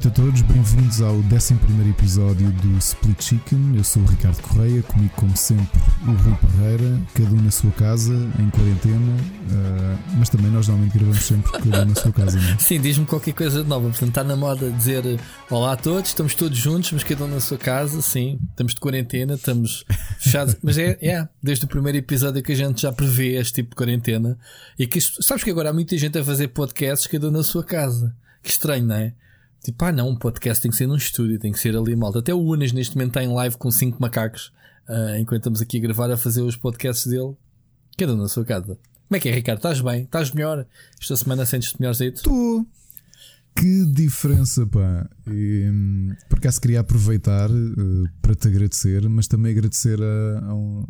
noite a todos, bem-vindos ao 11 episódio do Split Chicken. Eu sou o Ricardo Correia, comigo, como sempre, o Rui Pereira, cada um na sua casa, em quarentena, uh, mas também nós normalmente gravamos sempre cada um na sua casa. Não é? Sim, diz-me qualquer coisa de nova. Portanto, está na moda dizer olá a todos, estamos todos juntos, mas cada um na sua casa. Sim, estamos de quarentena, estamos fechados. mas é, é, desde o primeiro episódio que a gente já prevê este tipo de quarentena. E que sabes que agora há muita gente a fazer podcasts, cada um na sua casa. Que estranho, não é? Tipo, ah não, um podcast tem que ser num estúdio, tem que ser ali malta. Até o Unas neste momento está em live com cinco macacos, uh, enquanto estamos aqui a gravar, a fazer os podcasts dele, cada um na sua casa. Como é que é, Ricardo? Estás bem? Estás melhor? Esta semana sentes-te melhor aí? Estou. Que diferença, pá. E, hum, por acaso queria aproveitar uh, para te agradecer, mas também agradecer a, a um,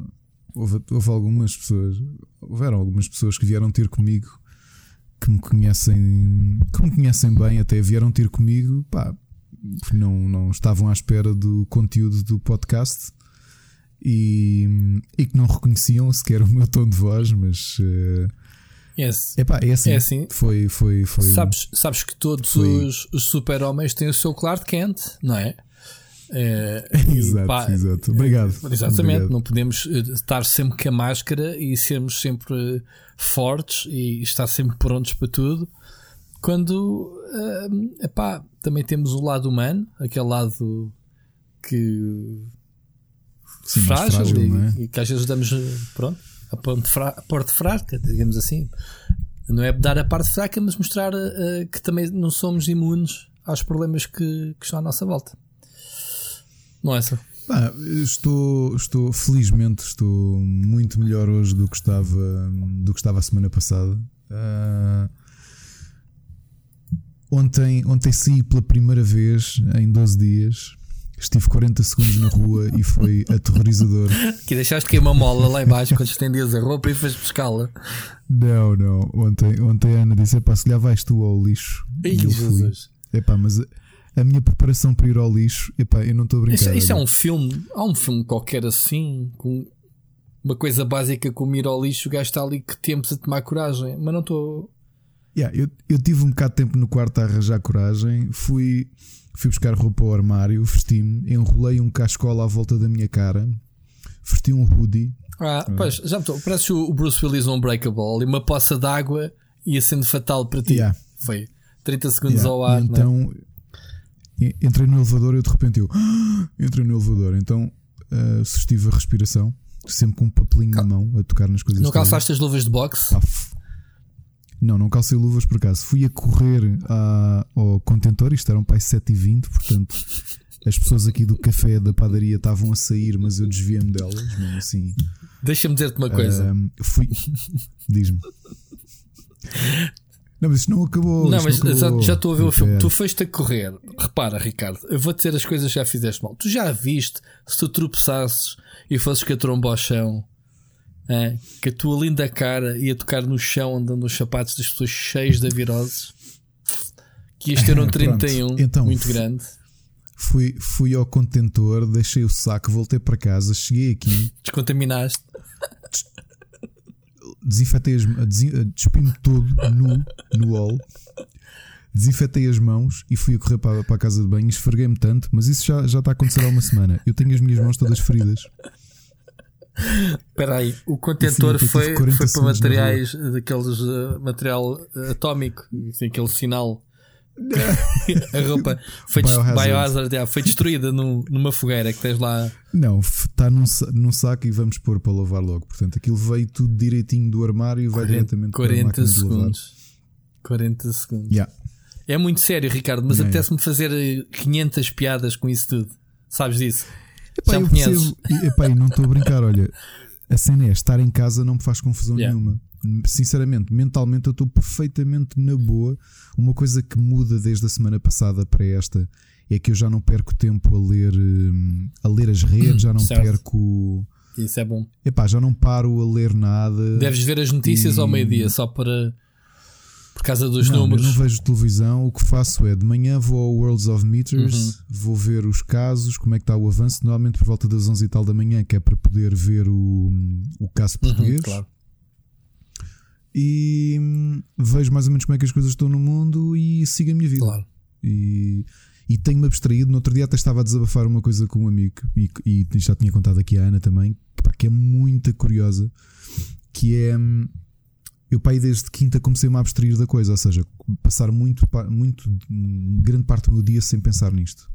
houve, houve algumas pessoas, houveram algumas pessoas que vieram ter comigo que me conhecem, que me conhecem bem, até vieram ter comigo, pá, não, não estavam à espera do conteúdo do podcast e, e que não reconheciam sequer o meu tom de voz, mas uh, yes. epá, é, assim, é assim. Foi, foi, foi, sabes, sabes que todos foi... os, os super-homens têm o seu Clark Kent, não é? É, exato, pá, exato. Obrigado. Exatamente, Obrigado. não podemos eh, estar sempre com a máscara e sermos sempre fortes e estar sempre prontos para tudo. Quando uh, epá, também temos o lado humano, aquele lado que Sim, frágil, frágil e, é? e, que às vezes damos pronto, a a parte fraca, digamos assim. Não é dar a parte fraca, mas mostrar uh, que também não somos imunes aos problemas que, que estão à nossa volta. Não é só. Ah, estou, estou, felizmente, estou muito melhor hoje do que estava, do que estava a semana passada. Uh, ontem, ontem saí pela primeira vez em 12 dias. Estive 40 segundos na rua e foi aterrorizador. Que deixaste que uma mola lá embaixo quando estendias a roupa e fez pescá-la. Não, não. Ontem, ontem a Ana disse: Epá, se lhe vais tu ao lixo. Ei, e eu Jesus. fui. Epá, mas a minha preparação para ir ao lixo, epá, eu não estou a brincar. Isso, isso é um filme, há um filme qualquer assim, com uma coisa básica como ir ao lixo, o gajo está ali que tempos a tomar coragem, mas não estou. Yeah, eu, eu tive um bocado de tempo no quarto a arranjar coragem, fui, fui buscar roupa ao armário, vesti-me, enrolei um cascola à volta da minha cara, vesti um hoodie. Ah, ah. pois, já estou. Parece o Bruce Willis Unbreakable, ali uma poça d'água ia sendo fatal para ti. Yeah. Foi 30 segundos yeah. ao ar. E então, entrei no elevador e de repente eu entrei no elevador. Então uh, sustive a respiração, sempre com um papelinho Cal na mão a tocar nas coisas. Não calçaste as luvas de boxe? Ah, não, não calcei luvas por acaso. Fui a correr a, ao contentor, isto era um pai 7h20, portanto as pessoas aqui do café da padaria estavam a sair, mas eu desviei-me delas, mesmo assim. Deixa-me dizer-te uma coisa. Uh, fui. Diz-me. Não, mas isso não acabou. Não, mas não acabou. já estou a ver o filme. Tu foste a correr. Repara, Ricardo, eu vou dizer as coisas que já fizeste mal. Tu já viste se tu tropeçasses e fosses com a tromba ao chão, é, que a tua linda cara ia tocar no chão andando os sapatos das pessoas cheios de viroses, que ias ter um 31 então, muito grande. Fui, fui ao contentor, deixei o saco, voltei para casa, cheguei aqui. Descontaminaste desinfetei as despi-me todo nu no hall, desinfetei as mãos e fui a correr para, para a casa de banho. E esfreguei-me tanto, mas isso já, já está a acontecer há uma semana. Eu tenho as minhas mãos todas feridas. Espera aí, o contentor assim, foi, foi para materiais daqueles uh, material uh, atómico, assim, aquele sinal a roupa foi, Biohazard. Biohazard, yeah, foi destruída no, numa fogueira que tens lá. Não, está num, num saco e vamos pôr para lavar logo. Portanto, aquilo veio tudo direitinho do armário e vai 40, diretamente 40 para a segundos. 40 segundos. Yeah. É muito sério, Ricardo, mas é. apetece-me fazer 500 eh, piadas com isso tudo. Sabes disso? Epá, Já me conheces? Percebo, epá, não estou a brincar, olha. A cena é estar em casa não me faz confusão yeah. nenhuma sinceramente, mentalmente eu estou perfeitamente na boa. Uma coisa que muda desde a semana passada para esta é que eu já não perco tempo a ler hum, a ler as redes, já não certo. perco. Isso é bom. Epá, já não paro a ler nada. Deves ver as notícias e... ao meio-dia só para por causa dos não, números. Eu não vejo televisão. O que faço é de manhã vou ao Worlds of Meters, uhum. vou ver os casos, como é que está o avanço. Normalmente por volta das 11 e tal da manhã, que é para poder ver o, o caso uhum, português. Uhum, claro e hum, vejo mais ou menos como é que as coisas estão no mundo e sigo a minha vida. Claro. E, e tenho-me abstraído. No outro dia até estava a desabafar uma coisa com um amigo e, e já tinha contado aqui a Ana também, pá, que é muito curiosa, que é hum, eu pai desde quinta comecei-me a abstrair da coisa, ou seja, passar muito, muito grande parte do meu dia sem pensar nisto.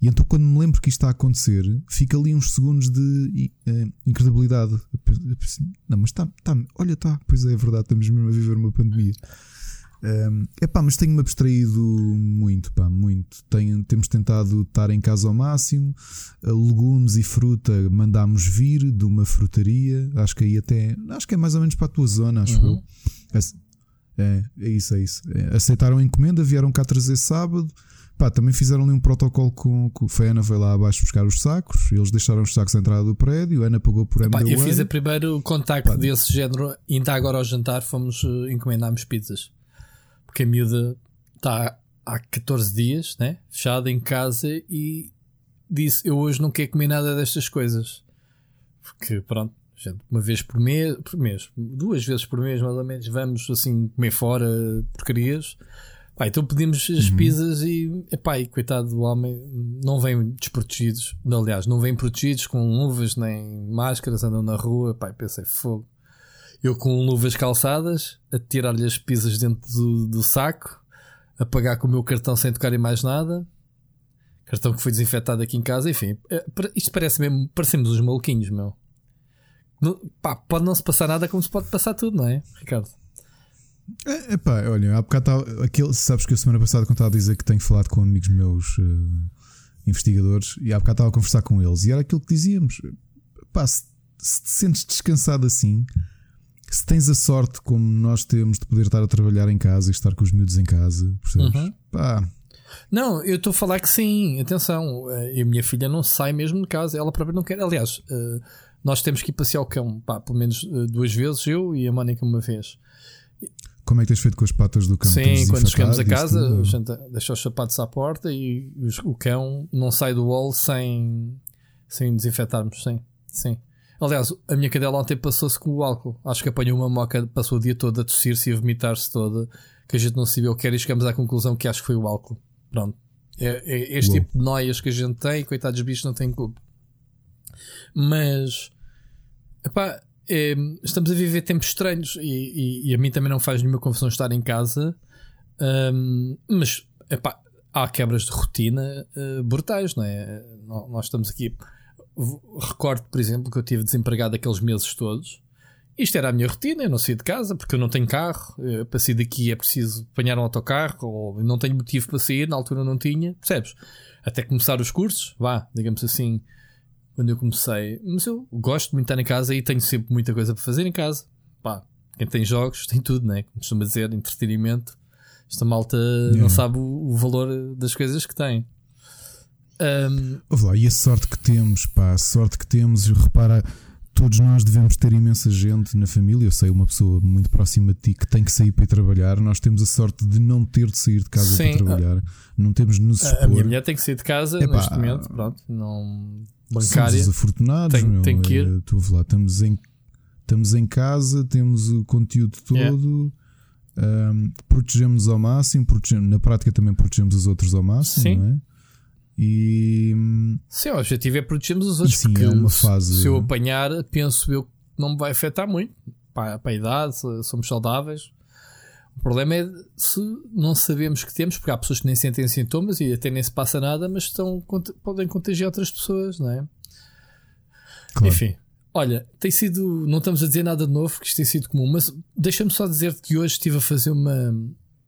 E então, quando me lembro que isto está a acontecer, fica ali uns segundos de uh, incredibilidade. Não, mas está, tá, olha, está, pois é, é verdade, estamos mesmo a viver uma pandemia. Um, epá, mas tenho-me abstraído muito, pá, muito. Tenho, temos tentado estar em casa ao máximo. Uh, legumes e fruta mandámos vir de uma frutaria. Acho que aí até. Acho que é mais ou menos para a tua zona, acho uhum. eu. É, é isso, é isso. É, aceitaram a encomenda, vieram cá trazer sábado. Pá, também fizeram ali um protocolo com, com a Ana foi lá abaixo buscar os sacos, eles deixaram os sacos à entrada do prédio, a Ana pagou por Epá, Eu fiz o primeiro contacto Pá. desse género, ainda agora ao jantar fomos uh, encomendarmos pizzas. Porque a miúda está há 14 dias, né? Fechada em casa e disse: Eu hoje não quero comer nada destas coisas. Porque, pronto, gente, uma vez por mês, por mês, duas vezes por mês, mais ou menos, vamos assim comer fora porcarias. Pá, então pedimos as uhum. pizzas e, epá, e coitado do homem, não vêm desprotegidos. Aliás, não vêm protegidos com luvas nem máscaras, andam na rua. Pá, pensei, fogo. Eu com luvas calçadas, a tirar-lhe as pizzas dentro do, do, saco, a pagar com o meu cartão sem tocar em mais nada. Cartão que foi desinfetado aqui em casa, enfim. É, isto parece mesmo, parecemos os maluquinhos, meu. Não, pá, pode não se passar nada como se pode passar tudo, não é, Ricardo? É, epá, olha, há bocado aquele, sabes que a semana passada, quando estava a dizer que tenho falado com amigos meus uh, investigadores, e há bocado estava a conversar com eles, e era aquilo que dizíamos: epá, se, se te sentes descansado assim, se tens a sorte, como nós temos, de poder estar a trabalhar em casa e estar com os miúdos em casa, percebes? Uhum. Pá. Não, eu estou a falar que sim, atenção, eh, a minha filha não sai mesmo de casa, ela própria não quer. Aliás, uh, nós temos que ir passear o cão, pá, pelo menos uh, duas vezes, eu e a Mónica uma vez. Como é que tens feito com as patas do cão? Sim, quando chegamos a casa, a gente deixa os sapatos à porta e o cão não sai do wall sem, sem desinfetarmos. Sim, sim. Aliás, a minha cadela ontem passou-se com o álcool. Acho que apanhou uma moca, passou o dia todo a tossir-se e a vomitar-se toda, que a gente não sabia o que era e chegamos à conclusão que acho que foi o álcool. Pronto. É, é este Uou. tipo de noias que a gente tem, coitados bichos, não têm culpa. Mas, epá, estamos a viver tempos estranhos e, e, e, a mim também não faz nenhuma confusão estar em casa, um, mas epá, há quebras de rotina uh, brutais, não é? Nós estamos aqui. Recordo, por exemplo, que eu tive desempregado aqueles meses todos. Isto era a minha rotina, eu não saí de casa porque eu não tenho carro. Eu, para sair daqui é preciso apanhar um autocarro ou não tenho motivo para sair, na altura não tinha, percebes? Até começar os cursos, vá, digamos assim, quando eu comecei. Mas eu gosto muito de estar em casa e tenho sempre muita coisa para fazer em casa. Pá, quem tem jogos tem tudo, né? Como costuma dizer, entretenimento. Esta malta não sabe o, o, valor das coisas que tem. Um... e a sorte que temos, pá, a sorte que temos, repara, todos nós devemos ter imensa gente na família. Eu sei uma pessoa muito próxima de ti que tem que sair para ir trabalhar. Nós temos a sorte de não ter de sair de casa Sim, para trabalhar. Não temos de nos expor. A minha mulher tem que sair de casa Epá, neste momento, pronto, não bancária. Somos afortunados, tem, meu, tem que ir. Tu, lá, estamos, em, estamos em casa, temos o conteúdo todo. Yeah. Um, protegemos ao máximo, protegemos, na prática também protegemos os outros ao máximo, sim. não é? E sim, o objetivo é protegermos os outros. Sim, é uma fase. Se eu apanhar, penso eu que não me vai afetar muito para, para a idade, somos saudáveis. O problema é se não sabemos que temos, porque há pessoas que nem sentem sintomas e até nem se passa nada, mas estão, podem contagiar outras pessoas, não é? Claro. Enfim, olha, tem sido. Não estamos a dizer nada de novo, que isto tem sido comum, mas deixa-me só dizer que hoje estive a fazer uma,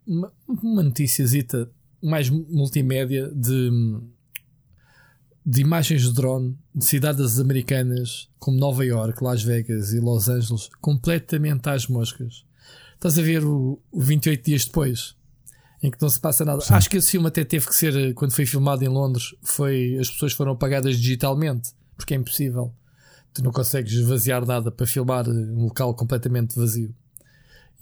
uma, uma noticiazita mais multimédia de, de imagens de drone de cidades americanas como Nova York, Las Vegas e Los Angeles completamente às moscas. Estás a ver o, o 28 dias depois, em que não se passa nada. Sim. Acho que esse filme até teve que ser, eh, quando foi filmado em Londres, foi as pessoas foram apagadas digitalmente, porque é impossível. Tu não consegues esvaziar nada para filmar eh, um local completamente vazio.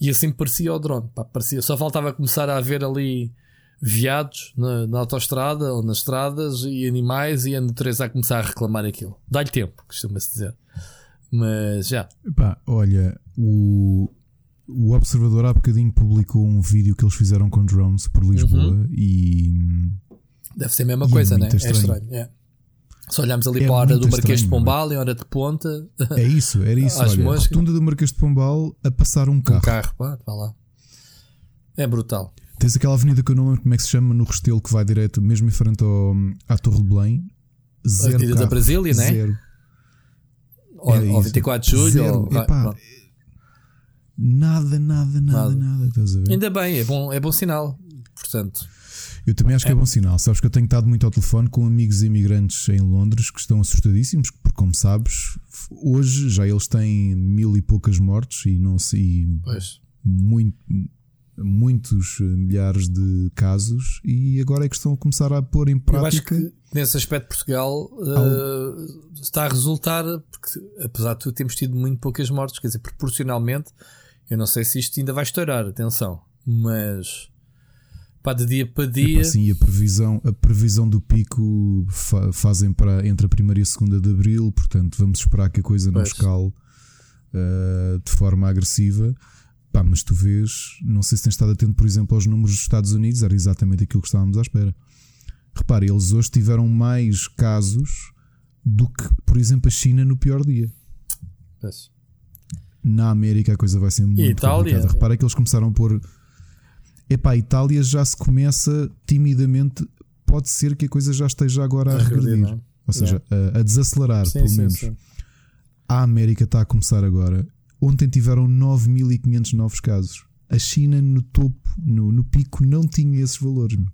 E assim parecia o drone. Pá, parecia. Só faltava começar a haver ali viados na, na autoestrada ou nas estradas e animais e a natureza a começar a reclamar aquilo. Dá-lhe tempo, costuma-se dizer. Mas já. Pá, olha, o, o Observador há bocadinho publicou um vídeo que eles fizeram com drones por Lisboa uhum. e. Deve ser a mesma coisa, é né? Estranho. É estranho. É. Se olharmos ali É para a hora do Marquês de estranho, Pombal, em hora de ponta, É isso, era isso. Olha, moscas. rotunda do Marquês de Pombal a passar um carro. um carro, pá, vá lá. É brutal. Tens aquela avenida que eu não lembro como é que se chama no Restelo que vai direto, mesmo em frente ao, à Torre de Belém. Zero Avenida da Brasília, né? Zero. Ou, Era ou isso. 24 de julho. Zero. ou- Epá. Nada, nada, nada, Nada. nada. Estás a ver? Ainda bem, é bom, é bom sinal. Portanto, Eu também acho que é bom sinal. Sabes que eu tenho estado muito ao telefone com amigos imigrantes em Londres que estão assustadíssimos, porque, como sabes, hoje já eles têm mil e poucas mortes e não se. e pois. muito, muitos eh, milhares de casos, e agora é que estão a começar a pôr em Eu acho prática. que nesse aspecto Portugal eh, está a resultar, porque apesar de tudo temos tido muito poucas mortes, quer dizer, proporcionalmente, eu não sei se isto ainda vai estourar, atenção, mas pá, de dia para dia, Epá, sim, a previsão, a previsão do pico fa- fazem para entre a primeira e a segunda de abril, portanto vamos esperar que a coisa não Pois. escale eh, de forma agressiva. Pá, mas tu vês, não sei se tens estado atento, por exemplo, aos números dos Estados Unidos, era exatamente aquilo que estávamos à espera. Repare, eles hoje tiveram mais casos do que, por exemplo, a China no pior dia. pois. Na América a coisa vai ser muito Itália? complicada. Repara que eles começaram a pôr. Epá, a Itália já se começa timidamente. Pode ser que a coisa já esteja agora a, A regredir, não é? Ou seja, a, a desacelerar, Sim, pelo sim, menos. sim. A América está a começar agora. Ontem tiveram 9.500 novos casos. A China, no topo, no, no pico, não tinha esses valores. meu.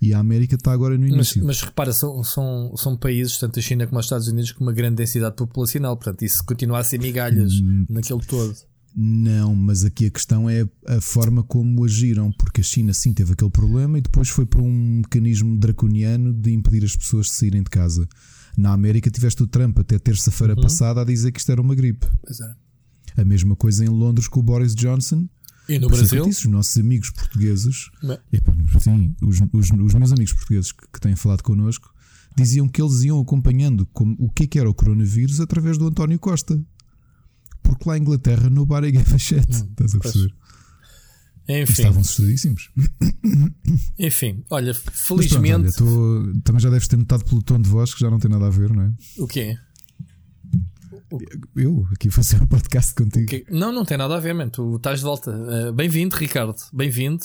E a América está agora no Mas, início. mas repara, são, são, são países, tanto a China como os Estados Unidos, com uma grande densidade populacional, portanto, isso continua a ser migalhas Hum. naquele todo. Não, mas aqui a questão é a forma como agiram, porque a China sim teve aquele problema e depois foi por um mecanismo draconiano de impedir as pessoas de saírem de casa. Na América tiveste o Trump até terça-feira Uhum. passada a dizer que isto era uma gripe. Pois é. A mesma coisa em Londres com o Boris Johnson. E no Por Brasil? disse, os nossos amigos portugueses, epá, sim, os, os- os meus amigos portugueses que, que têm falado connosco, diziam que eles iam acompanhando como, o que é que era o coronavírus através do António Costa. Porque lá em Inglaterra nobody gave a shit. Estás a perceber? Enfim, estavam assustadíssimos. enfim, olha, Mas pronto, felizmente. olha, tô- também já deves ter notado pelo tom de voz que já não tem nada a ver, não é? O quê? Eu aqui fazer um podcast contigo. O quê? Não, não tem nada a ver, man. Tu estás de volta. Uh, Bem-vindo, Ricardo. Bem-vindo.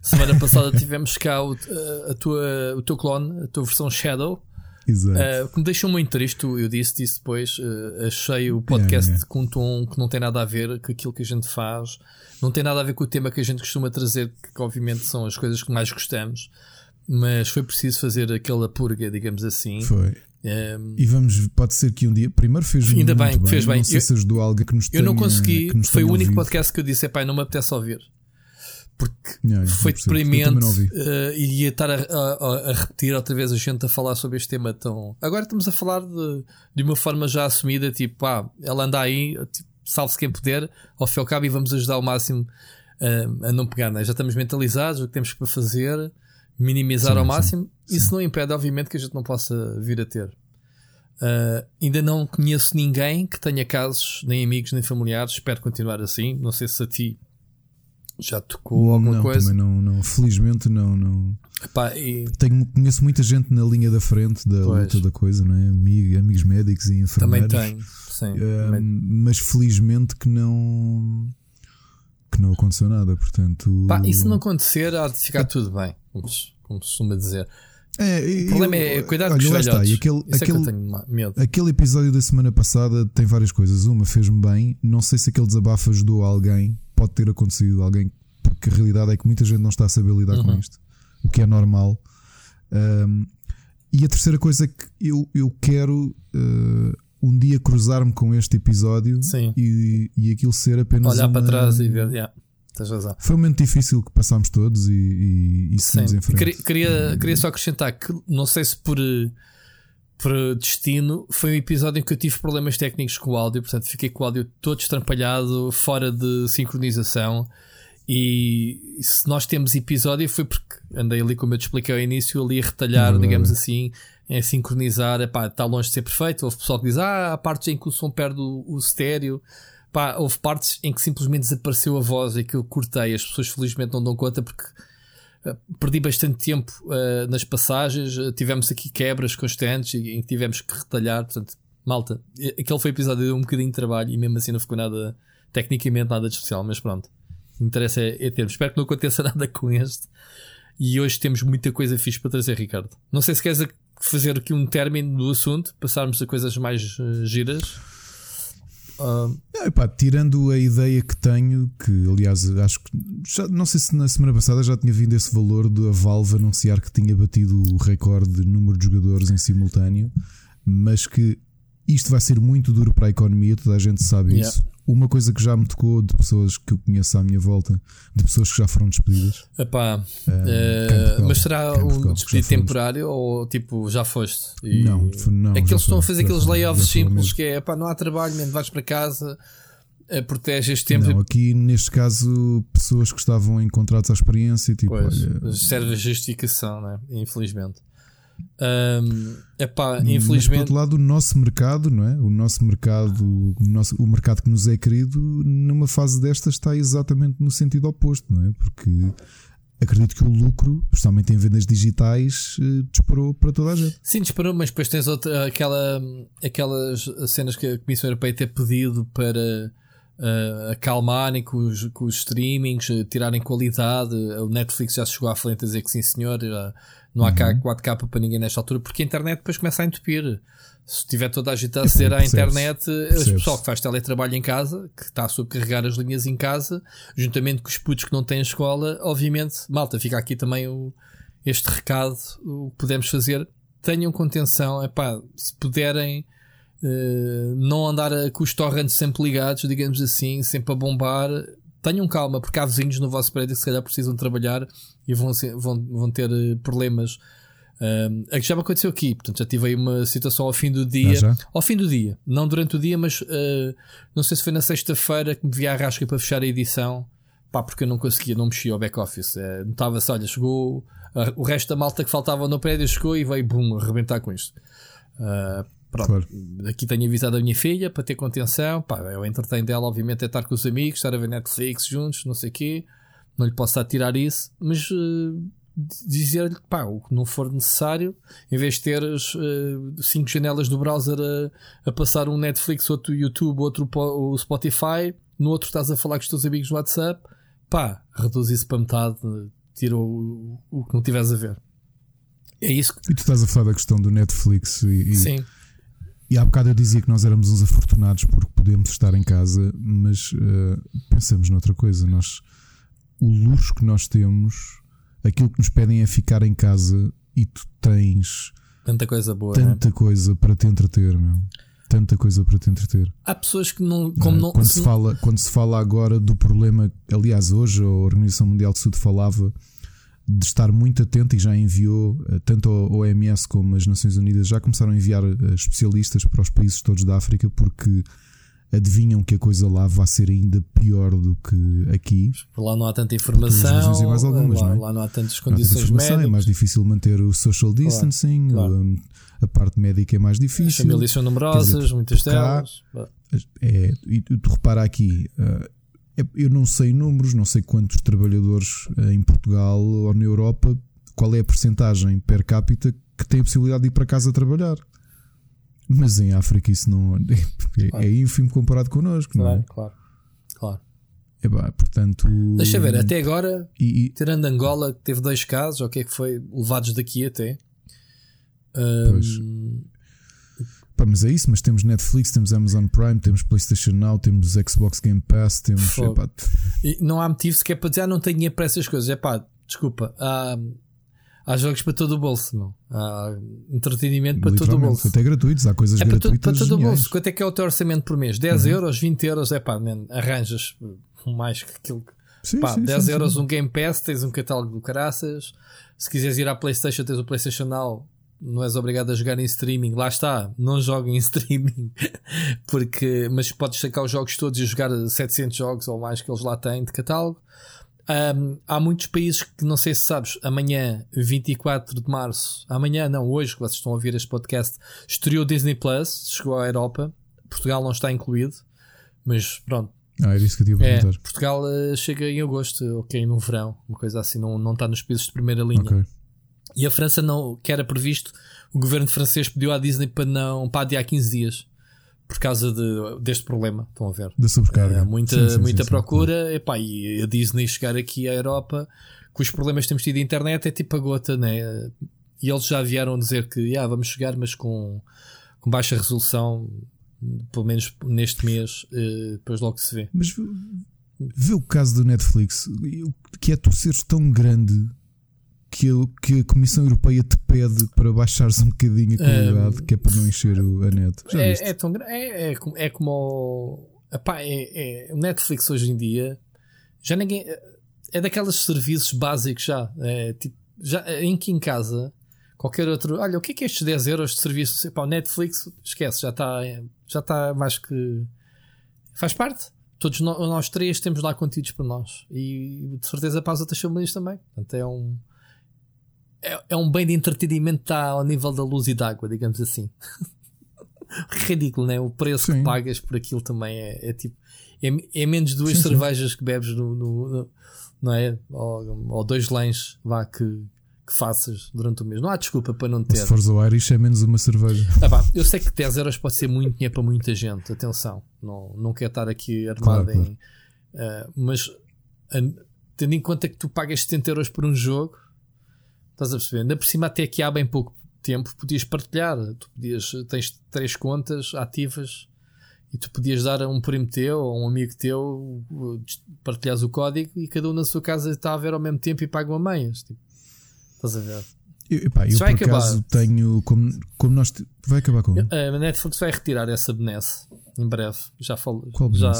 Semana passada tivemos cá o, uh, a tua, o teu clone, a tua versão Shadow. Exato. Uh, que me deixou muito triste, eu disse disse depois. uh, achei o podcast É, é. com um tom que não tem nada a ver com aquilo que a gente faz, não tem nada a ver com o tema que a gente costuma trazer, que obviamente são as coisas que mais gostamos. Mas foi preciso fazer aquela purga, digamos assim. Foi. Um, E vamos, pode ser que um dia. Primeiro fez Ainda bem, bem, fez bem. Não sei Eu- se ajudou alguém que nos eu não tenha- consegui, que nos foi o único ouvido. podcast que eu disse: epá, não me apetece ouvir. Porque Yeah, foi deprimente não uh, e ia estar a, a- a repetir outra vez a gente a falar sobre este tema tão. Agora estamos a falar de, de uma forma já assumida, tipo, ah, ela anda aí, tipo, salve-se quem puder, ao fim e ao cabo, e vamos ajudar ao máximo uh, a não pegar, né? já estamos mentalizados, o que temos para fazer, minimizar Sim, ao sim, máximo. Isso não impede, obviamente, que a gente não possa vir a ter. Uh, ainda não conheço ninguém que tenha casos, nem amigos, nem familiares. Espero continuar assim. Não sei se a ti já tocou alguma não, coisa. Também não, não. Felizmente não, não. Epá, e Tenho, conheço muita gente na linha da frente da Pois. luta da coisa, não é? Amigos, amigos médicos e também enfermeiros. tenho. Sim, Ah, também- mas felizmente que não que não aconteceu nada, portanto. Pá, e se não acontecer, há de ficar tudo bem, como como costuma dizer. É, O problema é cuidado olha, com os está, e aquele, é que aquele, eu episódio da semana passada tem várias coisas. Uma fez-me bem, não sei se aquele desabafo ajudou alguém, pode ter acontecido a alguém, porque a realidade é que muita gente não está a saber lidar com Uhum. isto, o que é normal. Um, e a terceira coisa é que eu, eu quero uh, um dia cruzar-me com este episódio Sim. e, e aquilo ser apenas. Olhar para uma- trás e ver. Yeah, tens razão. Foi um momento difícil que passámos todos e, e, e seguimos Sim. em frente. Queria, queria, queria só acrescentar que não sei se por, por destino foi um episódio em que eu tive problemas técnicos com o áudio, portanto fiquei com o áudio todo estrampalhado, fora de sincronização. E se nós temos episódio foi porque andei ali, como eu te expliquei ao início, ali a retalhar, digamos assim, em sincronizar. Epá, está longe de ser perfeito. Houve pessoal que diz: Ah, há partes em que o som perde o, o estéreo. Pá, houve partes em que simplesmente desapareceu a voz e que eu cortei. As pessoas felizmente não dão conta porque perdi bastante tempo uh, nas passagens, tivemos aqui quebras constantes em que tivemos que retalhar, portanto, malta, aquele foi episódio deu um bocadinho de trabalho e mesmo assim não ficou nada, tecnicamente nada de especial, mas pronto. O interesse é, é termos. Espero que não aconteça nada com este. E hoje temos muita coisa fixe para trazer, Ricardo. Não sei se queres fazer aqui um término do assunto, passarmos a coisas mais uh, giras. Uh... epá, tirando a ideia que tenho, que aliás acho que já, não sei se na semana passada já tinha vindo esse valor da Valve anunciar que tinha batido o recorde de número de jogadores em simultâneo, mas que isto vai ser muito duro para a economia, toda a gente sabe yeah. isso. Uma coisa que já me tocou de pessoas que eu conheço à minha volta, de pessoas que já foram despedidas. Epá, uh, Portugal, mas será um despedido temporário ou tipo já foste? E não, não. É que eles estão a fazer aqueles layoffs simples que é epá, não há trabalho, mesmo vais para casa, uh, protege este tempo. Não, aqui neste caso, pessoas que estavam em contratos à experiência, tipo, pois, olha, serve a justificação, né? infelizmente. Um, epá, infelizmente. Mas, por outro lado, o nosso mercado, não é? O nosso mercado, o, nosso, o mercado que nos é querido, numa fase desta, está exatamente no sentido oposto, não é? Porque acredito que o lucro, especialmente em vendas digitais, eh, disparou para toda a gente. Sim, disparou, mas depois tens outra, aquela, aquelas cenas que a Comissão Europeia tem pedido para uh, acalmarem com os, com os streamings, tirarem qualidade. O Netflix já chegou à frente a dizer que sim, senhor. Já, não há uhum. 4K para ninguém nesta altura, porque a internet depois começa a entupir. Se tiver toda a gente a aceder à internet, o pessoal que faz teletrabalho em casa, que está a subcarregar as linhas em casa, juntamente com os putos que não têm escola, obviamente, malta, fica aqui também o, este recado, o que podemos fazer. Tenham contenção, é pá, se puderem, uh, não andar com os torrents sempre ligados, digamos assim, sempre a bombar, tenham calma, porque há vizinhos no vosso prédio que se calhar precisam trabalhar e vão, vão, vão ter eh, problemas. Um, que já me aconteceu aqui, portanto já tive aí uma situação ao fim do dia, ah, ao fim do dia, não durante o dia, mas uh, não sei se foi na sexta-feira que me vi a rasca para fechar a edição, pá, porque eu não conseguia, não mexia ao back-office. Uh, Notava-se, olha, chegou o resto da malta que faltava no prédio, chegou e veio, bum, arrebentar com isto. Uh, Pronto, claro. aqui tenho avisado a minha filha para ter contenção. Pá, eu entretém dela, obviamente, é estar com os amigos, estar a ver Netflix juntos, não sei o quê. Não lhe posso tirar isso, mas uh, dizer-lhe pá, o que não for necessário, em vez de ter as uh, cinco janelas do browser a, a, passar um Netflix, outro YouTube, outro o Spotify, no outro estás a falar com os teus amigos no WhatsApp, pá, reduz isso para metade, tira o, o que não tiveres a ver. É isso que... E tu estás a falar da questão do Netflix e, e... Sim e há bocado eu dizia que nós éramos uns afortunados porque podemos estar em casa, mas uh, pensamos noutra coisa. Nós, o luxo que nós temos, aquilo que nos pedem é ficar em casa e tu tens tanta coisa boa, tanta né? coisa para te entreter, meu. Tanta coisa para te entreter. Há pessoas que não. Como uh, não quando, se, se fala, quando se fala agora do problema, aliás, hoje a Organização Mundial de Saúde falava de estar muito atento e já enviou, eh, tanto a OMS como as Nações Unidas, já começaram a enviar eh, especialistas para os países todos da África porque adivinham que a coisa lá vai ser ainda pior do que aqui. Lá não há tanta informação, algumas, lá, não é? lá não há tantas condições há tanta É mais difícil manter o social distancing, claro, claro. A, a, parte médica é mais difícil. As famílias são numerosas, dizer, muitas delas. É, e tu repara aqui, é, eu não sei números, não sei quantos trabalhadores eh, em Portugal ou na Europa, qual é a percentagem per capita que tem a possibilidade de ir para casa trabalhar. Mas em África isso não é, claro. é ínfimo comparado connosco, claro, não é? Claro, claro. É portanto. Deixa ver, até agora, e, tirando Angola, que teve dois casos, ou o que é que foi, levados daqui até. Um, Pá, mas é isso, mas temos Netflix, temos Amazon Prime, temos PlayStation Now, temos Xbox Game Pass, temos. Epá, não há motivo sequer para dizer, ah, não tenho dinheiro para essas coisas. É pá, desculpa. Há, há jogos para todo o bolso, não. Há entretenimento para todo o bolso. Até gratuitos, há coisas é gratuitas. Para, para todo o bolso. Quanto é que é o teu orçamento por mês? 10 uhum. euros, 20 euros? É pá, man, arranjas mais que aquilo. Sim, pá, sim, 10 sim, euros um Game Pass, tens um catálogo do caraças. Se quiseres ir à PlayStation, tens o PlayStation Now não és obrigado a jogar em streaming. Lá está, não joguem em streaming. Porque, mas podes sacar os jogos todos e jogar 700 jogos ou mais que eles lá têm de catálogo. Um, há muitos países que não sei se sabes, amanhã, 24 de março, amanhã não, hoje que vocês estão a ouvir este podcast, estreou Disney Plus, chegou à Europa. Portugal não está incluído, mas pronto. Ah, era isso que eu tinha É. Portugal eh, chega em agosto, ok, no verão, uma coisa assim, não, não está nos países de primeira linha. Ok. E a França não, que era previsto, o governo francês pediu à Disney para não para adiar 15 dias por causa de, deste problema. Estão a ver? Da sobrecarga. Há muita, Sim, sim, muita sim, procura. Epá, e a Disney chegar aqui à Europa com os problemas que temos tido de internet é tipo a gota, né? E eles já vieram dizer que ah, vamos chegar, mas com, com baixa resolução, pelo menos neste mês, eh, depois logo se vê. Mas vê- o caso do Netflix, que é tu seres tão grande que, que a Comissão Europeia te pede para baixares um bocadinho a qualidade, que é para não encher o, a net. Já viste? É, é, tão, é, é, como- é como o, epá, é, é- o Netflix hoje em dia já ninguém é daqueles serviços básicos já, é, tipo, já em que em casa qualquer outro, olha, o que é que é estes 10 euros de serviço? Epá, o Netflix, esquece, já está já está mais que faz parte. Todos no- nós três temos lá conteúdos para nós e de certeza para as outras famílias também. Portanto, é um é, é um bem de entretenimento está ao nível da luz e da água, digamos assim. Ridículo, né? O preço Sim. que pagas por aquilo também é, é tipo. É, é menos duas Sim, sim. cervejas que bebes no, no- no- não é? Ou, ou dois lãs vá que, que faças durante o mês. Não há desculpa para não ter. Se fores ao Irish é menos uma cerveja. Ah, pá, eu sei que 10 euros pode ser muito dinheiro para muita gente, atenção, não, não quero estar aqui armado Claro, em. ah, mas ah, tendo em conta que tu pagas 70 euros por um jogo, estás a perceber? Ainda por cima, até aqui há bem pouco tempo, podias partilhar. Tu podias, tens três contas ativas e tu podias dar a um primo teu ou a um amigo teu, uh, partilhares o código e cada um na sua casa está a ver ao mesmo tempo e paga uma meias. Tipo, estás a ver? Eu, epá, eu por vai acaso acabar. tenho. Como, como nós. te- Vai acabar com. A Netflix vai retirar essa benesse em breve. Já falou. Qual já,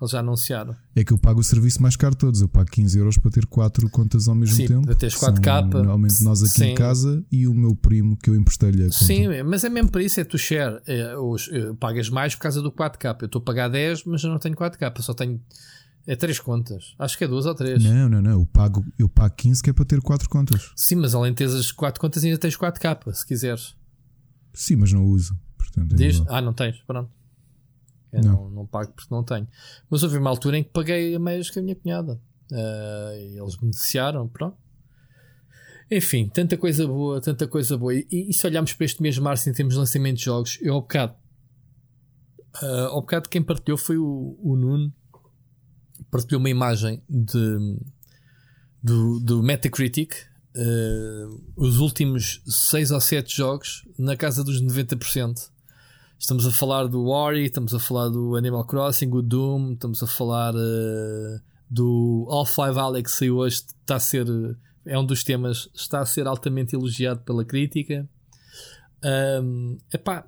eles já anunciaram. É que eu pago o serviço mais caro de todos. Eu pago 15 euros para ter quatro contas ao mesmo Sim, tempo. para teres que são 4K. Normalmente nós aqui Sim. em casa e o meu primo que eu emprestei-lhe a conta. Sim, mas é mesmo para isso, é tu share. É, os, é, pagas mais por causa do 4K. Eu estou a pagar 10, mas eu não tenho 4K. Eu só tenho. É três contas. Acho que é duas ou três. Não, não, não. Eu pago, eu pago 15 que é para ter quatro contas. Sim, mas além de teres as 4 contas, ainda tens 4K, se quiseres. Sim, mas não uso. Portanto, é Diz? igual. Ah, não tens, pronto. Eu Não. não. Não, pago porque não tenho. Mas houve uma altura em que paguei a meias com a minha cunhada. E eles beneficiaram, pronto. Enfim, tanta coisa boa, tanta coisa boa. E, e se olharmos para este mês de março em termos de lançamento de jogos, eu ao bocado, ah, ao bocado quem partilhou foi o, o Nuno. Partilhou uma imagem de, do, do Metacritic. ah, os últimos 6 ou 7 jogos na casa dos 90%. Estamos a falar do Ori, estamos a falar do Animal Crossing, o Doom, estamos a falar eh, do Half-Life Alex que saiu hoje, está a ser, é um dos temas, está a ser altamente elogiado pela crítica. Um, epá,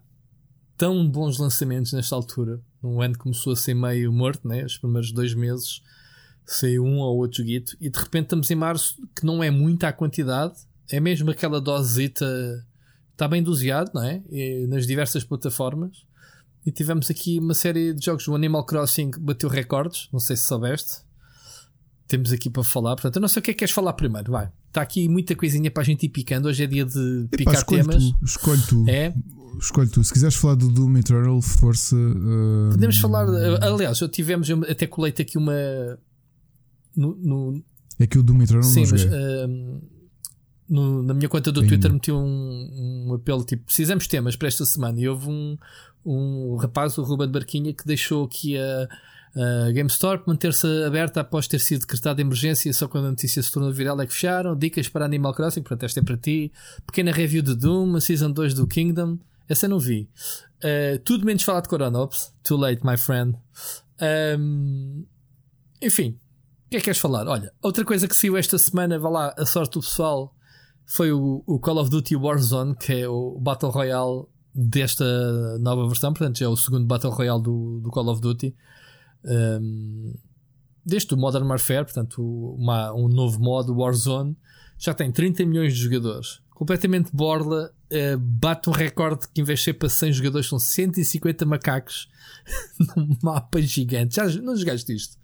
tão bons lançamentos nesta altura. Um ano começou a ser meio morto, né? os primeiros dois meses saiu um ou outro joguito, e de repente estamos em março, que não é muita a quantidade, é mesmo aquela dosita está bem doseado, não é? E nas diversas plataformas. E tivemos aqui uma série de jogos. O Animal Crossing bateu recordes, não sei se soubeste. Temos aqui para falar. Portanto, eu não sei o que é que queres falar primeiro. Vai. Está aqui muita coisinha para a gente ir picando. Hoje é dia de Epá, picar escolhe temas. tu, escolhe tu. É. Escolhe tu. Se quiseres falar do Doom Eternal, força. ah, Podemos falar. Aliás, já tivemos. Eu até colei-te aqui uma. No, no- É que o Doom Eternal sim, não mas. joguei. No- na minha conta do Ainda. Twitter meti um, um apelo tipo: precisamos temas para esta semana. E houve um, um rapaz, o Ruben Barquinha, que deixou aqui a, a manter-se aberta após ter sido decretada emergência. Só quando a notícia se tornou viral é que fecharam. Dicas para Animal Crossing, portanto, esta é para ti. Pequena review de Doom, a Season 2 do Kingdom. Essa eu não vi. Uh, tudo menos falar de Corona Ops. Too late, my friend. Um, enfim, o que é que queres falar? Olha, outra coisa que saiu esta semana, vá lá, a sorte do pessoal, foi o, o Call of Duty Warzone, que é o Battle Royale desta nova versão, portanto já é o segundo Battle Royale do, do Call of Duty. Um, o Modern Warfare, portanto uma, um novo modo, Warzone, já tem 30 milhões de jogadores. Completamente borla, eh, bate um recorde que em vez de ser para 100 jogadores são 150 macacos num mapa gigante. Já não jogaste isto?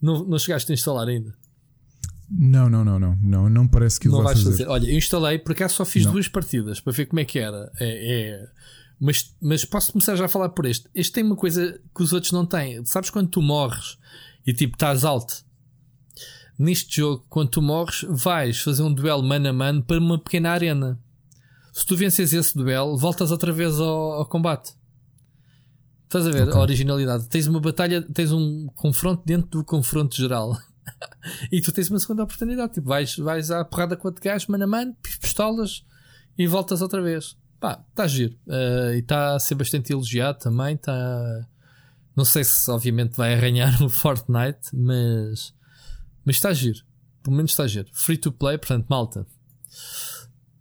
Não, não chegaste a instalar ainda? Não, não, não, não. Não, não parece que o não vai vais fazer. fazer. Olha, eu instalei, por acaso só fiz Não. duas partidas para ver como é que era. É, é Mas, mas posso começar já a falar por este. Este tem uma coisa que os outros não têm. Sabes quando tu morres e tipo estás alto? Neste jogo, quando tu morres, vais fazer um duelo mano a mano para uma pequena arena. Se tu vences esse duelo, voltas outra vez ao, ao combate. Estás a ver okay. a originalidade? Tens uma batalha, tens um confronto dentro do confronto geral. E tu tens uma segunda oportunidade. Tipo, vais, vais à porrada com outro gajo, mano a mano, pistolas e voltas outra vez. Pá, está giro. Uh, e está a ser bastante elogiado também. Tá... Não sei se obviamente vai arranhar o Fortnite, mas mas está giro. Pelo menos está giro. Free to play, portanto, malta.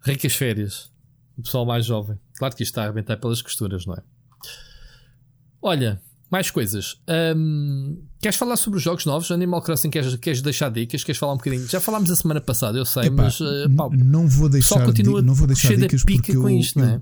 Ricas férias. O pessoal mais jovem. Claro que isto está a arrebentar pelas costuras, não é? Olha, mais coisas. Um, queres falar sobre os jogos novos? Animal Crossing, queres, queres deixar dicas? Queres falar um bocadinho? Já falámos a semana passada, eu sei, Epá, mas uh, pá, não vou deixar, continua não vou deixar dicas porque com eu, isto, eu, não é?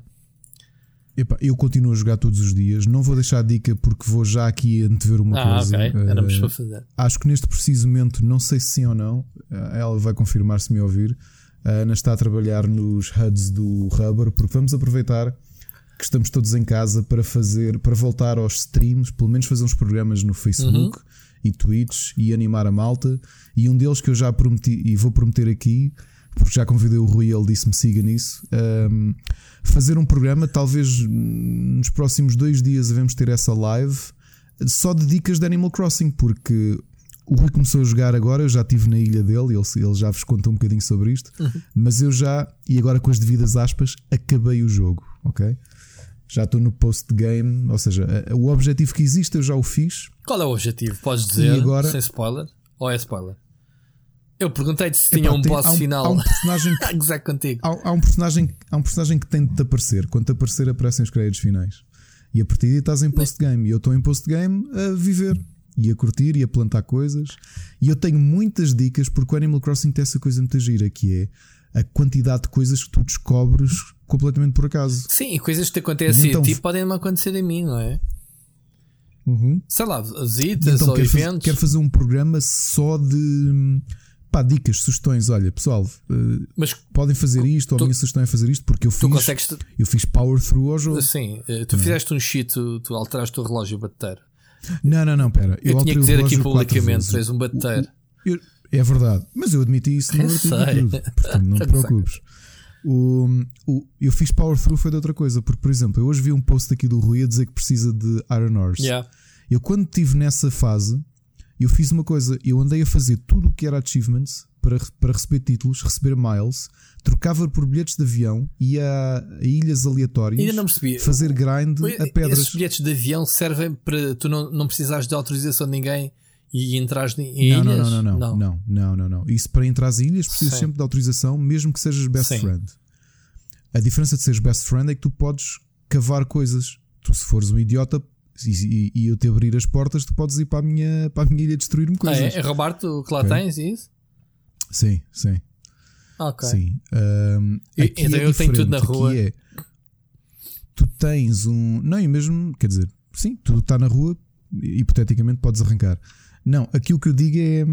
Epá, eu continuo a jogar todos os dias. Não vou deixar a dica porque vou já aqui antever uma ah, coisa. Ok, éramos uh, para fazer. Acho que neste preciso momento, não sei se sim ou não, uh, ela vai confirmar se me ouvir. A Ana está a trabalhar nos HUDs do Rubber, porque vamos aproveitar que estamos todos em casa para fazer, para voltar aos streams, pelo menos fazer uns programas no Facebook uhum. e Twitch e animar a malta. E um deles que eu já prometi e vou prometer aqui, porque já convidei o Rui, ele disse-me siga nisso. Um, fazer um programa, talvez nos próximos dois dias devemos ter essa live só de dicas de Animal Crossing, porque o Rui começou a jogar agora, eu já estive na ilha dele, ele, ele já vos conta um bocadinho sobre isto, uhum. mas eu já, e agora com as devidas aspas, acabei o jogo, ok? Já estou no post-game, ou seja, o objetivo que existe eu já o fiz. Qual é o objetivo? Podes dizer, agora... sem spoiler? Ou é spoiler? Eu perguntei-te se tinha um boss há um, final. Há um personagem que, contigo. Há, há, um personagem, há um personagem que tem de te aparecer. Quando te aparecer, aparecem os créditos finais. E a partir daí estás em post-game. E eu estou em post-game a viver. E a curtir e a plantar coisas. E eu tenho muitas dicas porque o Animal Crossing tem essa coisa muito gira que é a quantidade de coisas que tu descobres completamente por acaso. Sim, e coisas que te acontecem então, a ti podem não acontecer a mim, não é? Uhum. Sei lá, visitas então, ou quero eventos. Fazer, quero fazer um programa só de pá, dicas, sugestões. Olha, pessoal, uh, Mas, podem fazer isto, ou a minha sugestão é fazer isto, porque eu fiz, consegues... eu fiz power through ao jogo. Sim, eh, tu não. fizeste um cheat, tu, tu alteraste o relógio bateteiro. Não, não, não, pera. Eu, eu tinha que dizer aqui publicamente, tu és um bateteiro. É verdade, mas eu admiti isso no artigo portanto não te preocupes. O, o, eu fiz power through foi de outra coisa, porque, por exemplo, eu hoje vi um post aqui do Rui a dizer que precisa de Iron Horse. Yeah. Eu, quando estive nessa fase, eu fiz uma coisa, eu andei a fazer tudo o que era achievements para, para receber títulos, receber miles, trocava por bilhetes de avião, ia a, ilhas aleatórias, Ainda não percebi. fazer grind a pedras. Esses bilhetes de avião servem para tu não, não precisares de autorização de ninguém e entras em não, ilhas? Não, não, não, não, não, não, não, não. Isso para entrar às ilhas precisas Sim. sempre de autorização, mesmo que sejas best Sim. friend. A diferença de seres best friend é que tu podes cavar coisas. Tu, se fores um idiota, e, e, eu te abrir as portas, tu podes ir para a minha, para a minha ilha destruir-me coisas. Ah, é? é roubar-te o que lá okay. tens, é isso? Sim, sim. Ok. Sim. Um, então é eu tenho tudo na rua. É, tu tens um. Não, e mesmo, quer dizer, sim, tudo está na rua, hipoteticamente podes arrancar. Não, aquilo que eu digo é,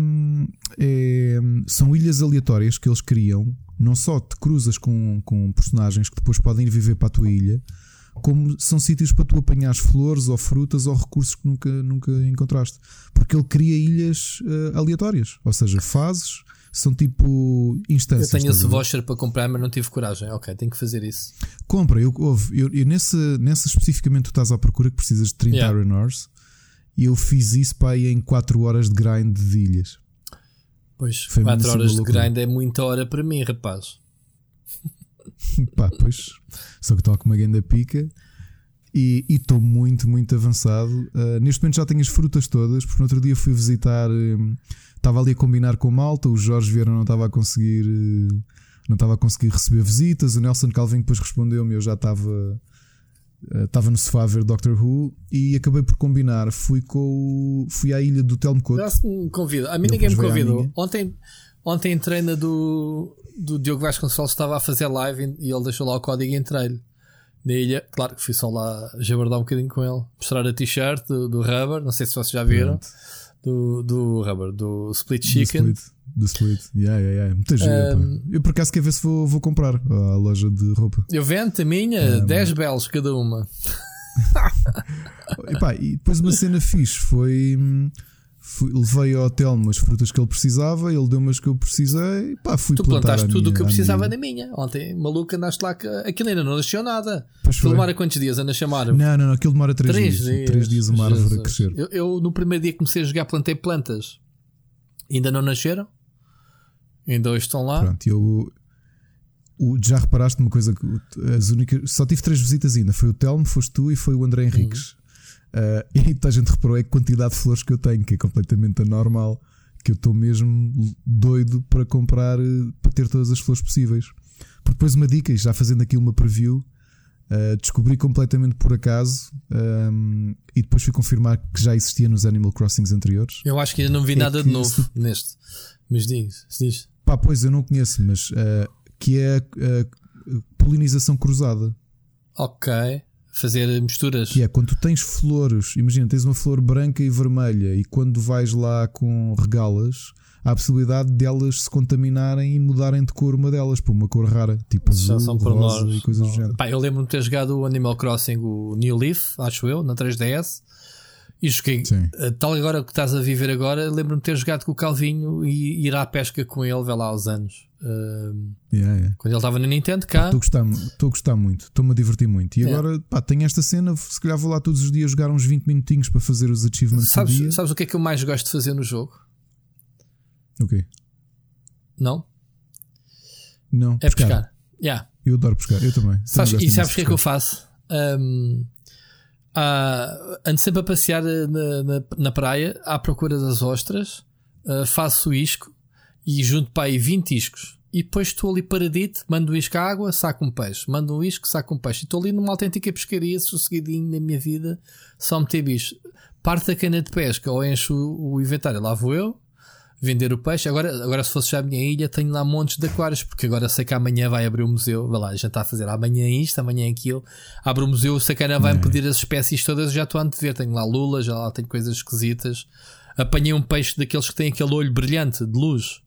é, São ilhas aleatórias que eles criam. Não só te cruzas com, com personagens que depois podem ir viver para a tua ilha, como são sítios para tu apanhar flores ou frutas ou recursos que nunca, nunca encontraste. Porque ele cria ilhas uh, aleatórias, ou seja, fases são tipo instâncias. Eu tenho esse voucher para comprar, mas não tive coragem. Ok, tenho que fazer isso. Compra, eu, ouve, eu, eu nesse, nessa especificamente tu estás à procura que precisas de 30 yeah. Iron Ores e eu fiz isso para aí em 4 horas de grind de ilhas. Pois, Foi 4 horas de grind é muita hora para mim, rapaz. Pá, pois, só que estou com uma grande pica e estou muito, muito avançado. Uh, neste momento já tenho as frutas todas, porque no outro dia fui visitar, um, estava ali a combinar com malta, o Jorge Vieira não estava a conseguir, uh, não estava a conseguir receber visitas, o Nelson Calvin depois respondeu-me, eu já estava. Uh, estava no sofá a ver Doctor Who e acabei por combinar. Fui com fui à ilha do Telmo Couto. me convida. A mim ninguém me convidou. Ontem, ontem entrei na do, do Diogo Vasconcelos estava a fazer live e ele deixou lá o código e entrei-lhe na ilha. Claro que fui só lá jabardar um bocadinho com ele, mostrar a t-shirt do, do Rubber, não sei se vocês já viram. Do, do Rubber, do Split Chicken. Do Split, do split. Yeah, yeah, yeah. Muita gira, um, Eu por acaso quero ver se vou, vou comprar à loja de roupa. Eu vendo a minha, um, 10 belos cada uma. e, e depois uma cena fixe foi. Fui, levei ao hotel umas frutas que ele precisava, ele deu umas que eu precisei. Pá, fui tu plantaste tudo o que eu precisava na minha. Ontem, maluco, andaste lá que aquilo ainda não nasceu nada. Aquilo demora quantos dias a nascer uma Não, não, não, aquilo demora 3 dias. dias. 3 dias uma Jesus. árvore a crescer. Eu, eu, no primeiro dia comecei a jogar, plantei plantas. Ainda não nasceram. Ainda hoje estão lá. Pronto, eu. O, já reparaste uma coisa que as únicas. Só tive três visitas ainda. Foi o Telmo, foste tu e foi o André Henriques. Hum. Uh, e toda a gente reparou é a quantidade de flores que eu tenho, que é completamente anormal, que eu estou mesmo doido para comprar, eh, para ter todas as flores possíveis. Porque depois uma dica, já fazendo aqui uma preview, uh, descobri completamente por acaso um, ehm, e depois fui confirmar que já existia nos Animal Crossings anteriores. Eu acho que ainda não vi é nada de novo se... neste. Mas diz, diz. Pá, pois eu não conheço, mas uh, que é a polinização cruzada. Ok fazer misturas. Que é quando tu tens flores, imagina, tens uma flor branca e vermelha e quando vais lá com regalas, há a possibilidade delas se contaminarem e mudarem de cor uma delas para uma cor rara, tipo azul, são rosa e coisas do género. Pá, eu lembro-me de ter jogado o Animal Crossing, o New Leaf, acho eu, na 3DS. E joguei, Sim. Eh, tal agora que estás a viver agora, lembro-me de ter jogado com o Calvinho e ir à pesca com ele, vê lá aos anos. Uh, yeah, yeah. Quando ele estava na Nintendo, cá. Estou a gostar, muito, estou-me a divertir muito. E yeah. agora, pá, tenho esta cena. Se calhar vou lá todos os dias jogar uns 20 minutinhos para fazer os achievements sabes. Sabes o que é que eu mais gosto de fazer no jogo? O quê? Não? Não. É pescar. pescar. Yeah. Eu adoro pescar, eu também. Sabes, e sabes o que é que eu faço? Um, ando sempre a passear na, na, na, praia à procura das ostras, uh, faço isco e junto para aí 20 iscos. E depois estou ali paradito, mando um isco à água, saco um peixe. Mando um isco, saco um peixe. E estou ali numa autêntica pescaria, sossegadinho na minha vida, só meter bicho. Parte da cana de pesca ou encho o, inventário, lá vou eu, vender o peixe. Agora, agora se fosse já a minha ilha, tenho lá montes de aquários, porque agora sei que amanhã vai abrir o museu. Vai lá, a gente está a fazer amanhã isto, amanhã aquilo. Abre o museu, o sacana vai-me pedir as espécies todas, já estou a antever. Tenho lá lula, já lá tenho coisas esquisitas. Apanhei um peixe daqueles que têm aquele olho brilhante de luz.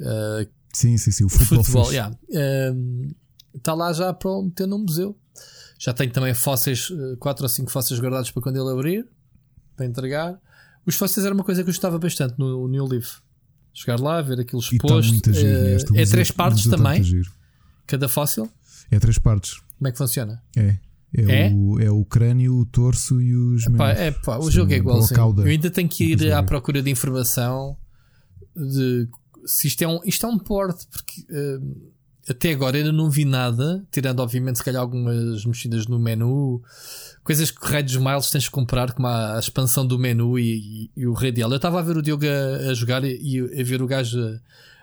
Uh, sim, sim, sim. O futebol. futebol yeah. uh, está lá já para meter no museu. Já tenho também fósseis, 4 eh, ou 5 fósseis guardados para quando ele abrir, para entregar. Os fósseis era uma coisa que eu gostava bastante no New Leaf. Chegar lá, ver aquilo tá exposto. Uh, é três partes também. Cada fóssil? É três partes. Como é que funciona? É. É, é? O, é o crânio, o torso e os membros. É, pá, o jogo é igual. Assim. Eu ainda tenho que ir à procura de informação de se isto é um, isto é um porte, porque uh, até agora ainda não vi nada, tirando obviamente se calhar algumas mexidas no menu, coisas que o Rei dos Miles tens de comprar, como a, a expansão do menu e, e, e o radial. Eu estava a ver o Diogo a, a jogar e, e, a ver o gajo a,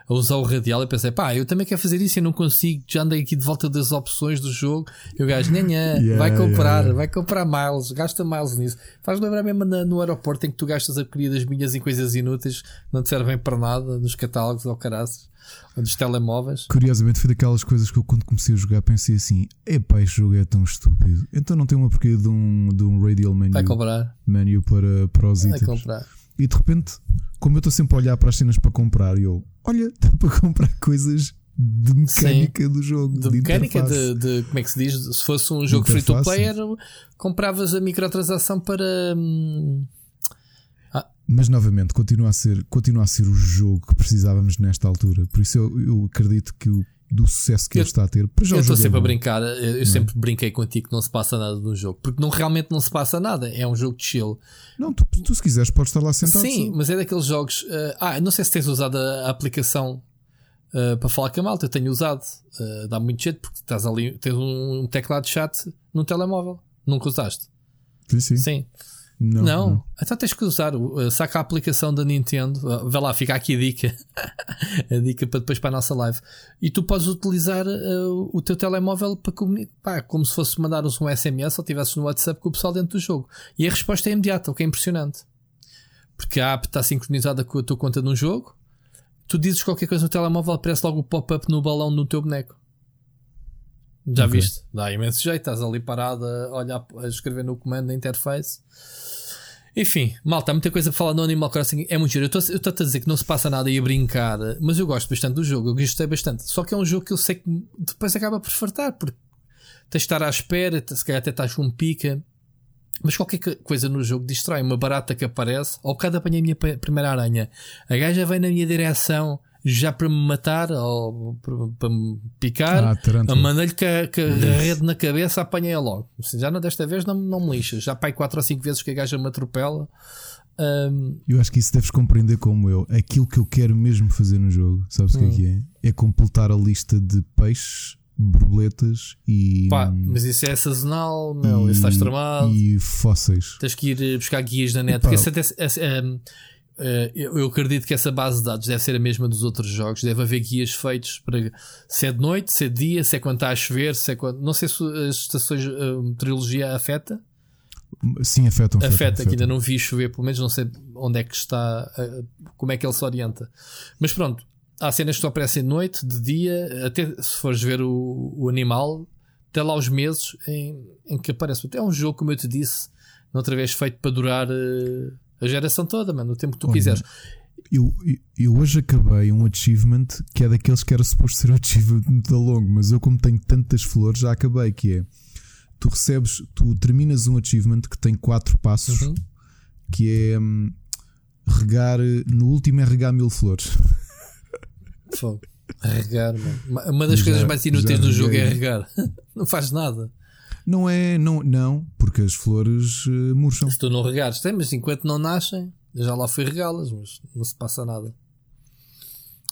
a usar o radial e pensei, pá, eu também quero fazer isso e não consigo, já andei aqui de volta das opções do jogo. E o gajo, nem yeah, vai comprar, yeah. vai comprar miles, gasta miles nisso. Faz lembrar mesmo na, no aeroporto em que tu gastas a comida das minhas em coisas inúteis, não te servem para nada, nos catálogos ou caraças. Ou dos telemóveis. Curiosamente foi daquelas coisas que eu quando comecei a jogar pensei assim, epá, este jogo é tão estúpido. Então não tem uma porquê de um, de um radial menu, vai comprar. menu para, para os itens. Vai comprar. E de repente, como eu estou sempre a olhar para as cenas para comprar, eu, olha, dá para comprar coisas de mecânica Sim. do jogo. De, de mecânica, de, de, como é que se diz? Se fosse um jogo free to player, compravas a microtransação para. Hum... Ah. Mas novamente, continua a, ser, continua a ser o jogo que precisávamos nesta altura. Por isso eu, eu acredito que o do sucesso que eu, ele está a ter. eu estou sempre a brincar, eu, sempre brinquei contigo que não se passa nada no jogo, porque não, realmente não se passa nada, é um jogo de chill. Não, tu, tu se quiseres podes estar lá sentado. Sim, mas é daqueles jogos. Uh, ah, não sei se tens usado a, a aplicação uh, para falar com a malta, eu tenho usado, uh, dá muito jeito, porque estás ali, tens um teclado de chat no telemóvel, nunca usaste. Sim, sim. Sim. Não, não. não. Então tens que usar. Uh, saca a aplicação da Nintendo. Vê lá, fica aqui a dica. a dica para depois para a nossa live. E tu podes utilizar uh, o teu telemóvel para comunicar, como se fosse mandares um SMS ou tivesses no WhatsApp com o pessoal dentro do jogo. E a resposta é imediata, o que é impressionante. Porque a app está sincronizada com a tua conta num jogo. Tu dizes qualquer coisa no telemóvel, aparece logo o pop-up no balão no teu boneco. Já okay. viste? Dá imenso jeito. Estás ali parado a olhar, a escrever no comando na interface Enfim, malta, há muita coisa para falar no Animal Crossing. É muito giro. Eu estou a dizer que não se passa nada e a brincar, mas eu gosto bastante do jogo. Eu gostei bastante. Só que é um jogo que eu sei que depois acaba por fartar, porque tens de estar à espera, se calhar até estás com pica. Mas qualquer coisa no jogo distrai. Uma barata que aparece, ao bocado apanhei a minha primeira aranha. A gaja vem na minha direção já para me matar ou para, me picar, ah, a mandei-lhe com a, rede na cabeça, apanhei-a logo. Já não, desta vez não, não me lixa. Já pai 4 ou 5 vezes que a gaja me atropela. Um... Eu acho que isso deves compreender como eu. Aquilo que eu quero mesmo fazer no jogo, sabes o hum. que é? Hum. É completar a lista de peixes, borboletas e. Pá, mas isso é sazonal, meu, e, isso está tramado. E fósseis. Tens que ir buscar guias na net. Porque esse, esse, esse, Uh, eu, acredito que essa base de dados deve ser a mesma dos outros jogos. Deve haver guias feitos para se é de noite, se é de dia, se é quando está a chover, se é quando. Não sei se as estações uh, meteorologia afeta. Sim, afeta. Afeta, afeta, que ainda não vi chover, pelo menos não sei onde é que está, uh, como é que ele se orienta. Mas pronto, há cenas que só aparecem de noite, de dia, até se fores ver o, o animal, até lá os meses em, em que aparece. Até é um jogo, como eu te disse, outra vez feito para durar. Uh, a geração toda, mano, o tempo que tu Olha, quiseres. Eu, eu hoje acabei um achievement que é daqueles que era suposto ser o achievement da longo, mas eu, como tenho tantas flores, já acabei. Que é tu recebes, tu terminas um achievement que tem quatro passos, uhum. que é hum, regar. No último é regar mil flores. Fogo. Regar, mano. Uma das já, coisas mais inúteis do jogo é regar. Não faz nada. Não é, não, não, porque as flores uh, murcham. Se tu não regares, tem, mas enquanto não nascem, já lá fui regá-las, mas não se passa nada.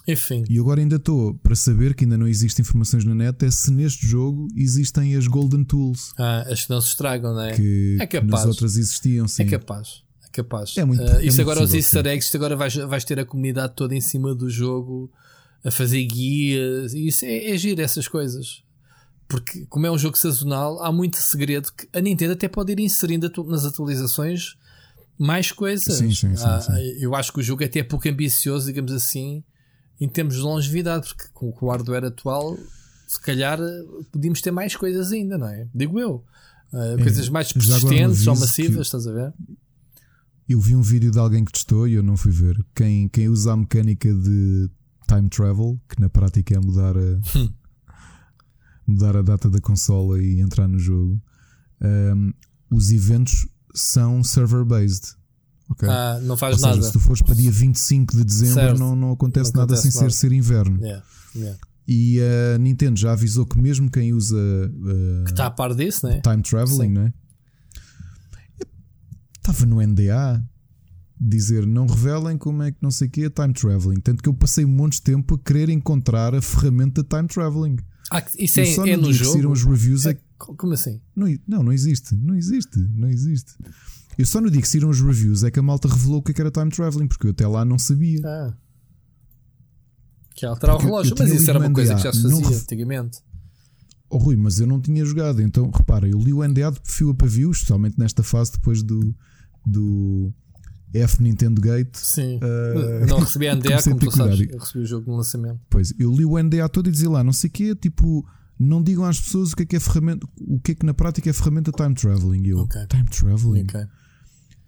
Enfim. E agora ainda estou para saber que ainda não existem informações na net é se neste jogo existem as Golden Tools. Ah, as que não se estragam, não é? Que, é capaz. Que nas outras existiam, sim. É capaz. É capaz. É muito, uh, é isso agora os easter eggs, agora vais, vais ter a comunidade toda em cima do jogo a fazer guias. Isso é, é giro, essas coisas. Porque, como é um jogo sazonal, há muito segredo que a Nintendo até pode ir inserindo nas atualizações mais coisas. Sim, sim, sim, ah. Eu acho que o jogo é até é pouco ambicioso, digamos assim, em termos de longevidade, porque com, o hardware atual, se calhar podíamos ter mais coisas ainda, não é? Digo eu. Uh, é, coisas mais persistentes ou massivas, que... estás a ver? Eu vi um vídeo de alguém que testou e eu não fui ver. Quem, quem usa a mecânica de time travel, que na prática é mudar a. Mudar a data da consola e entrar no jogo, um, os eventos são server-based. Okay? Ah, não faz Ou nada. se tu fores para dia 25 de dezembro, não, não acontece não nada acontece sem nada. ser ser inverno. Yeah, yeah. E a Nintendo já avisou que mesmo quem usa uh, que está a par disso, né? time traveling, né? Estava no NDA dizer não revelem como é que não sei o que é time traveling. Tanto que eu passei um monte de tempo a querer encontrar a ferramenta time traveling. Ah, isso é, só é no jogo? os reviews é, é, Como assim? Não, não, não existe. Não existe. Não existe. Eu só no dia que saíram os reviews é que a malta revelou o que, é que era time traveling, porque eu até lá não sabia. Ah. Que alterar o relógio, mas isso era uma coisa que já se fazia não... antigamente. Oh Rui, mas eu não tinha jogado, então repara, eu li o NDA de fio a pavio, especialmente nesta fase depois do, do F Nintendo Gate. Sim. Uh, não recebi a NDA, como tu sabes. Eu recebi o jogo no lançamento. Pois, eu li o NDA todo e dizia lá, não sei o quê, tipo, não digam às pessoas o que é que é ferramenta, o que é que na prática é ferramenta time traveling. E eu, okay. time traveling? Okay.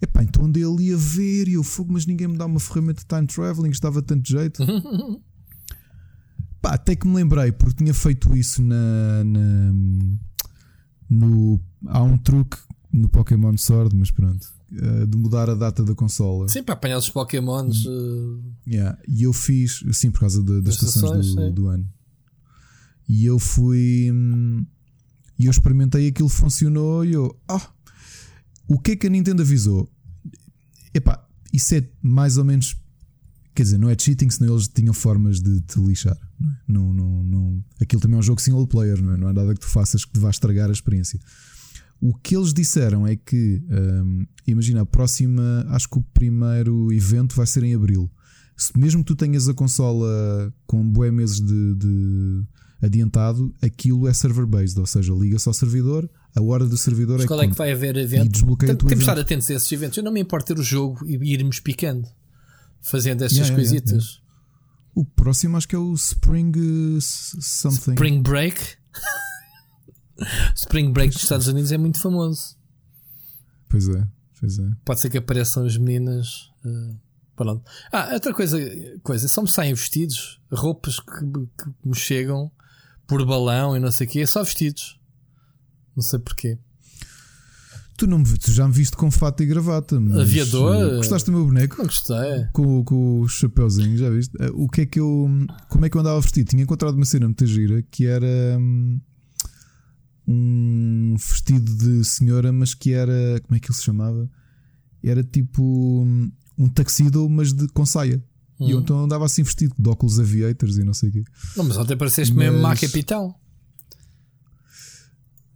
Epá, então andei ali a ver e eu fogo, mas ninguém me dá uma ferramenta time traveling, estava tanto jeito. Pá, até que me lembrei, porque tinha feito isso na, na no. Há um truque no Pokémon Sword, mas pronto. Uh, de mudar a data da consola. Sim, para apanhar os Pokémons. Uh... Yeah. E eu fiz, sim, por causa de, das estações, do, do, ano. E eu fui. Hum, e eu experimentei aquilo, funcionou. E eu. Oh, o que é que a Nintendo avisou? Epá, isso é mais ou menos. Quer dizer, não é cheating, senão eles tinham formas de te lixar. Não, é? não, não, não, Aquilo também é um jogo single player, não é? Não há nada que tu faças que te vá estragar a experiência. O que eles disseram é que, um, imagina, a próxima, acho que o primeiro evento vai ser em abril. Se mesmo que tu tenhas a consola com bué meses de, de adiantado, aquilo é server-based, ou seja, liga-se ao servidor, a hora do servidor Mas é qual que é que vai haver evento? E Temos de estar atentos a esses eventos. Eu não me importo ter o jogo e irmos picando, fazendo estas yeah, coisitas. Yeah, yeah. O próximo acho que é o Spring uh, Something. Spring Break? Spring Break dos Estados Unidos é muito famoso. Pois é, Pois é. Pode ser que apareçam as meninas. Uh, pronto. Ah, outra coisa, coisa só me saem vestidos, roupas que, que me chegam por balão e não sei o quê, só vestidos. Não sei porquê. Tu, não me, tu já me viste com fato e gravata. Mas, Aviador. Gostaste do meu boneco? Gostei. Com, com o chapéuzinho, já viste? O que é que eu. Como é que eu andava vestido? Tinha encontrado uma cena muito gira que era. Hum, um vestido de senhora, mas que era. Como é que ele se chamava? Era tipo um taxido, mas de, com saia. Hum. E eu hum. então andava assim vestido de óculos aviators e não sei o quê. Não, mas ontem pareceste mas... mesmo má capitão.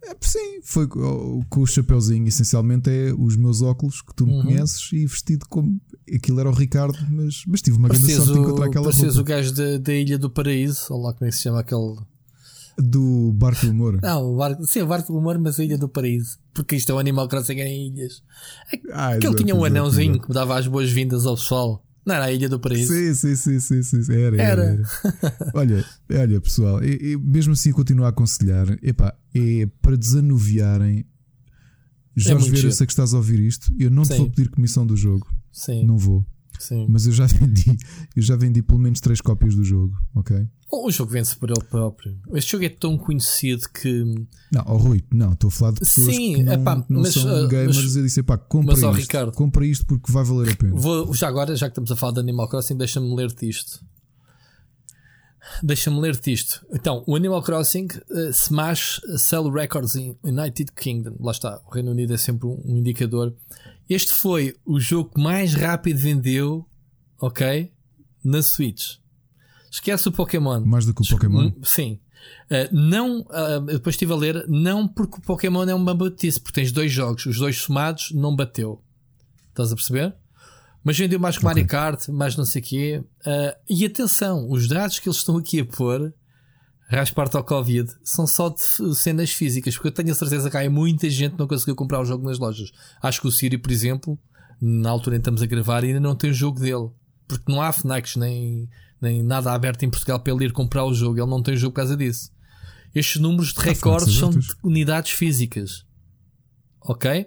É, sim, foi com o chapeuzinho. Essencialmente é os meus óculos que tu me uhum. conheces e vestido como. Aquilo era o Ricardo, mas, mas tive uma grande sorte de encontrar aquela roupa. o gajo da, da Ilha do Paraíso, ou lá como é que se chama aquele. Do Barco do Humor. Não, o barco, sim, o Barco do Humor, mas a Ilha do Paraíso. Porque isto é um animal crossing em ilhas. Ah, Aquele tinha um anãozinho que me dava as boas-vindas ao pessoal. Não era a Ilha do Paraíso? Sim, sim, sim, sim, sim. Era, era. era. olha, olha, pessoal, eu, eu, mesmo assim continuo a aconselhar, epá, é para desanuviarem. Jorge é Vieira, sei que estás a ouvir isto. Eu não sim. te vou pedir comissão do jogo. Sim. Não vou. Sim. Mas eu já vendi, eu já vendi pelo menos três cópias do jogo, ok? O jogo vence por ele próprio. Este jogo é tão conhecido que. Não, oh Rui, não, estou a falar de pessoas Sim, que não, epá, não mas, são uh, gamers. Mas, eu disse, pá, compra mas, isto, Ricardo, compra isto porque vai valer a pena. Vou, já agora, já que estamos a falar de Animal Crossing, deixa-me ler-te isto. Deixa-me ler-te isto. Então, o Animal Crossing uh, Smash Sell Records in United Kingdom. Lá está, o Reino Unido é sempre um, um indicador. Este foi o jogo que mais rápido vendeu, ok? Na Switch. Esquece o Pokémon. Mais do que o Pokémon? Sim. Uh, não, uh, depois estive a ler, não porque o Pokémon é uma batice, porque tens dois jogos, os dois somados não bateu. Estás a perceber? Mas vendeu mais que Mario Kart, mais não sei o quê. Uh, e atenção, os dados que eles estão aqui a pôr, raspar-te ao Covid, são só de cenas físicas, porque eu tenho a certeza que há muita gente que não conseguiu comprar o jogo nas lojas. Acho que o Siri, por exemplo, na altura em que estamos a gravar, ainda não tem o jogo dele. Porque não há FNACs nem nem nada aberto em Portugal para ele ir comprar o jogo. Ele não tem o jogo por causa disso. Estes números de recordes são de unidades físicas. Ok?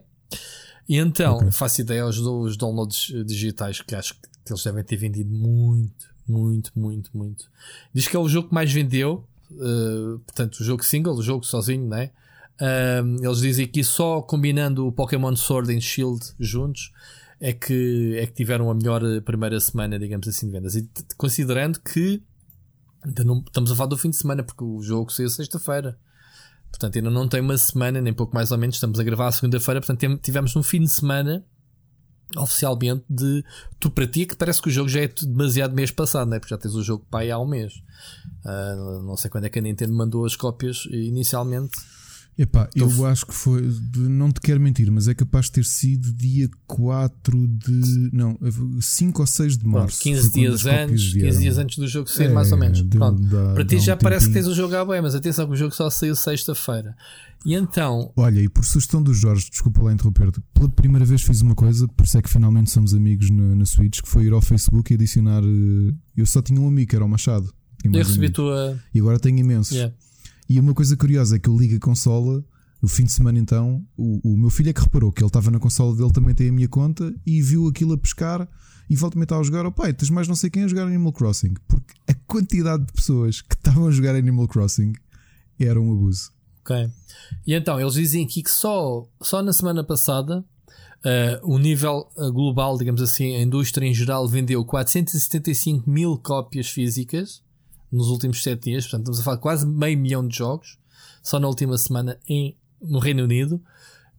E então, okay. faço ideia aos, aos downloads digitais que acho que eles devem ter vendido muito, muito, muito, muito. Diz que é o jogo que mais vendeu. Uh, portanto, o jogo single, o jogo sozinho, né? Uh, eles dizem que só combinando o Pokémon Sword e Shield juntos é que, é que tiveram a melhor eh, primeira semana, digamos assim, de vendas. E considerando que não, estamos a falar do fim de semana, porque o jogo saiu sexta-feira. Portanto, ainda não tem uma semana, nem pouco mais ou menos. Estamos a gravar a segunda-feira, portanto, tivemos um fim de semana oficialmente de tu para ti que parece que o jogo já é demasiado mês passado, né? porque já tens o jogo pai há um mês. Uh, não sei quando é que a Nintendo mandou as cópias inicialmente. Epá, então, eu acho que foi. Não te quero mentir, mas é capaz de ter sido dia 4 de. Não, 5 ou 6 de março. 15 dias antes, 15 dias antes do jogo sair, é, mais ou menos. Pronto. Dá, Para ti já um parece que tens o jogo à bem, mas atenção que o jogo só saiu sexta-feira. E então. Olha, e por sugestão do Jorge, desculpa lá interromper-te, pela primeira vez fiz uma coisa, por isso é que finalmente somos amigos na, na Switch, que foi ir ao Facebook e adicionar. Eh, eu só tinha um amigo, que era o Machado. Eu recebi a tua. E agora tenho imensos. Yeah. E uma coisa curiosa é que eu ligo a consola. No fim de semana, então, o, o meu filho é que reparou que ele estava na consola dele, também tem a minha conta, e viu aquilo a pescar e volta-me a jogar. Oh pai, tens mais não sei quem a jogar Animal Crossing. Porque a quantidade de pessoas que estavam a jogar Animal Crossing era um abuso. Ok. E então, eles dizem aqui que só, só na semana passada uh, o nível eh, global, digamos assim, a indústria em geral vendeu 475 mil cópias físicas nos últimos 7 dias, portanto estamos a falar quase meio milhão de jogos só na última semana em, no Reino Unido,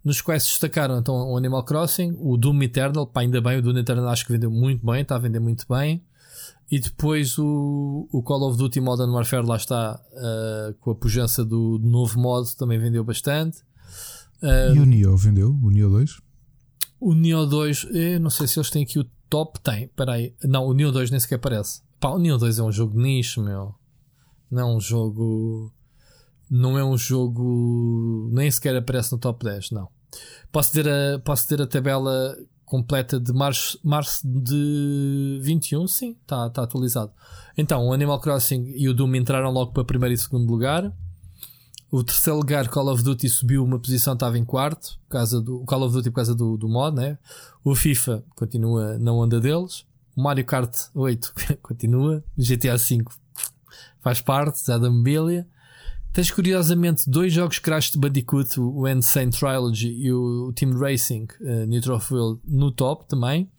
nos quais se destacaram então o Animal Crossing, o Doom Eternal, pá, ainda bem, o Doom Eternal acho que vendeu muito bem, está a vender muito bem. E depois o, o Call of Duty Modern Warfare, lá está, uh, com a pujança do, do, novo modo, também vendeu bastante. Uh, e o Neo vendeu? O Neo 2? O Neo 2, eu não sei se eles têm aqui o top. Tem, peraí. Não, o Neo 2 nem sequer aparece. Pá, o Neo 2 é um jogo de nicho, meu. Não é um jogo. Não é um jogo. Nem sequer aparece no top 10, não. Posso ter a, posso ter a tabela completa de março, março de 21? Sim, está tá atualizado. Então, o Animal Crossing e o Doom entraram logo para primeiro e segundo lugar. O terceiro lugar, Call of Duty, subiu uma posição, estava em quarto, por causa do Call of Duty por causa do, do mod, né? O FIFA continua na onda deles. O Mario Kart 8 continua. GTA V faz parte já da mobília. Tens curiosamente dois jogos Crash de Bandicoot, o Insane Trilogy e o Team Racing uh, Neutral Fuel no top também.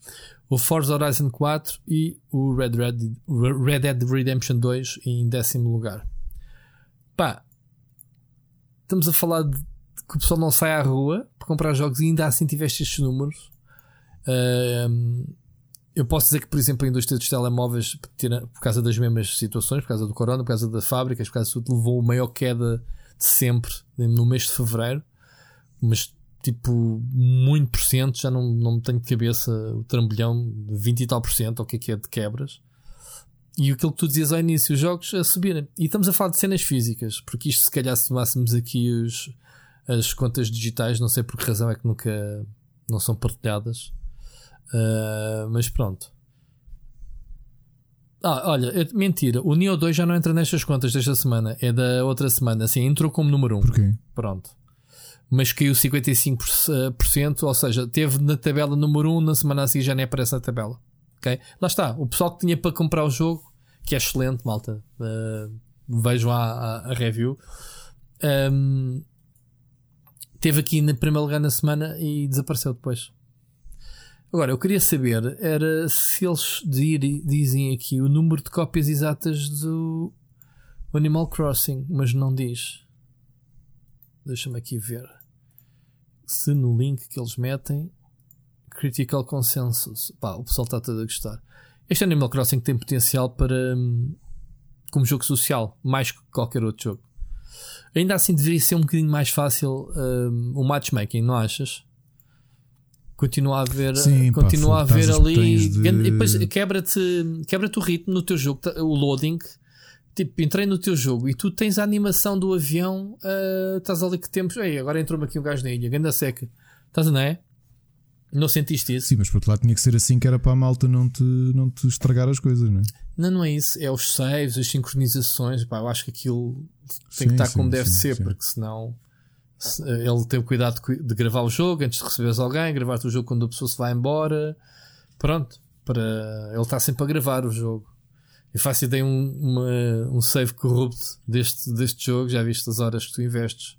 O Forza Horizon 4 e o Red, Red, Red Dead Redemption 2 em décimo lugar. Pá, estamos a falar de que o pessoal não sai à rua para comprar jogos e ainda assim tiveste estes números. Uh, eu posso dizer que, por exemplo, a indústria dos telemóveis, por causa das mesmas situações, por causa do corona, por causa da fábricas, por causa tudo, levou a maior queda de sempre no mês de fevereiro. Mas, tipo, muito por cento, já não, não tenho de cabeça o trambolhão de 20 e tal por cento, ou o que é que é de quebras. E aquilo que tu dizias ao início, os jogos a subirem. E estamos a falar de cenas físicas, porque isto, se calhar, se tomássemos aqui os, as contas digitais, não sei por que razão é que nunca não são partilhadas Uh, mas pronto. Ah, olha, mentira. O Neo 2 já não entra nestas contas desta semana. É da outra semana. Assim, entrou como número 1. Porquê? Pronto. Mas caiu 55%, ou seja, teve na tabela número 1, na semana a seguir já nem aparece na tabela. Ok? Lá está. O pessoal que tinha para comprar o jogo, que é excelente, malta. Uh, vejam a, a, a review. Um, teve aqui na primeiro lugar na semana e desapareceu depois. Agora, eu queria saber era se eles dizem aqui o número de cópias exatas do Animal Crossing, mas não diz. Deixa-me aqui ver. Se no link que eles metem Critical Consensus. Pá, o pessoal está todo a gostar. Este Animal Crossing tem potencial para hum, como jogo social, mais que qualquer outro jogo. Ainda assim deveria ser um bocadinho mais fácil um, o matchmaking, não achas? Continua a haver, Sim, continua pá, a haver ali. De... E depois quebra-te quebra o ritmo no teu jogo, tá, o loading. Tipo, entrei no teu jogo e tu tens a animação do avião, uh, estás ali que temos. Ei, agora entrou-me aqui um gajo na ilha, ganda seca. Estás a não é? Não sentiste isso? Sim, mas por outro lado tinha que ser assim que era para a malta não te, não te estragar as coisas, não é? Não, não é isso. É os saves, as sincronizações. Pá, eu acho que aquilo tem sim, que estar sim, como deve sim, ser, porque senão ele tem o cuidado de gravar o jogo antes de receberes alguém, gravar o jogo quando a pessoa se vai embora. Pronto, para ele está sempre a gravar o jogo. Eu faço ideia um, uma, um save corrupto deste, deste jogo, já viste as horas que tu investes.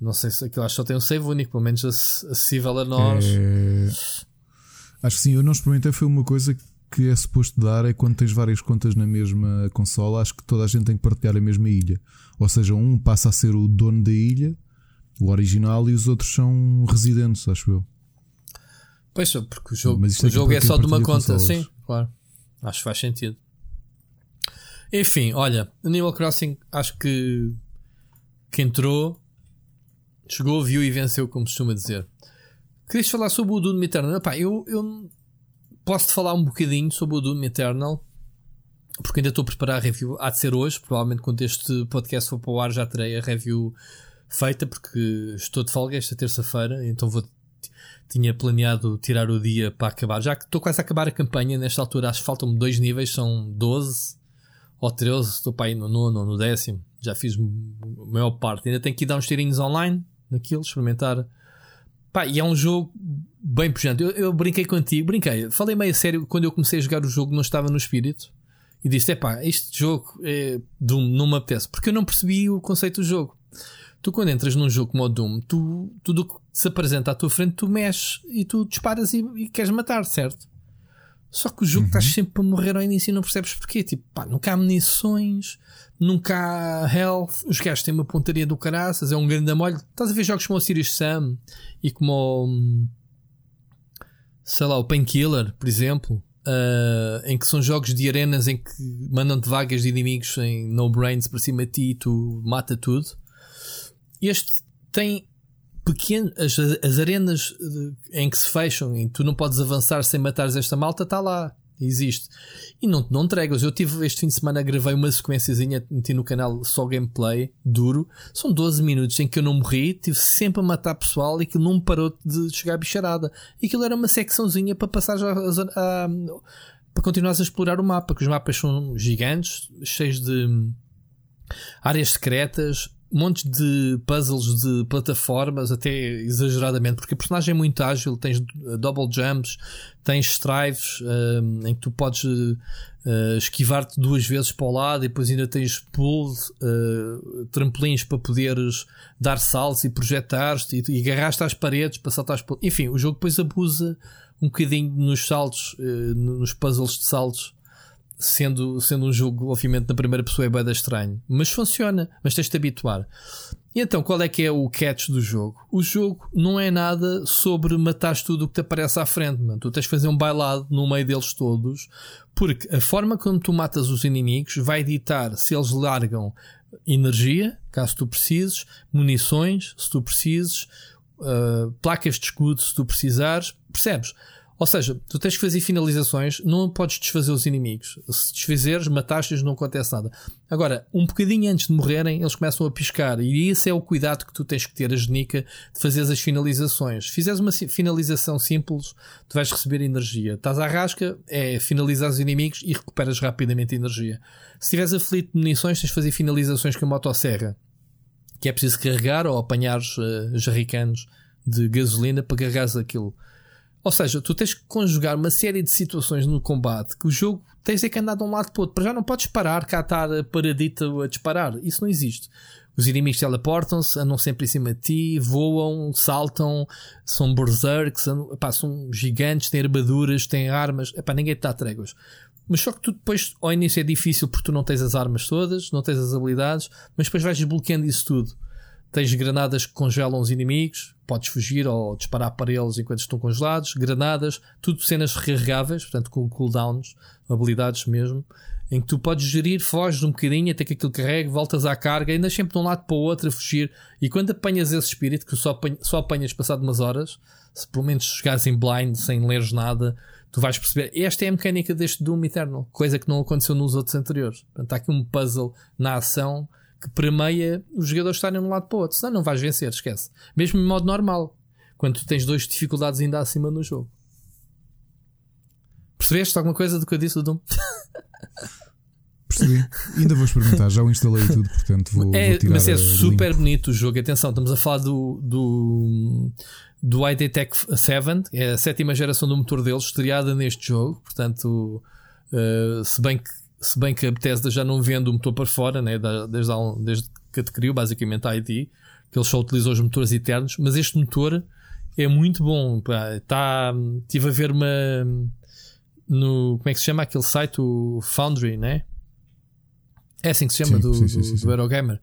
Não sei se aquilo acho que só tem um save único, pelo menos acessível a nós. É... Acho que sim, eu não experimentei, foi uma coisa que é suposto dar é quando tens várias contas na mesma consola, acho que toda a gente tem que partilhar a mesma ilha. Ou seja, um passa a ser o dono da ilha o original e os outros são residentes, acho eu. Pois, porque o jogo, o é jogo é só de uma conta, sim, claro. Acho que faz sentido. Enfim, olha, Animal Crossing acho que, que entrou, chegou, viu e venceu, como costuma dizer. Querias falar sobre o Doom Eternal? Epá, eu, eu posso-te falar um bocadinho sobre o Doom Eternal, porque ainda estou a preparar a review. Há de ser hoje, provavelmente quando este podcast for para o ar já terei a review feita porque estou de folga esta terça-feira, então vou tinha planeado tirar o dia para acabar. Já que estou quase a acabar a campanha, nesta altura acho que faltam-me dois níveis, são 12 ou 13, estou para aí no nono ou no décimo. Já fiz a maior parte. Ainda tenho que ir dar uns tirinhos online naquilo, experimentar. Pá, e é um jogo bem pujante. Eu, eu, brinquei contigo, brinquei, falei meio a sério quando eu comecei a jogar o jogo, não estava no espírito. E disse: é pá, este jogo é, não me apetece, porque eu não percebi o conceito do jogo. Tu, quando entras num jogo como o Doom, tu, tudo que se apresenta à tua frente, tu mexes e tu disparas e, e queres matar, certo? Só que o jogo uhum. estás sempre a morrer ao início e não percebes porquê. Tipo, pá, nunca há munições, nunca há health, os gajos têm uma pontaria do caraças, é um grande amolho. Estás a ver jogos como o Sirius Sam e como o. sei lá, o Painkiller, por exemplo, uh, em que são jogos de arenas em que mandam-te vagas de inimigos em no brains para cima de ti e tu mata tudo. Este tem pequeno, as, as arenas em que se fecham e tu não podes avançar sem matares esta malta, está lá. Existe. E não, não entregas. Eu tive este fim de semana, gravei uma sequenciazinha, meti no canal só gameplay, duro. São 12 minutos em que eu não morri, tive sempre a matar pessoal e que não parou de chegar a bicharada. E aquilo era uma secçãozinha para passar a, a, a para continuar a explorar o mapa, que os mapas são gigantes, cheios de áreas secretas, montes de puzzles de plataformas, até exageradamente, porque a personagem é muito ágil, tens double jumps, tens strives um, em que tu podes uh, esquivar-te duas vezes para o lado e depois ainda tens pulls, uh, trampolins para poderes dar saltos e projetar-te e, e agarrar-te às paredes para saltar Enfim, o jogo depois abusa um bocadinho nos saltos, uh, nos puzzles de saltos sendo, sendo um jogo, obviamente, na primeira pessoa é bem estranho, mas funciona, mas tens de te habituar. E então, qual é que é o catch do jogo? O jogo não é nada sobre matar tudo o que te aparece à frente, mano. Tu tens de fazer um bailado no meio deles todos, porque a forma como tu matas os inimigos vai ditar se eles largam energia, caso tu precises, munições, se tu precises, uh, placas de escudo, se tu precisares, percebes? Ou seja, tu tens que fazer finalizações, não podes desfazer os inimigos. Se desfizeres, mataste-os, não acontece nada. Agora, um bocadinho antes de morrerem, eles começam a piscar. E esse é o cuidado que tu tens que ter, a genica, de fazer as finalizações. Se fizeres uma finalização simples, tu vais receber energia. Estás à rasca, é finalizar os inimigos e recuperas rapidamente energia. Se tiveres aflito de munições, tens de fazer finalizações com a motosserra. Que é preciso carregar ou apanhar uh, jarricanos de gasolina para carregares aquilo. Ou seja, tu tens que conjugar uma série de situações no combate que o jogo tens é que andar de um lado para o outro. Para já não podes parar, cá estar paradito a disparar. Isso não existe. Os inimigos teleportam-se, andam sempre em cima de ti, voam, saltam, são berserks, epá, são gigantes, têm armaduras, têm armas. Epá, ninguém te dá tréguas. Mas só que tu depois, ao início é difícil porque tu não tens as armas todas, não tens as habilidades, mas depois vais desbloqueando isso tudo. Tens granadas que congelam os inimigos, podes fugir ou disparar para eles enquanto estão congelados. Granadas, tudo cenas recarregáveis, portanto com cooldowns, habilidades mesmo, em que tu podes gerir, foges um bocadinho até que aquilo carregue, voltas à carga, ainda sempre de um lado para o outro a fugir. E quando apanhas esse espírito, que só, apanhas, só apanhas passado umas horas, se pelo menos chegares em blind sem leres nada, tu vais perceber. Esta é a mecânica deste Doom Eternal, coisa que não aconteceu nos outros anteriores. Portanto, há aqui um puzzle na ação que permeia os jogadores estarem de um lado para o outro. Senão não vais vencer, esquece. Mesmo em modo normal. Quando tens duas dificuldades ainda acima no jogo. Percebeste alguma coisa do que eu disse, Dum? Percebi. Ainda vou experimentar, já o instalei tudo, portanto vou. É, vou tirar mas é super bonito o jogo. Atenção, estamos a falar do, do, do ID Tech 7, é a sétima geração do motor deles, estreada neste jogo. Portanto, uh, se bem que se bem que a Bethesda já não vende o motor para fora, né? desde, desde que adquiriu basicamente a ID, que ele só utilizou os motores eternos, mas este motor é muito bom. Pá. Tá, tive a ver uma no como é que se chama aquele site, o Foundry, né? É assim que se chama, sim, do, sim, sim, do, do Eurogamer.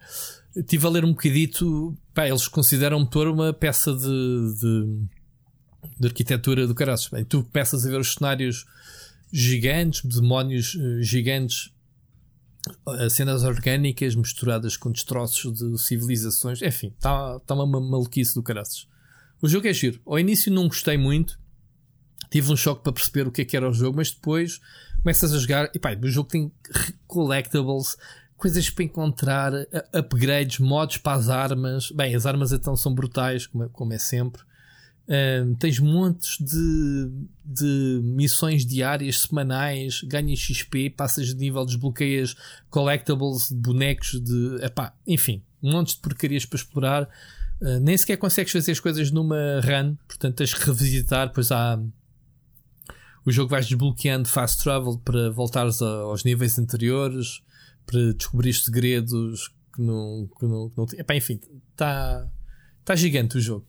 Estive a ler um bocadito, pá, eles consideram o motor uma peça de, de, de arquitetura do caraças. Tu começas a ver os cenários gigantes, demónios uh, gigantes, uh, cenas orgânicas misturadas com destroços de civilizações. Enfim, está tá uma maluquice do caraças. O jogo é giro. Ao início não gostei muito. Tive um choque para perceber o que é que era o jogo, mas depois começas a jogar e pá, o jogo tem collectibles, coisas para encontrar, upgrades, modos para as armas. Bem, as armas então são brutais, como é, como é sempre. Tens montes de, de missões diárias, semanais, ganhas XP, passas de nível, desbloqueias collectibles, bonecos de. Epá, enfim, montes de porcarias para explorar. Uh, nem sequer consegues fazer as coisas numa run, portanto tens que revisitar. Pois há. O jogo vais desbloqueando fast travel para voltares a, aos níveis anteriores, para descobrir segredos que não. Que não, que não epá, enfim, está tá gigante o jogo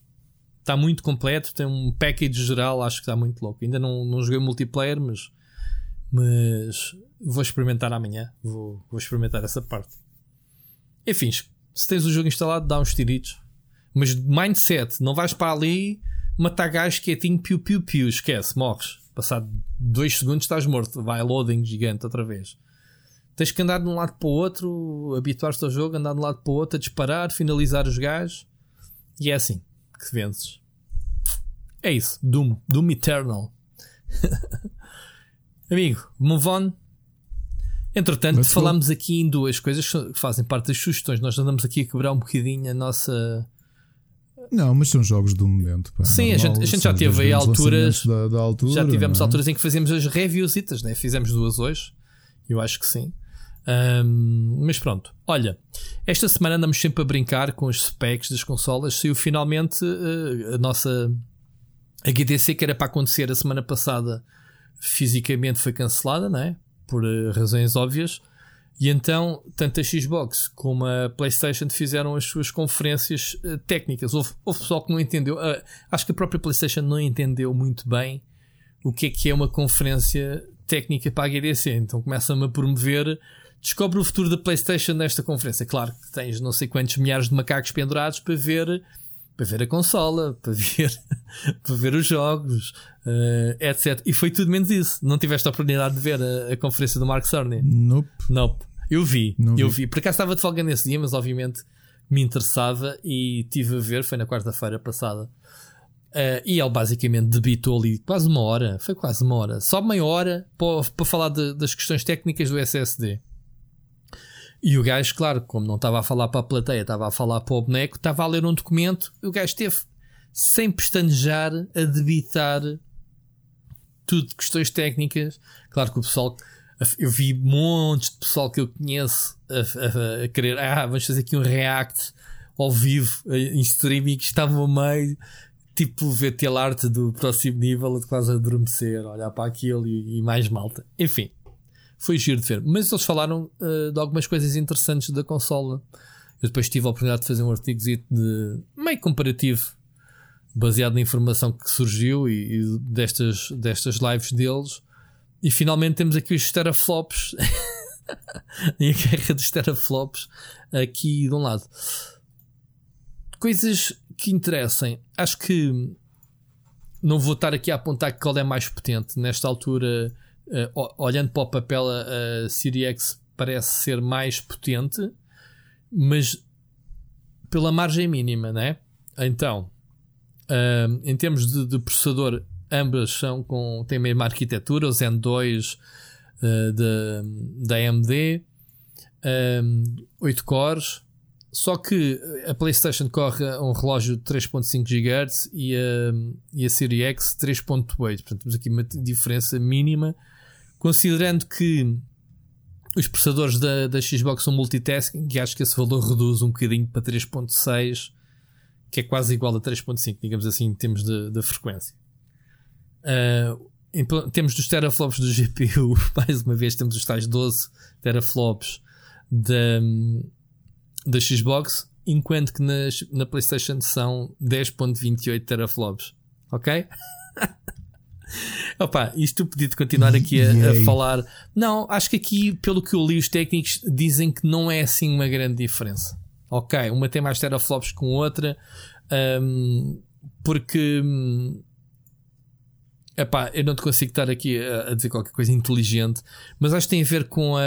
está muito completo, tem um package geral, acho que está muito louco. Ainda não, não joguei multiplayer, mas, mas vou experimentar amanhã. Vou, vou experimentar essa parte. Enfim, se tens o jogo instalado, dá uns tiritos. Mas mindset, não vais para ali matar gajos quietinho, piu piu piu, esquece, morres. Passado dois segundos estás morto, vai loading gigante outra vez. Tens que andar de um lado para o outro, habituar-te ao jogo, andar de um lado para o outro, a disparar, finalizar os gajos. E é assim que vences. É isso. Doom. Doom Eternal. Amigo, move on. Entretanto, Mas falámos aqui em duas coisas que fazem parte das sugestões. Nós andamos aqui a quebrar um bocadinho a nossa. Não, mas são jogos do momento. Pá. Sim, Normal, a gente, a gente já teve aí alturas. Da, da altura, já tivemos é? alturas em que fazíamos as reviewsitas, né? Fizemos duas hoje. Eu acho que sim. Um, mas pronto, olha, esta semana andamos sempre a brincar com os specs das consolas. Saiu finalmente uh, a nossa HDC que era para acontecer a semana passada, fisicamente foi cancelada, não é? Por uh, razões óbvias. E então, tanto a Xbox como a PlayStation fizeram as suas conferências uh, técnicas. Houve, houve pessoal que não entendeu. Acho que a própria PlayStation não entendeu muito bem o que é que é uma conferência técnica para a HDC. Então começa-me a promover. Descobre o futuro da PlayStation nesta conferência. Claro que tens não sei quantos milhares de macacos pendurados para ver para ver a consola, para ver, para ver os jogos, uh, etc. E foi tudo menos isso. Não tiveste a oportunidade de ver a, a conferência do Mark Cerny? Nope. Nope. Eu vi, Não eu vi. vi. Por acaso estava de folga nesse dia, mas obviamente me interessava e tive a ver, foi na quarta-feira passada. Uh, e ele basicamente debitou ali quase uma hora, foi quase uma hora, só meia hora para, para falar de- das questões técnicas do SSD. E o gajo, claro, como não estava a falar para a plateia, estava a falar para o boneco, estava a ler um documento. O gajo teve, sem pestanejar, a debitar tudo questões técnicas. Claro que o pessoal, eu vi montes de pessoal que eu conheço a, a- a querer, ah, vamos fazer aqui um react ao vivo, em streaming, que estavam a meio, tipo, ver tel arte do próximo nível, de quase adormecer, olhar para aquilo e, e mais malta. Enfim, foi giro de ver. Mas eles falaram uh, de algumas coisas interessantes da consola. Eu depois tive a oportunidade de fazer um artigo de meio comparativo, baseado na informação que surgiu e, e destas, destas lives deles. E finalmente temos aqui os teraflops e a guerra dos teraflops aqui de um lado. Coisas que interessem. Acho que não vou estar aqui a apontar qual é mais potente. Nesta altura, o- olhando para o papel, a, a Series X parece ser mais potente, mas pela margem mínima, né? Então, ahm, em termos de, de processador, ambas são com, têm a mesma arquitetura, o Zen 2 eh, da, da AMD, ahm, 8 cores. Só que a PlayStation corre um relógio de 3.5 GHz e a, e a Series X 3.8. Portanto, temos aqui uma diferença mínima. Considerando que os processadores da, da Xbox são multitasking, e acho que esse valor reduz um bocadinho para 3.6, que é quase igual a 3.5, digamos assim, em termos de, de frequência. Ah, em temos dos teraflops do GPU, mais uma vez temos os tais 12 teraflops da, da Xbox, enquanto que nas, na PlayStation são 10.28 teraflops. Ok? Opa, isto podia continuar aqui a, a falar. Não, acho que aqui, pelo que eu li, os técnicos dizem que não é assim uma grande diferença. Ok, uma tem mais teraflops com outra, hum, porque hum, epá, eu não te consigo estar aqui a, a dizer qualquer coisa inteligente, mas acho que tem a ver com a.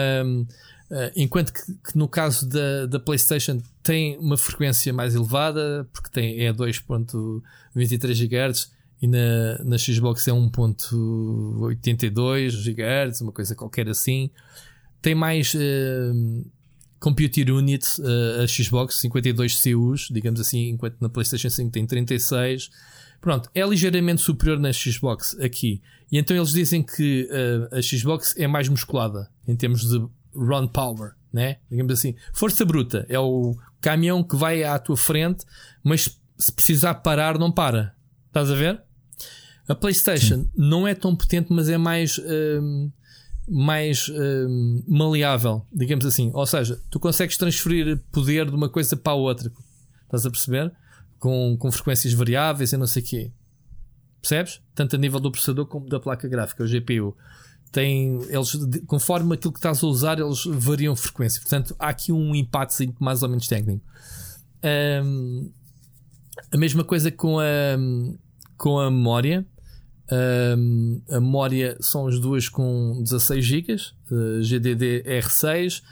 Uh, enquanto que, que no caso da, da PlayStation tem uma frequência mais elevada, porque tem, é 2.23 GHz e na, na Xbox é 1.82 GHz, uma coisa qualquer assim. Tem mais uh, Computer Units, uh, a Xbox, 52 CUs, digamos assim, enquanto na PlayStation 5 tem 36. Pronto, é ligeiramente superior na Xbox aqui. E então eles dizem que uh, a Xbox é mais musculada em termos de run power, né? Digamos assim, força bruta é o caminhão que vai à tua frente, mas se precisar parar, não para. Estás a ver? A PlayStation não é tão potente, mas é mais hum, mais hum, maleável, digamos assim. Ou seja, tu consegues transferir poder de uma coisa para a outra. Estás a perceber? Com, com frequências variáveis e não sei o quê. Percebes? Tanto a nível do processador como da placa gráfica, o GPU. Tem, eles, conforme aquilo que estás a usar, eles variam frequência. Portanto, há aqui um impacto mais ou menos técnico. Hum, a mesma coisa com a, com a memória. Hum, a memória são as duas com 16 GB, eh, GDDR6,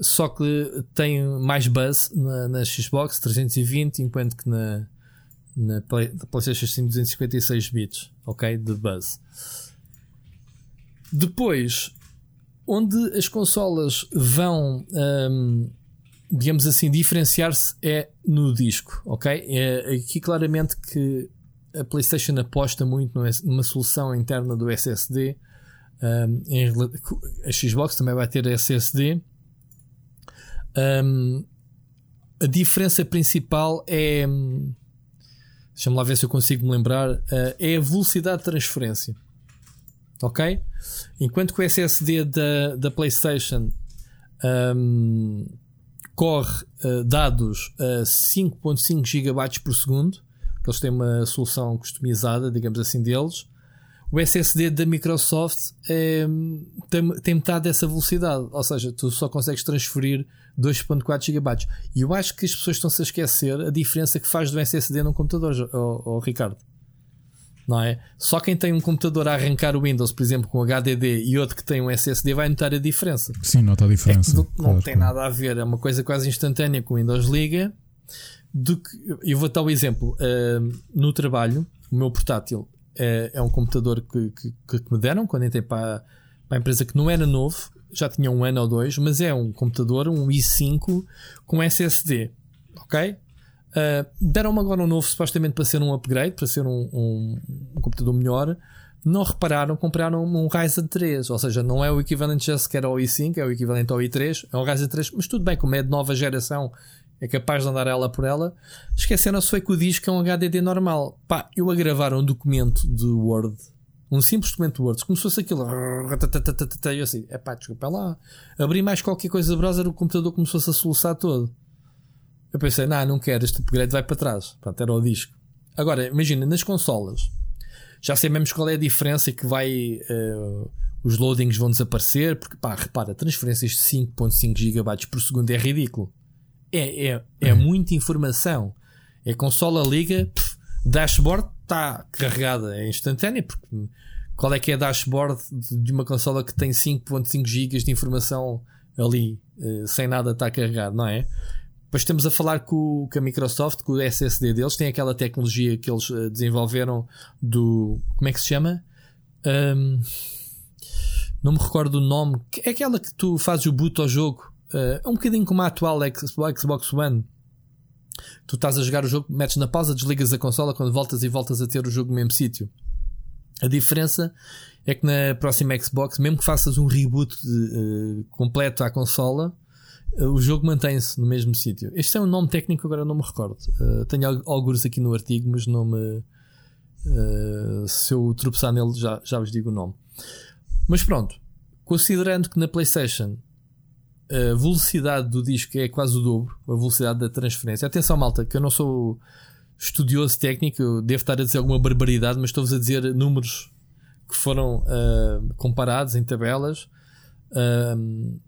só que tem mais buzz na, na Xbox 320, enquanto que na, na, Play- PlayStation 5 256 bits, ok? De buzz. Depois, onde as consolas vão, hum, digamos assim, diferenciar-se é no disco, ok? É aqui claramente que a PlayStation aposta muito numa solução interna do SSD. rela- a Xbox também vai ter SSD, Um, a diferença principal é. Deixa-me lá ver se eu consigo me lembrar. Uh, é a velocidade de transferência. Ok? Enquanto que o SSD da, da PlayStation um, corre uh, dados a 5.5 GB por segundo, eles têm uma solução customizada, digamos assim, deles. O SSD da Microsoft é, tem, tem metade dessa velocidade, ou seja, tu só consegues transferir 2.4 GB. E eu acho que as pessoas estão-se a esquecer a diferença que faz do SSD num computador, oh, oh, Ricardo. Não é? Só quem tem um computador a arrancar o Windows, por exemplo, com HDD e outro que tem um SSD vai notar a diferença. Sim, nota a diferença. É não, claro, tem nada a ver, é uma coisa quase instantânea com o Windows liga. Do que, eu vou dar o um exemplo. Uh, no trabalho, o meu portátil é, é um computador que, que, que, me deram quando entrei para, para a empresa que não era novo, já tinha um ano ou dois, mas é um computador, um i5 com SSD. Ok? Uh, Deram-me agora um novo, supostamente para ser um upgrade, para ser um, um, um, computador melhor. Não repararam, compraram um Ryzen 3, ou seja, não é o equivalente já sequer ao i5, é o equivalente ao i3, é um Ryzen 3, mas tudo bem, como é de nova geração, é capaz de andar ela por ela. Esqueceram-se foi que o disco é um HDD normal. Pá, eu a gravar um documento de Word, um simples documento de Word, como se fosse aquilo. Eu assim, é pá, desculpa lá. Abri mais qualquer coisa de browser, o computador começou-se a soluçar todo. Eu pensei, não, não quero, este upgrade vai para trás. Pronto, era o disco. Agora, imagina, nas consolas, já sabemos qual é a diferença que vai. Uh, os loadings vão desaparecer, porque pá, repara, transferências de 5.5 GB por segundo é ridículo é, é, é uhum. muita informação. É consola liga, pff, dashboard está carregada, é instantânea, porque qual é que é a dashboard de uma consola que tem 5.5 GB de informação ali, uh, sem nada estar carregado, não é? Depois estamos a falar com, com, a Microsoft, com o SSD deles, tem aquela tecnologia que eles uh, desenvolveram do. Como é que se chama? Um, não me recordo o nome. É aquela que tu fazes o boot ao jogo Uh, um bocadinho como a atual Xbox One. Tu estás a jogar o jogo, metes na pausa, desligas a consola quando voltas e voltas a ter o jogo no mesmo sítio. A diferença é que na próxima Xbox, mesmo que faças um reboot de, uh, completo à consola, uh, o jogo mantém-se no mesmo sítio. Este é um nome técnico, agora não me recordo. Uh, tenho alguns aqui no artigo, mas não me. se eu tropeçar nele, já, já vos digo o nome. Mas pronto, considerando que na PlayStation a velocidade do disco é quase o dobro, a velocidade da transferência. Atenção, malta, que eu não sou estudioso técnico, eu devo estar a dizer alguma barbaridade, mas estou-vos a dizer números que foram uh, comparados em tabelas. Uh,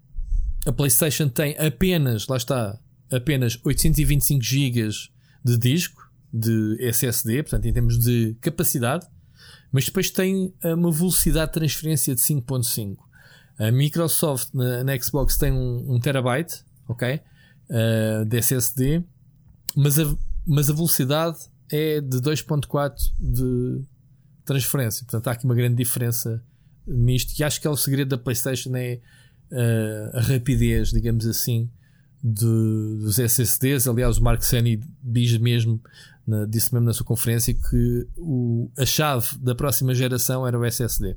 a PlayStation tem apenas, lá está, apenas 825 GB de disco, de SSD, portanto, em termos de capacidade, mas depois tem uma velocidade de transferência de 5.5. A Microsoft na, na Xbox tem um, um terabyte, ok? Uh, de SSD, mas a, mas a velocidade é de 2.4 de transferência. Portanto, há aqui uma grande diferença nisto. E acho que é o segredo da PlayStation é uh, a rapidez, digamos assim, de, dos SSDs. Aliás, o Mark Seni diz mesmo, na, disse mesmo na sua conferência, que o, a chave da próxima geração era o SSD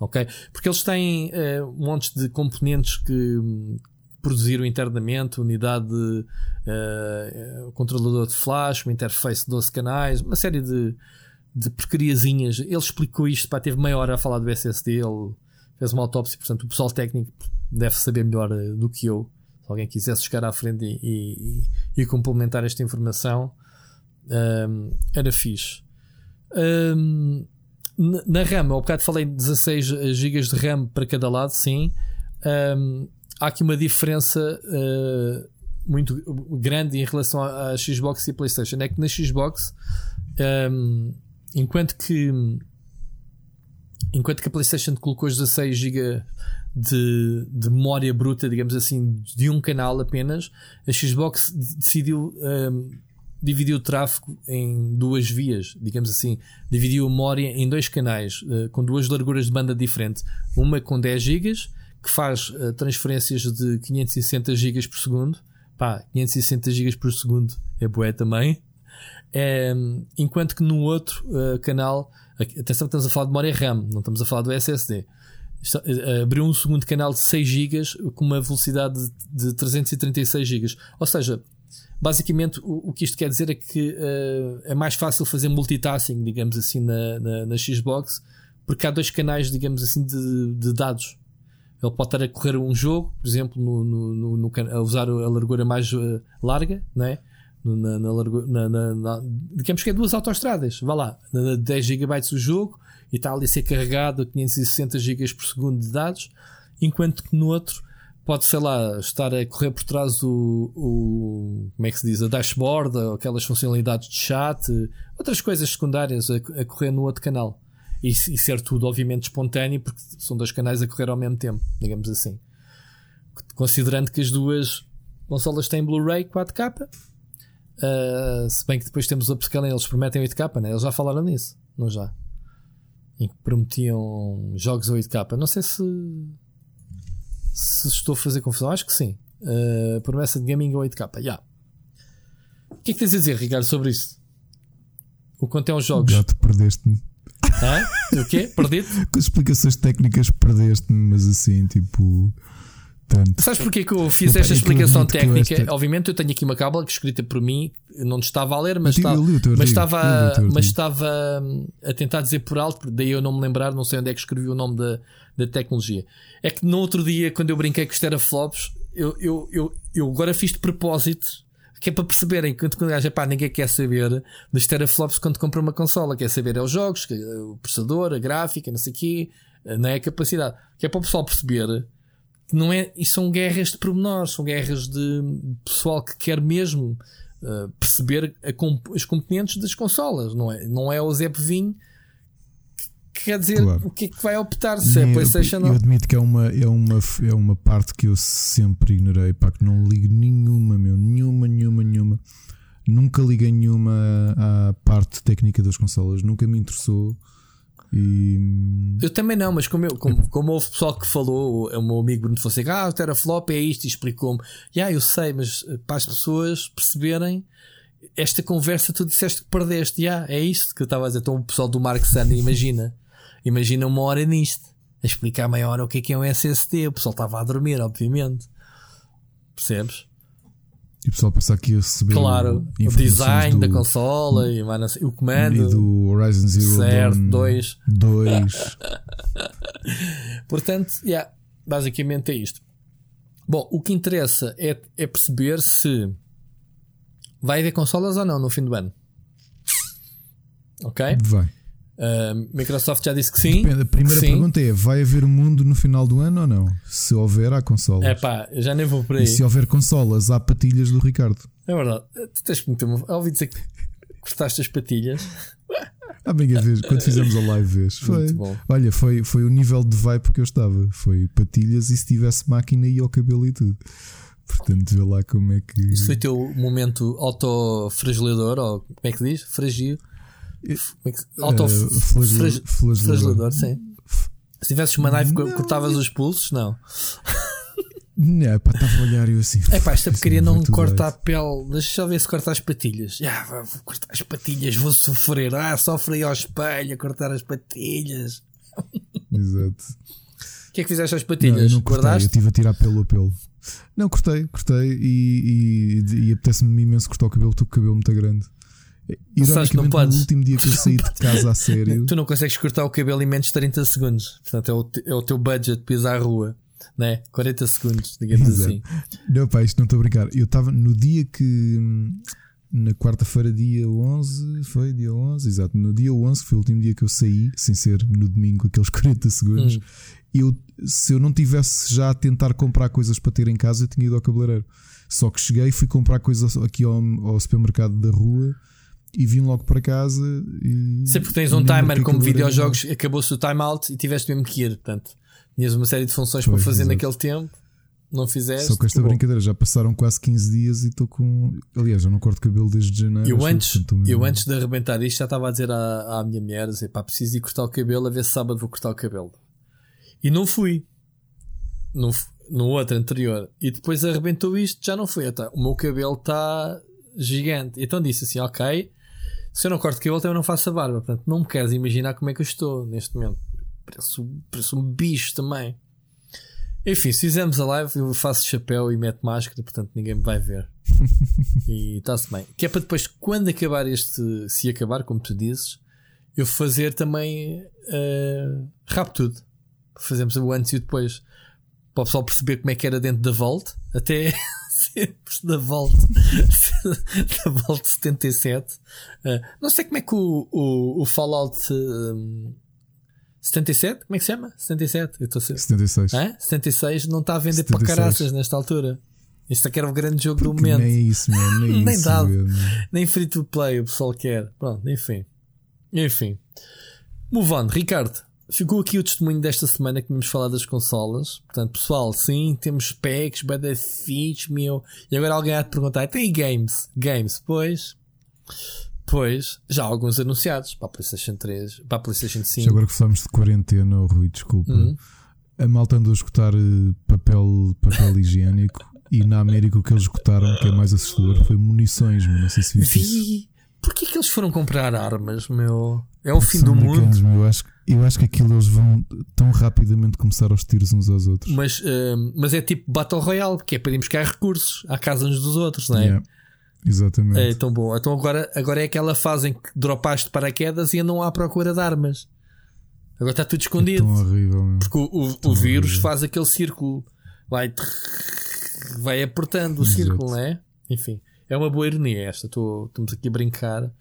ok? Porque eles têm uh, um monte de componentes que um, produziram internamente, unidade de uh, controlador de flash, uma interface de 12 canais, uma série de, de porcariazinhas. Ele explicou isto, pá, teve meia hora a falar do SSD, ele fez uma autópsia, portanto o pessoal técnico deve saber melhor uh, do que eu. Se alguém quisesse chegar à frente e, e, e complementar esta informação, um, era fixe. Um, na RAM, ao bocado falei de 16 GB de RAM para cada lado, sim. Um, há aqui uma diferença uh, muito grande em relação à, Xbox e PlayStation. É que na Xbox, um, enquanto que enquanto que a PlayStation colocou os 16 GB de, de memória bruta, digamos assim, de um canal apenas, a Xbox decidiu um, dividiu o tráfego em duas vias, digamos assim, dividiu a memória em dois canais, uh, com duas larguras de banda diferentes. Uma com 10 GB, que faz uh, transferências de 560 GB por segundo. Pá, 560 GB por segundo é bué também. É, enquanto que no outro uh, canal, atenção que estamos a falar de memória RAM, não estamos a falar do SSD. abriu um segundo canal de 6 GB com uma velocidade de, de 336 GB. Ou seja, basicamente o, o, que isto quer dizer é que uh, é mais fácil fazer multitasking, digamos assim, na, na, na, Xbox, porque há dois canais, digamos assim, de, de dados. Ele pode estar a correr um jogo, por exemplo, no, no, no, a usar a largura mais uh, larga, não é? Na, na, na, na, digamos que é duas autoestradas, vá lá, na 10 GB o jogo e está ali a ser carregado a 560 GB por segundo de dados, enquanto que no outro pode, sei lá, estar a correr por trás o, o como é que se diz, a dashboard, aquelas funcionalidades de chat, outras coisas secundárias a, a correr no outro canal. E, e, ser tudo, obviamente, espontâneo, porque são dois canais a correr ao mesmo tempo, digamos assim. Considerando que as duas consolas têm Blu-ray 4K, uh, se bem que depois temos o upscaling, eles prometem 8K, né? eles já falaram nisso, não já? Em que prometiam jogos a 8K. Não sei se se estou a fazer confusão, acho que sim. Uh, promessa de gaming 8K. Yeah. O que é que tens a dizer, Ricardo, sobre isso? O quanto é os jogos? Já te perdeste-me. O quê? Perdido? Com as explicações técnicas perdeste-me, mas assim, tipo. Tanto. Sabes porquê que eu fiz esta explicação técnica? Esta... Obviamente eu tenho aqui uma cábula escrita por mim, não te estava a ler, mas, estava, mas, estava, mas estava hum, a tentar dizer por alto, daí eu não me lembrar, não sei onde é que escrevi o nome da, da tecnologia. É que no outro dia, quando eu brinquei com os teraflops, eu, eu, eu, eu agora fiz de propósito, que é para perceberem que quando gajo, pá, ninguém quer saber dos teraflops quando compra uma consola, quer saber é os jogos, o processador, a gráfica, não sei o quê, não é a capacidade. Que é para o pessoal perceber não é, e são guerras de pormenores, são guerras de pessoal que quer mesmo uh, perceber a, as componentes das consolas, não é? Não é o Zé Povinho quer dizer claro. o que é que vai optar se é PlayStation eu, eu admito que é uma, é, uma, é uma parte que eu sempre ignorei, pá, que não ligo nenhuma, meu, nenhuma, nenhuma, nenhuma. Nunca liguei nenhuma à parte técnica das consolas, nunca me interessou. E... Eu também não, mas como, eu, como, como houve pessoal que falou, o meu amigo Bruno Fonseca, ah, o teraflop é isto, e explicou-me. Já, yeah, eu sei, mas eh, para as pessoas perceberem esta conversa, tu disseste que perdeste. Yeah, é isto que eu estava a dizer. Então o pessoal do Mark Sandy imagina. Imagina uma hora nisto, a explicar meia hora o que é que é um SSD. O pessoal estava a dormir, obviamente. Percebes? E o pessoal pensar que ia receber claro, o design do, da consola e o comando e do Horizon Zero certo, 2. 2. Portanto, yeah, basicamente é isto. Bom, o que interessa é, é perceber se vai haver consolas ou não no fim do ano. Ok? Vai. Uh, Microsoft já disse que sim. Depende. A primeira sim. pergunta é: vai haver mundo no final do ano ou não? Se houver, há consolas. É pá, já nem vou por aí. E se houver consolas, há patilhas do Ricardo. É verdade. Tu tens que meter uma. Ouvi dizer que cortaste as patilhas. A minha vez, quando fizemos a live vez, foi. Olha, foi, foi o nível de vibe que eu estava. Foi patilhas e se tivesse máquina e ao cabelo e tudo. Portanto, vê lá como é que. Isso foi o teu momento autofragilador, ou como é que diz? Fragio. Autoflagelador, uh, sim. Se tivesses uma knife, não. cortavas os pulsos? Não. Não, pá, estava a olhar e eu assim. É pá, esta porcaria não corta a pele. Deixa só ver se corta as patilhas. Ah, vou cortar as patilhas, vou sofrer. Ah, sofre aí ao espelho a cortar as patilhas. Exato. O que é que fizeste às patilhas? Não, eu não cortei, eu estive a tirar pelo a pelo. Não, cortei, cortei e, e, e apetece-me imenso cortar o cabelo, estou com o cabelo muito grande. Ironicamente, no último dia que eu saí de casa a sério. Tu não consegues cortar o cabelo em menos de 30 segundos. Portanto, é o, é o teu budget pisar à rua. Né? 40 segundos, digamos Exato. assim. Não, pá, isto não estou a brincar. Eu estava no dia que. Na quarta-feira, dia 11, foi dia 11, exato. No dia 11, foi o último dia que eu saí, sem ser no domingo, aqueles 40 segundos. Hum. Eu, se eu não tivesse já a tentar comprar coisas para ter em casa, eu tinha ido ao cabeleireiro. Só que cheguei, fui comprar coisas aqui ao, ao supermercado da rua e vim logo para casa. E Sempre que tens um timer como videojogos, acabou-se o timeout e tiveste mesmo que ir. Portanto, tinhas uma série de funções pois, para fazer exato. naquele tempo, não fizeste. Só com esta brincadeira, já passaram quase 15 dias e estou com. Aliás, eu não corto cabelo desde janeiro. Eu, antes, eu antes de arrebentar isto já estava a dizer à, à minha mulher: dizer, pá, preciso ir cortar o cabelo, a ver se sábado vou cortar o cabelo. E não fui. No, no outro anterior. E depois arrebentou isto, já não fui. Então, o meu cabelo está gigante. Então disse assim: ok se eu não corto cabelo, também não faço a barba. Portanto, não me queres imaginar como é que eu estou neste momento. parece, parece um bicho também. Enfim, se fizermos a live, eu faço chapéu e meto máscara, portanto ninguém me vai ver. e está-se bem. Que é para depois, quando acabar este, se acabar, como tu dizes, eu fazer também uh, rápido tudo. Fazemos o antes e o depois. Para o pessoal perceber como é que era dentro da Vault, até sempre da Vault, da Vault 77. Uh, não sei como é que o, o, o Fallout. Um, 77? Como é que se chama? 77? Eu estou a ser... 76. Hã? 76 não está a vender 76. para caraças nesta altura. Isto aqui era o grande jogo Porque do momento. Nem isso, mesmo, nem, nem isso dado. Mesmo. Nem free to play o pessoal quer. Pronto, enfim. Enfim. Move on. Ricardo, ficou aqui o testemunho desta semana que tínhamos falado das consolas. Portanto, pessoal, sim, temos packs, bada fixe, meu. E agora alguém há de perguntar: tem games? Games, pois. Pois, já há alguns anunciados para a PlayStation 3, para a PlayStation 5. Já agora que falamos de quarentena, oh, Rui, desculpa. Uhum. A malta andou a escutar eh, papel, papel higiênico e na América o que eles escutaram, que é mais assustador, foi munições, Não sei se viste Vi. Porquê que eles foram comprar armas, meu? É o fim do mundo. Meu, eu, acho, eu acho que aquilo eles vão tão rapidamente começar aos tiros uns aos outros. Mas, uh, mas é tipo Battle Royale, que é para ir buscar recursos à casa uns dos outros, não é? Yeah. Exatamente. É tão bom. Então agora, agora é aquela fase em que dropaste paraquedas e andam à procura de armas. Agora está tudo escondido. É tão horrível, meu. Porque o, o, o vírus horrível. faz aquele círculo. Vai, vai apertando o Exato. círculo, não é? Enfim, é uma boa ironia esta. Tô, estamos aqui a brincar.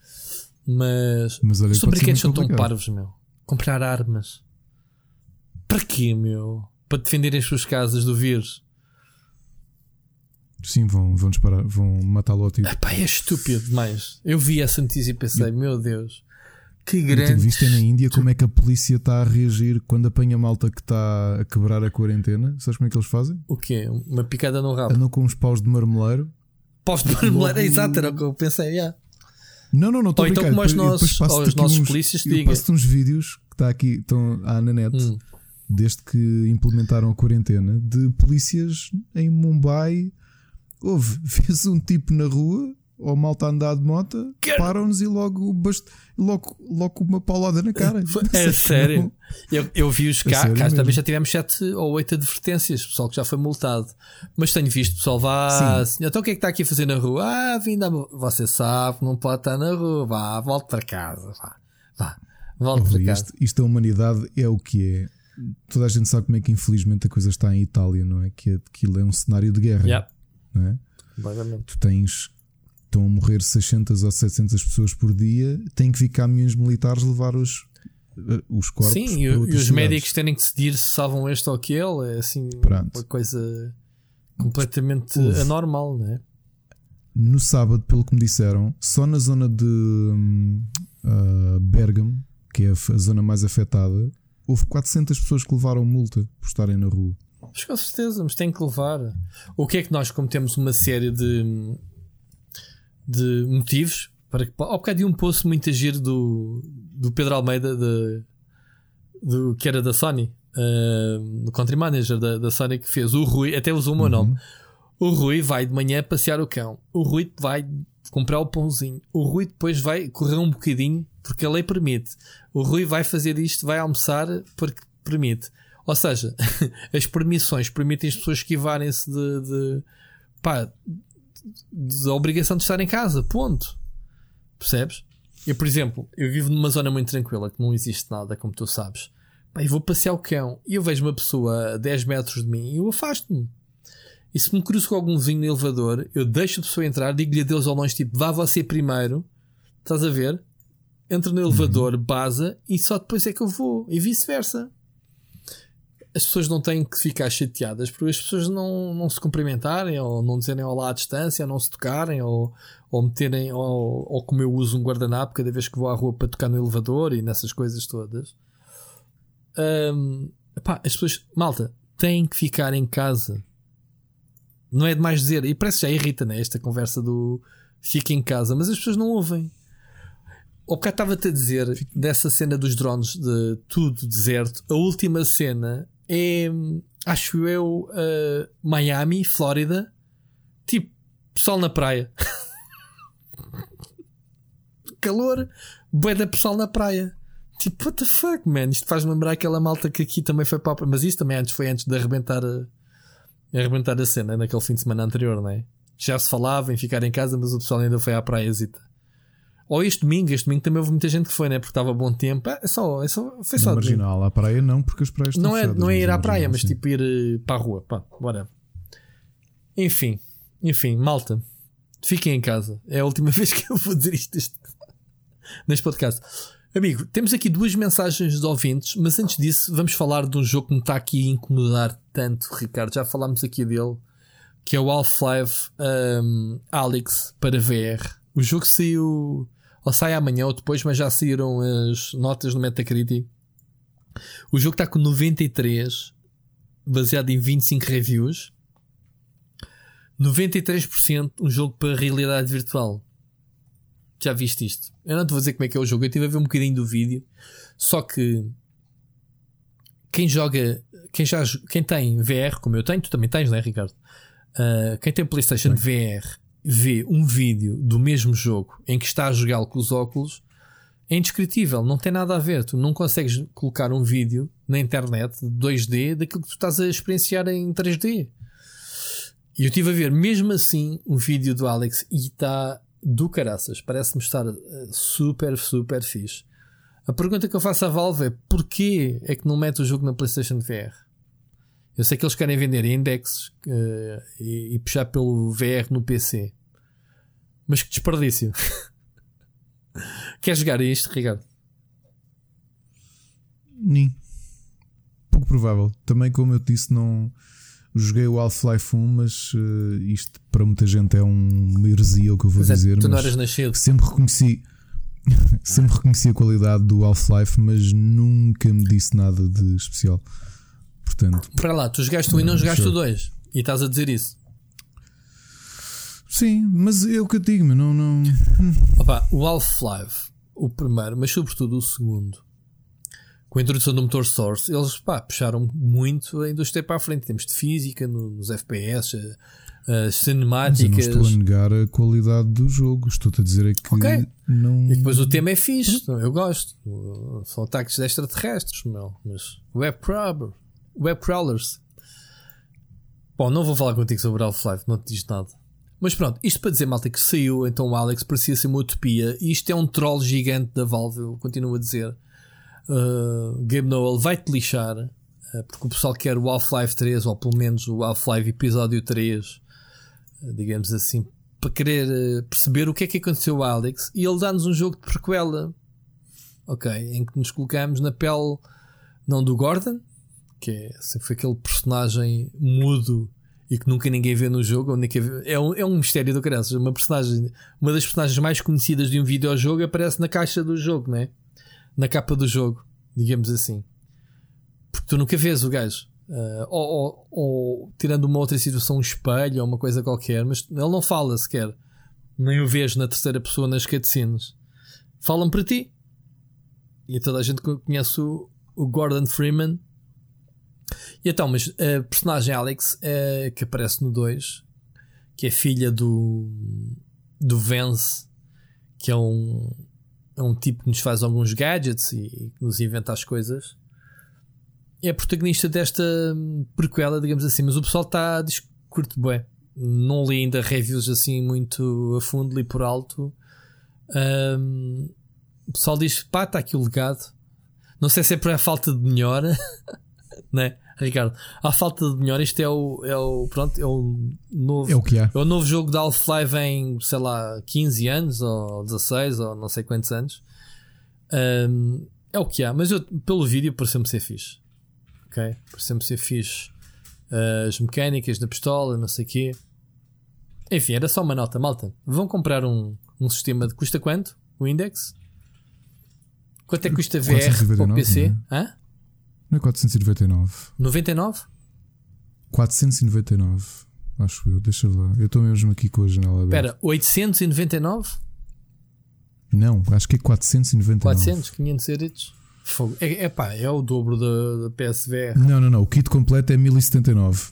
Mas, mas olha, os são tão parvos, meu. Comprar armas. Para quê, meu? Para defenderem as suas casas do vírus. Sim, vão, vão disparar, vão matá-lo ao tiro. Epá, é estúpido demais. Eu vi essa notícia e pensei, eu, meu Deus, que grande. Visto na Índia como é que a polícia está a reagir quando apanha malta que está a quebrar a quarentena. Sabes como é que eles fazem? O quê? Uma picada no rabo? Andam com uns paus de marmeleiro. Paus de marmeleiro, exato, era o que eu pensei, já. Não, não, não estou Ou então como os nossos, os nossos uns, polícias te passo uns vídeos que está aqui, estão à na net, hum. desde que implementaram a quarentena, de polícias em Mumbai houve, vês um tipo na rua ou malta a andar de moto, param-nos e logo, bast... logo, logo uma paulada na cara. É sério. Eu, eu vi os cá, cá também já tivemos 7 ou 8 advertências, pessoal que já foi multado. Mas tenho visto pessoal, vá, senhor, então o que é que está aqui a fazer na rua? Ah, vim Você sabe, não pode estar na rua, vá, volte para casa, vá, vá, volte para casa. Isto, isto a humanidade é o que é. Toda a gente sabe como é que infelizmente a coisa está em Itália, não é? Que aquilo é um cenário de guerra. Yep. Não é? Tu tens. Estão a morrer 600 ou 700 pessoas por dia, tem que vir caminhões militares levar os, eh, os corpos. Sim, e, os cidades. médicos terem que decidir se salvam este ou aquele, é assim Pronto. uma coisa completamente anormal, não é? No sábado, pelo que me disseram, só na zona de uh, Bergamo, que é a zona mais afetada, houve 400 pessoas que levaram multa por estarem na rua. Mas com certeza, mas tem que levar. O que é que nós, como temos uma série de, de motivos para que. Ao bocado de um poço muito agir do, do Pedro Almeida, de, do, que era da Sony, uh, do country manager da, da Sony, que fez o Rui, até usou o meu uhum. nome. O Rui vai de manhã passear o cão. O Rui vai comprar o pãozinho. O Rui depois vai correr um bocadinho porque a lei permite. O Rui vai fazer isto, vai almoçar porque permite. Ou seja, as permissões permitem as pessoas esquivarem-se de, de, pá, da obrigação de estar em casa. Ponto. Percebes? Eu, por exemplo, eu vivo numa zona muito tranquila que não existe nada, como tu sabes. Pá, eu vou passear o cão e eu vejo uma pessoa a 10 metros de mim e eu afasto-me. E se me cruzo com algum vizinho no elevador, eu deixo a pessoa entrar, digo-lhe adeus ao longe, tipo, vá você primeiro, estás a ver? Entra no elevador, uhum. baza e só depois é que eu vou, e vice-versa as pessoas não têm que ficar chateadas porque as pessoas não, não se cumprimentarem ou não dizerem olá à distância, ou não se tocarem ou, ou meterem ou, ou como eu uso um guardanapo cada vez que vou à rua para tocar no elevador e nessas coisas todas. Um, epá, as pessoas, malta, têm que ficar em casa. Não é demais dizer, e parece que já irrita né, esta conversa do fica em casa, mas as pessoas não ouvem. O bocado estava-te a dizer dessa cena dos drones de tudo deserto. A última cena é, acho eu, uh, Miami, Flórida, tipo, pessoal na praia. Calor, bué da pessoal na praia. Tipo, what the fuck, man? Isto faz lembrar aquela malta que aqui também foi para. Mas isto também antes foi antes de arrebentar a, arrebentar a cena naquele fim de semana anterior, não é? Já se falava em ficar em casa, mas o pessoal ainda foi à praia zita. Ou este domingo, este domingo também houve muita gente que foi, né? Porque estava bom tempo. É só, é só, foi só. marginal, à praia não, porque as praias não estão é, fechadas, não é mas ir à marginal, praia, mas tipo ir eh, para a rua. Pá, bora. Enfim, enfim, malta. Fiquem em casa. É a última vez que eu vou dizer isto neste, neste podcast. Amigo, temos aqui duas mensagens de ouvintes, mas antes disso, vamos falar de um jogo que me está aqui a incomodar tanto, Ricardo. Já falámos aqui dele, que é o Half-Life um, Alyx para VR. O jogo saiu, ou sai amanhã ou depois, mas já saíram as notas no Metacritic. O jogo está com 93, baseado em 25 reviews. 93% um jogo para realidade virtual. Já viste isto? Eu não te vou dizer como é que é o jogo. Eu estive a ver um bocadinho do vídeo. Só que quem joga, quem já quem tem VR, como eu tenho, tu também tens, não é, Ricardo? Uh, quem tem PlayStation VR vê um vídeo do mesmo jogo em que está a jogá-lo com os óculos é indescritível, não tem nada a ver. Tu não consegues colocar um vídeo na internet de 2D daquilo que tu estás a experienciar em 3D. E eu estive a ver, mesmo assim, um vídeo do Alex e está do caraças. Parece-me estar eh, super, super fixe. A pergunta que eu faço à Valve é porquê é que não mete o jogo na PlayStation VR? Eu sei que eles querem vender indexes eh, e, e puxar pelo VR no PC. Mas que desperdício. Queres jogar a isto, Ricardo? Nem. Pouco provável. Também, como eu disse, não joguei o Half-Life 1, mas eh, isto para muita gente é um- uma heresia o que eu vou Mas é, dizer. tu não mas eras nascido. sempre reconheci. Sempre reconheci a qualidade do Half-Life, mas nunca me disse nada de especial. Portanto, Para lá, tu jogaste 1 e não jogaste o. 2. E estás a dizer isso. Sim, mas é o que eu digo, meu, não, não. Opa, o Half-Life, o primeiro, mas sobretudo o segundo, com a introdução do motor Source, eles pá, puxaram muito a indústria para a frente. Temos de física, no- nos FPS, a- as Mas eu não cinemáticas. estou a negar a qualidade do jogo. Estou-te a dizer é que não. E depois o tema é fixe, eu gosto. São ataques de extraterrestres, meu. Mas web, crawler, web crawlers. Bom, não vou falar contigo sobre Half-Life, não te diz nada. Mas pronto, isto para dizer, malta, que saiu, então o Alex parecia ser uma utopia. E isto é um troll gigante da Valve, eu continuo a dizer. Uh, Gabe Nowell vai-te lixar, uh, porque o pessoal quer o Half-Life 3, ou pelo menos o Half-Life Episódio 3, uh, digamos assim, para querer uh, perceber o que é que aconteceu ao Alex. E ele dá-nos um jogo de prequela, ok, em que nos colocamos na pele, não do Gordon, que é, sempre foi aquele personagem mudo e que nunca ninguém vê no jogo. vez- É um, é um mistério do caralho. Uma personagem, uma das personagens mais conhecidas de um videojogo aparece na caixa do jogo, né? Na capa do jogo, digamos assim. Porque tu nunca vês o gajo. Ah, ou, ou- ou tirando uma outra situação, um espelho ou uma coisa qualquer, mas ele não fala sequer. Nem o vês na terceira pessoa nas cutscenes. Falam para ti. E toda a gente conhece o Gordon Freeman. E então, mas a personagem Alex eh, que aparece no 2, que é filha do, do Vance, que é um, é um tipo que nos faz alguns gadgets e, e que nos inventa as coisas, é protagonista desta hum, prequela, digamos assim. Mas o pessoal está curte bem. Não li ainda reviews assim muito a fundo, li por alto. Hum, o pessoal diz: pá, está aqui o legado. Não sei se é por a falta de melhora, né, Ricardo? A falta de melhora, isto é o, é o, pronto, é o novo, É o que há. é o novo jogo da Half-Life em, sei lá, 15 anos ou 16 ou não sei quantos anos. Hum, é o que há, mas eu, pelo vídeo pareceu-me ser fixe. Ok? Pareceu-me ser fixe. As mecânicas da pistola, não sei o quê. Enfim, era só uma nota, malta. Vão comprar um, um sistema de custa quanto? O Index? Quanto é que custa VR para o 499, PC? não Hã? Não é 499. 99? 499. Acho eu. Deixa lá. Eu estou mesmo aqui com a janela aberta. Espera, 899? Não, acho que é 499. 400? 500 euros? Fogo. É, é pá, é o dobro da, da PSVR. Não, não, não. O kit completo é 1079.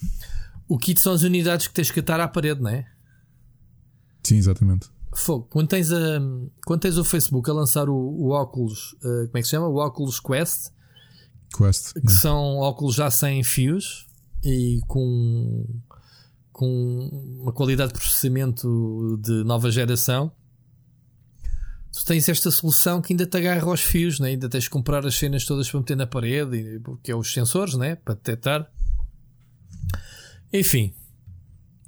O kit são as unidades que tens que atar à parede, não é? Sim, exatamente. quando, tens a, quando tens o Facebook a lançar o, o óculos, uh, como é que se chama? O óculos Quest, Quest que yeah. são óculos já sem fios e com, com uma qualidade de processamento de nova geração. Tu tens esta solução que ainda te agarra aos fios, né? ainda tens de comprar as cenas todas para meter na parede, que é os sensores, né? para detectar. Enfim,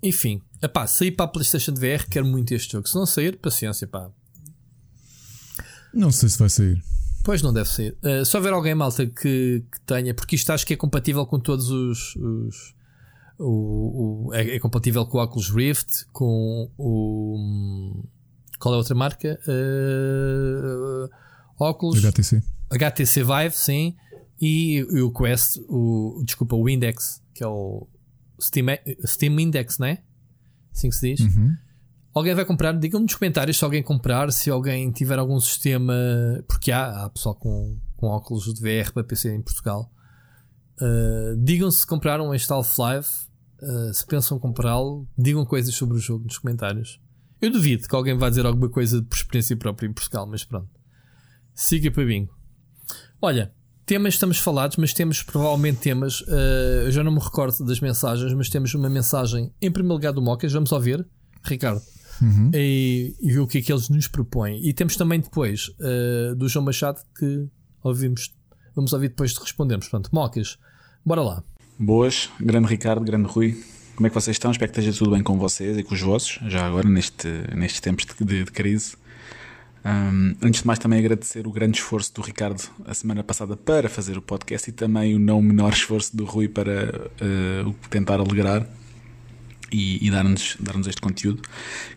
enfim, epá, sair para a PlayStation VR, quero muito este jogo. Se não sair, paciência, pá. Não sei se vai sair. Pois não deve sair. Uh, se houver alguém malta que, que, tenha, porque isto acho que é compatível com todos os. os o, o é, é, compatível com o Oculus Rift, com o. Qual é a outra marca? Uh, Oculus. HTC. HTC Vive, sim. E, e o Quest, o, desculpa, o Index, que é o Steam, Steam Index, não é? Assim que se diz. Uhum. Alguém vai comprar? Digam-me nos comentários se alguém comprar, se alguém tiver algum sistema. Porque há, há pessoal com, com óculos de VR para PC em Portugal. Uh, digam se compraram este Half-Life. Uh, se pensam comprá-lo, digam coisas sobre o jogo nos comentários. Eu duvido que alguém vá dizer alguma coisa por experiência própria em Portugal, mas pronto. Siga para bingo. Olha, temas estamos falados, mas temos provavelmente temas. Uh, eu já não me recordo das mensagens, mas temos uma mensagem em primeiro lugar do Mocas. Vamos ouvir, Ricardo. Uhum. E, e, ver o que é que eles nos propõem. E temos também depois uh, do João Machado que ouvimos. Vamos ouvir depois de respondermos. Portanto, Mocas, bora lá. Boas, grande Ricardo, grande Rui. Como é que vocês estão? Espero que esteja tudo bem com vocês e com os vossos, já agora neste, nestes tempos de, de, de crise. Um, antes de mais, também agradecer o grande esforço do Ricardo a semana passada para fazer o podcast e também o não menor esforço do Rui para uh, tentar alegrar e, e dar-nos dar este conteúdo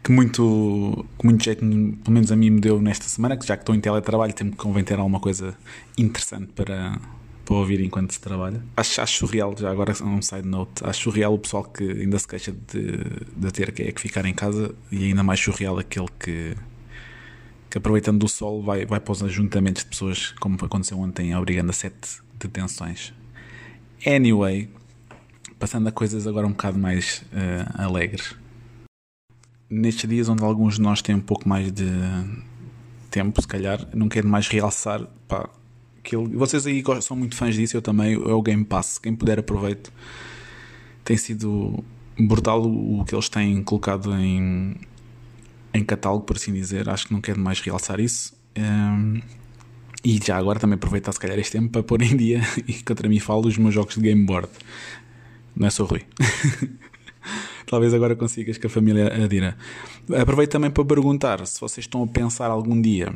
que muito, que muito jeito, pelo menos a mim, me deu nesta semana. Que já que estou em teletrabalho, que convém ter alguma coisa interessante para, para ouvir enquanto se trabalha. Acho, acho surreal, já agora um side note, acho surreal o pessoal que ainda se queixa de, de ter que, é que ficar em casa e ainda mais surreal aquele que que aproveitando do sol vai, vai para os ajuntamentos de pessoas, como aconteceu ontem, obrigando a sete detenções. Anyway, passando a coisas agora um bocado mais uh, alegres. Nestes dias onde alguns de nós têm um pouco mais de tempo, se calhar, não quero mais realçar, pá, que vocês aí são muito fãs disso, eu também, é o Game Pass, quem puder aproveite. Tem sido brutal o que eles têm colocado em, em catálogo, por assim dizer. Acho que não quero mais realçar isso. Um, e já agora também aproveitar se calhar este tempo para pôr em dia e contra mim falo os meus jogos de Game Board. Não é só Rui. Talvez agora consigas que a família adira. Aproveito também para perguntar se vocês estão a pensar algum dia,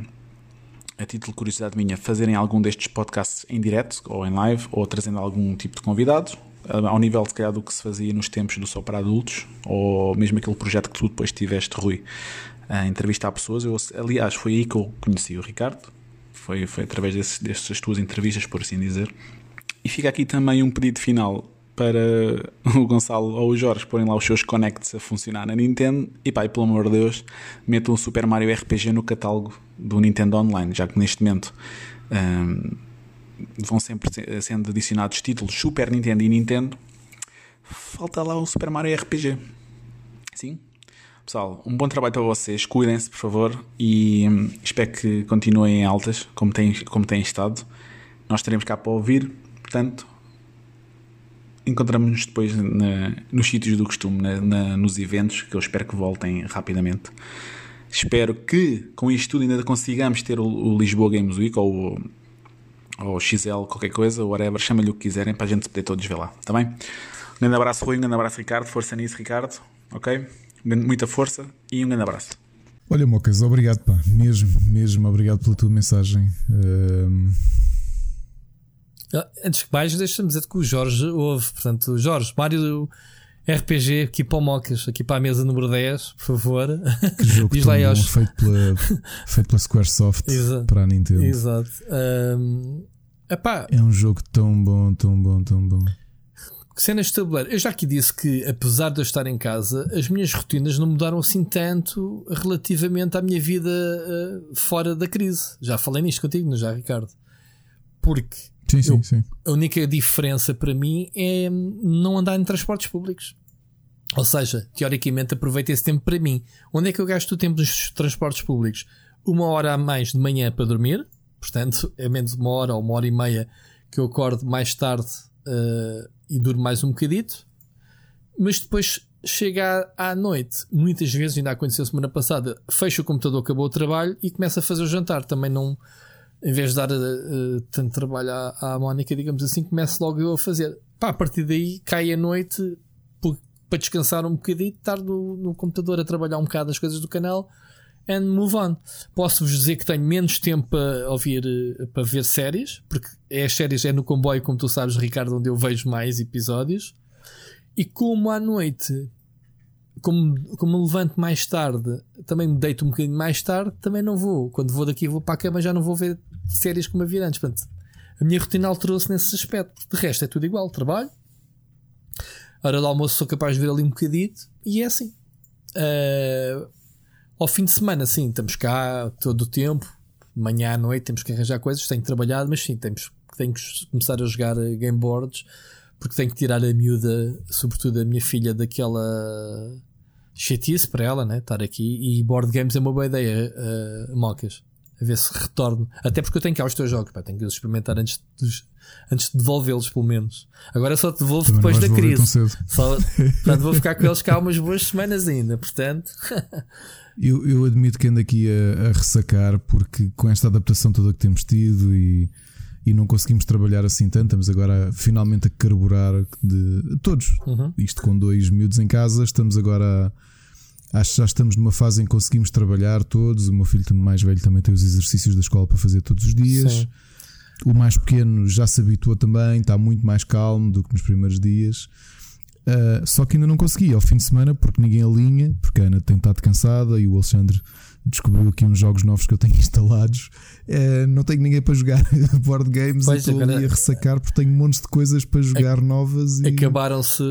a título de curiosidade minha, fazerem algum destes podcasts em direto ou em live ou trazendo algum tipo de convidados, ao nível se calhar do que se fazia nos tempos do Só para Adultos ou mesmo aquele projeto que tu depois tiveste, Rui, a entrevistar pessoas. Eu, aliás, foi aí que eu conheci o Ricardo, foi, foi através desse, dessas tuas entrevistas, por assim dizer. E fica aqui também um pedido final para o Gonçalo ou o Jorge porem lá os seus connects a funcionar na Nintendo e pá, e pelo amor de Deus, metam o Super Mario RPG no catálogo do Nintendo Online, já que neste momento um, vão sempre sendo adicionados títulos Super Nintendo e Nintendo. Falta lá o Super Mario RPG. Sim? Pessoal, um bom trabalho para vocês. Cuidem-se, por favor. E hum, espero que continuem altas, como têm, como têm estado. Nós estaremos cá para ouvir. Portanto, encontramos-nos depois na, nos sítios do costume, na, na, nos eventos, que eu espero que voltem rapidamente. Espero que com isto tudo ainda consigamos ter o, o Lisboa Games Week ou, ou XL, qualquer coisa, whatever, chama-lhe o que quiserem para a gente poder todos ver lá, está bem? Um grande abraço, Rui, um grande abraço, Ricardo. Força nisso, Ricardo, ok? Muita força e um grande abraço. Olha, Mocas, obrigado, pá, mesmo, mesmo, obrigado pela tua mensagem. Uh antes que mais, deixa-me dizer que o Jorge ouve. Portanto, Jorge, Mário RPG aqui para o Mocas, aqui para a mesa número 10, por favor. Que jogo Diz lá bom, feito, pela, feito pela Squaresoft Exato. para a Nintendo. Exato. Um, epá, é um jogo tão bom, tão bom, tão bom. Cenas de tabuleiro. Eu já aqui disse que, apesar de eu estar em casa, as minhas rotinas não mudaram assim tanto relativamente à minha vida uh, fora da crise. Já falei nisto contigo, não já, Ricardo? Porque Sim, sim, eu, sim. A única diferença para mim é não andar em transportes públicos. Ou seja, teoricamente aproveito esse tempo para mim. Onde é que eu gasto o tempo dos transportes públicos? Uma hora a mais de manhã para dormir, portanto, é menos uma hora ou uma hora e meia que eu acordo mais tarde uh, e durmo mais um bocadito. Mas depois chega à, noite, muitas vezes, ainda aconteceu semana passada, fecho o computador, acabou o trabalho e começa a fazer o jantar. Também não, em vez de dar uh, tanto trabalho à, à Mónica, digamos assim, começo logo eu a fazer. Pá, a partir daí cai a noite para descansar um bocadinho, estar no, no computador a trabalhar um bocado as coisas do canal and move on. Posso-vos dizer que tenho menos tempo para ouvir, eh, para ver séries, porque é as séries é no comboio, como tu sabes, Ricardo, onde eu vejo mais episódios. E como à noite como, como me levanto mais tarde, também me deito um bocadinho mais tarde, também não vou. Quando vou daqui vou para a cama, já não vou ver séries como havia antes. Portanto, a minha rotina alterou-se nesse aspecto. De resto, é tudo igual. Trabalho. Hora do almoço sou capaz de ver ali um bocadito e é assim. Uh, ao fim de semana, sim, estamos cá todo o tempo. Manhã à noite temos que arranjar coisas. Tenho trabalhado, mas sim, temos, tenho que começar a jogar game boards porque tenho que tirar a miúda, sobretudo a minha filha, daquela chatice para ela, né? Estar aqui. E board games é uma boa ideia, uh, Mocas. A ver se retorno. Até porque eu tenho cá os teus jogos, pá, tenho que os experimentar antes de, antes de devolvê-los, pelo menos. Agora só te devolvo Também depois da crise. Só, portanto, vou ficar com eles cá umas boas semanas ainda, portanto. eu, eu admito que ando aqui a, a ressacar, porque com esta adaptação toda que temos tido e e não conseguimos trabalhar assim tanto. Estamos agora finalmente a carburar de todos. Uhum. Isto com dois miúdos em casa, estamos agora. Acho que já estamos numa fase em que conseguimos trabalhar todos. O meu filho mais velho também tem os exercícios da escola para fazer todos os dias. Sim. O mais pequeno já se habituou também, está muito mais calmo do que nos primeiros dias. Uh, só que ainda não consegui ao fim de semana porque ninguém alinha, porque a Ana tem estado cansada e o Alexandre descobriu aqui uns jogos novos que eu tenho instalados. É, não tenho ninguém para jogar board games pois, estou agora... ali a ressacar porque tenho montes de coisas para jogar novas. E... Acabaram-se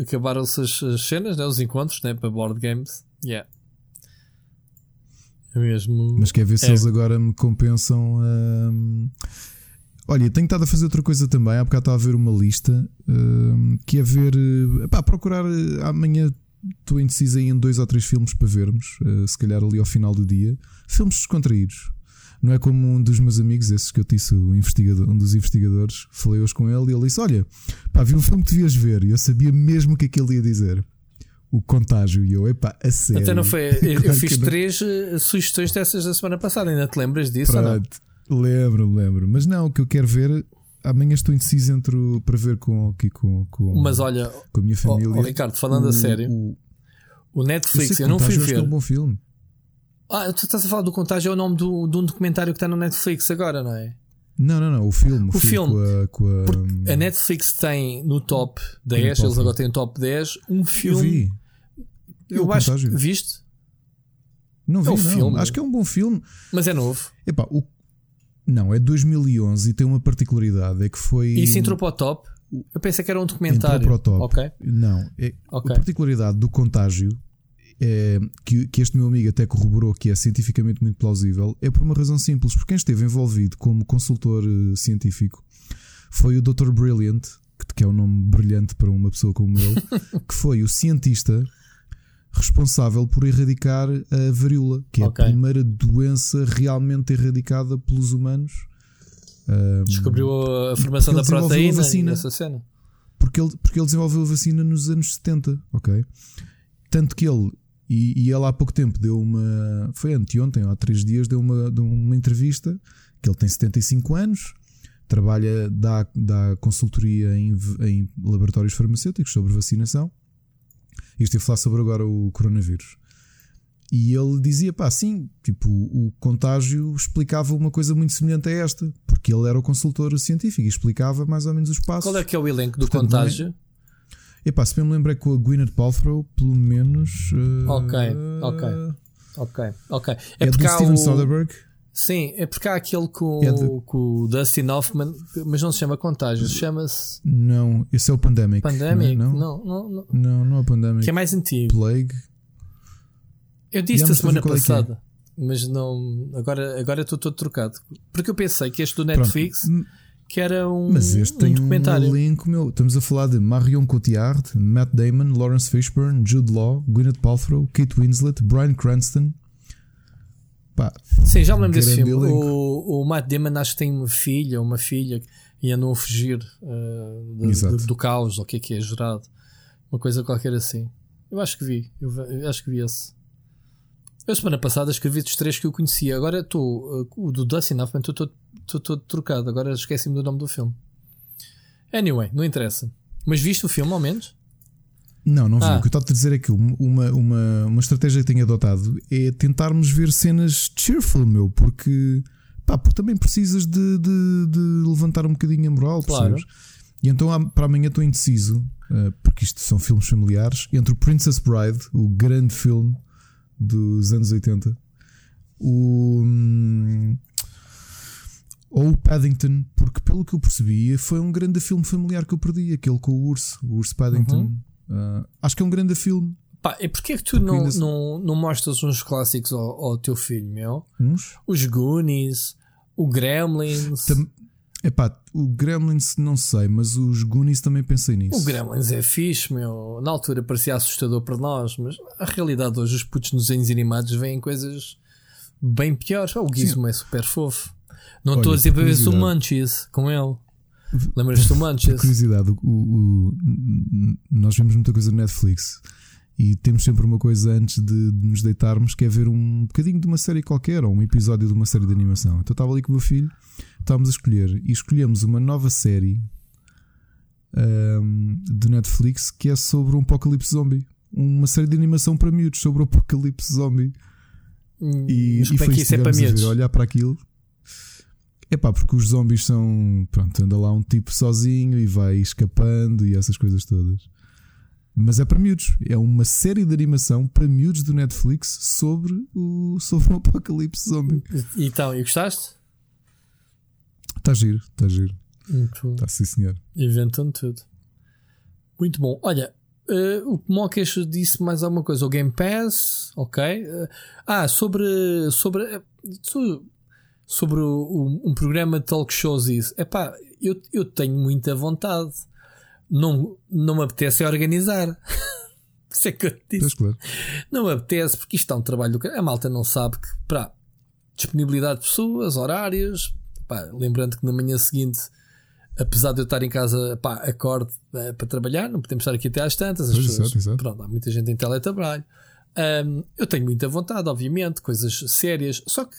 acabaram as, as cenas, né? os encontros né? para board games. Yeah. É mesmo. Mas quer ver se é. eles agora me compensam. Hum... Olha, tenho estado a fazer outra coisa também. Há bocado estava a ver uma lista hum, que é ver. Pá, procurar eh, amanhã estou indeciso em dois ou três filmes para vermos, uh, se calhar ali ao final do dia. Filmes descontraídos. Não é como um dos meus amigos, esses que eu disse, um, investigador, um dos investigadores, falei hoje com ele e ele disse: Olha, pá, vi um filme que devias ver. E eu sabia mesmo o que é que ele ia dizer. O contágio. E eu, epá, a sério. Então não foi. Eu, eu fiz três uh, sugestões dessas da semana passada, ainda te lembras disso Pronto. ou não? Lembro, lembro. Mas não, o que eu quero ver amanhã estou indeciso entre para ver com, aqui com, com, Mas olha, com a minha família. Oh, oh Ricardo, falando o, a sério, o, o Netflix, eu, eu não fui ver. É um bom filme. Ah, tu estás a falar do Contágio, é o nome do, de um documentário que está no Netflix agora, não é? Não, não, não, o filme. O, filme. Com a, com a... a, Netflix tem no top 10, eles agora têm o top 10, um filme. Eu. Eu, eu acho. Viste? Não é vi, é não. Filme. Acho que é um bom filme. Mas é novo. Epá, o não, é 2011 e tem uma particularidade: é que foi. Isso entrou para o top? Eu pensei que era um documentário. Entrou para o top. Okay. Não, é, okay. a particularidade do contágio é, que, que, este meu amigo até corroborou que é cientificamente muito plausível é por uma razão simples: porque quem esteve envolvido como consultor uh, científico foi o Dr. Brilliant, que, que é um nome brilhante para uma pessoa como ele, que foi o cientista responsável por erradicar a varíola, que é okay. a primeira doença realmente erradicada pelos humanos. Descobriu a formação da proteína vacina, essa cena. Porque ele, porque ele desenvolveu a vacina nos anos 70, ok? Tanto que ele, e, e ele há pouco tempo deu uma. Foi anteontem, há três dias, deu uma, deu uma entrevista que ele tem 75 anos, trabalha, dá, dá consultoria em, em laboratórios farmacêuticos sobre vacinação e estive a falar sobre agora o coronavírus. E ele dizia, pá, sim, tipo, o contágio explicava uma coisa muito semelhante a esta, porque ele era o consultor científico e explicava mais ou menos os passos. Qual é que é o elenco do Portanto, contágio? É... Epá, se bem me lembrei com a Gwyneth Paltrow, pelo menos. Uh... Ok, ok, ok, ok. É, é do Steven o... Soderbergh. Sim, é porque há aquele com, é de... com o Dustin Hoffman, mas não se chama Contágio, chama-se. Não, esse é o Pandemic. Pandemic? Não, não, não. Não, não, não é o Pandemic. Que é mais antigo. Plague. Eu disse a semana é é. passada, é mas não. Agora, agora estou todo trocado. Porque eu pensei que este do Netflix, Pronto. que era um, Mas este um tem um documentário. elenco, meu. Estamos a falar de Marion Cotillard, Matt Damon, Lawrence Fishburne, Jude Law, Gwyneth Paltrow, Kate Winslet, Bryan Cranston. Pá, Sim, já me lembro desse filme. O, o Matt Damon acho que tem uma filha, uma filha e andam a fugir uh, de- de- do caos, ou o que é que é gerado. Uma coisa qualquer assim. Eu acho que vi. Eu, eu acho que vi esse. Eu semana passada escrevi dos três que eu conhecia. Agora estou. uh, o do Dustin Hoffman estou todo trocado. Agora esqueci-me do nome do filme. Anyway, não interessa. Mas viste o filme ao menos? Não, não vi. Ah. O que eu estou a te dizer é que uma, uma, uma estratégia que tenho adotado é tentarmos ver cenas cheerful, meu, porque, pá, porque também precisas de, de, de levantar um bocadinho a moral, Claro. percebes? E então para amanhã estou indeciso, eh, porque isto são filmes familiares, entre o Princess Bride, o grande filme dos anos 80, o. hum, ou o Paddington, porque pelo que eu percebi, foi um grande filme familiar que eu perdi, aquele com o urso, o urso Paddington. Uhum. Ah, acho que é um grande filme. Pá, e porquê é que tu Porque não, ainda não, não mostras uns clássicos ao, ao teu filho, meu? Uns. Os Goonies, o Gremlins. Tam- Epá, o Gremlins não sei, mas os Goonies também pensei nisso. O Gremlins é fixe, meu. Na altura parecia assustador para nós, mas a realidade hoje, os putos nos desenhos animados veem coisas bem piores. O Gizmo é super fofo. Não estou a dizer para ver se o. Munchies com ele. Lembras-te do Munchies? curiosidade, o, o- nós vemos muita coisa no Netflix e temos sempre uma coisa antes de, de nos deitarmos que é ver um bocadinho de uma série qualquer ou um episódio de uma série de animação. Então eu estava ali com o meu filho, estávamos a escolher e escolhemos uma nova série ahm, de Netflix que é sobre um apocalipse zombie. Uma série de animação para miúdos sobre o apocalipse zombie. Hum, E, mas e como é que isso é para miúdos? olhar para aquilo. É pá, porque os zombies são. Pronto, anda lá um tipo sozinho e vai escapando e essas coisas todas. Mas é para miúdos. É uma série de animação para miúdos do Netflix sobre o, sobre o apocalipse zombie. E então, e gostaste? Está giro, está giro. Muito. Está sim, senhor. Inventando tudo. Muito bom. Olha, eh, o Mocas disse mais alguma coisa. O Game Pass, ok. Eh, ah, sobre. Sobre. eh, so- sobre o- o- um programa de talk shows. Isso. Epá, eu, eu tenho muita vontade. Não, não me apetece é organizar. Isso é que eu te disse. Claro. Não me apetece, porque isto é um trabalho do. A malta não sabe que, para disponibilidade de pessoas, horários. Pá, lembrando que na manhã seguinte, apesar de eu estar em casa, pá, acorde eh, para trabalhar, não podemos estar aqui até às tantas. As Pois, pessoas, exato, exato. Pronto, há muita gente em teletrabalho. Ahm, eu tenho muita vontade, obviamente, coisas sérias. Só que,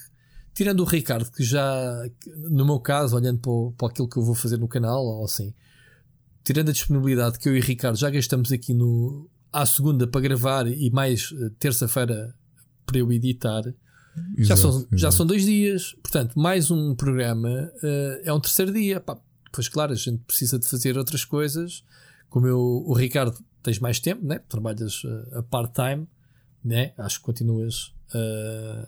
tirando o Ricardo, que já, no meu caso, olhando para, para aquilo que eu vou fazer no canal, ou assim, tirando a disponibilidade que eu e o Ricardo já gastamos aqui no, à segunda para gravar e mais eh, terça-feira para eu editar, já, Exato, são, já são dois dias. Portanto, mais um programa eh, é um terceiro dia. Pá, pois claro, a gente precisa de fazer outras coisas. Como eu, o Ricardo, tens mais tempo, né? trabalhas eh, a part-time, né? acho que continuas. eh,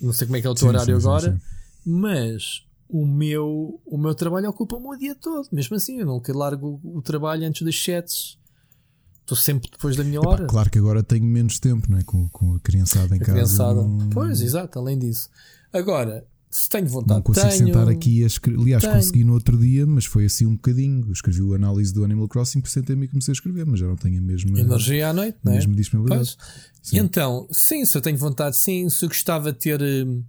não sei como é que é o teu Sim, horário sim, agora, sim. mas o meu, o meu trabalho ocupa-me o dia todo. Mesmo assim, eu nunca largo o trabalho antes das sete. Estou sempre depois da minha Epá, hora. claro que agora tenho menos tempo, não é? Com, com a criançada em A casa. criançada. Não, Pois, exato, além disso. Agora, se tenho vontade, não consigo tenho. sentar aqui a escrever. Aliás, Tenho. consegui no outro dia, mas foi assim um bocadinho. Eu escrevi o análise do Animal Crossing, por sentei-me e comecei a escrever, mas já não tenho a mesma, Energia à noite, a não é? mesma disponibilidade. Sim. Então, sim, se eu tenho vontade, sim, se eu gostava de ter hum,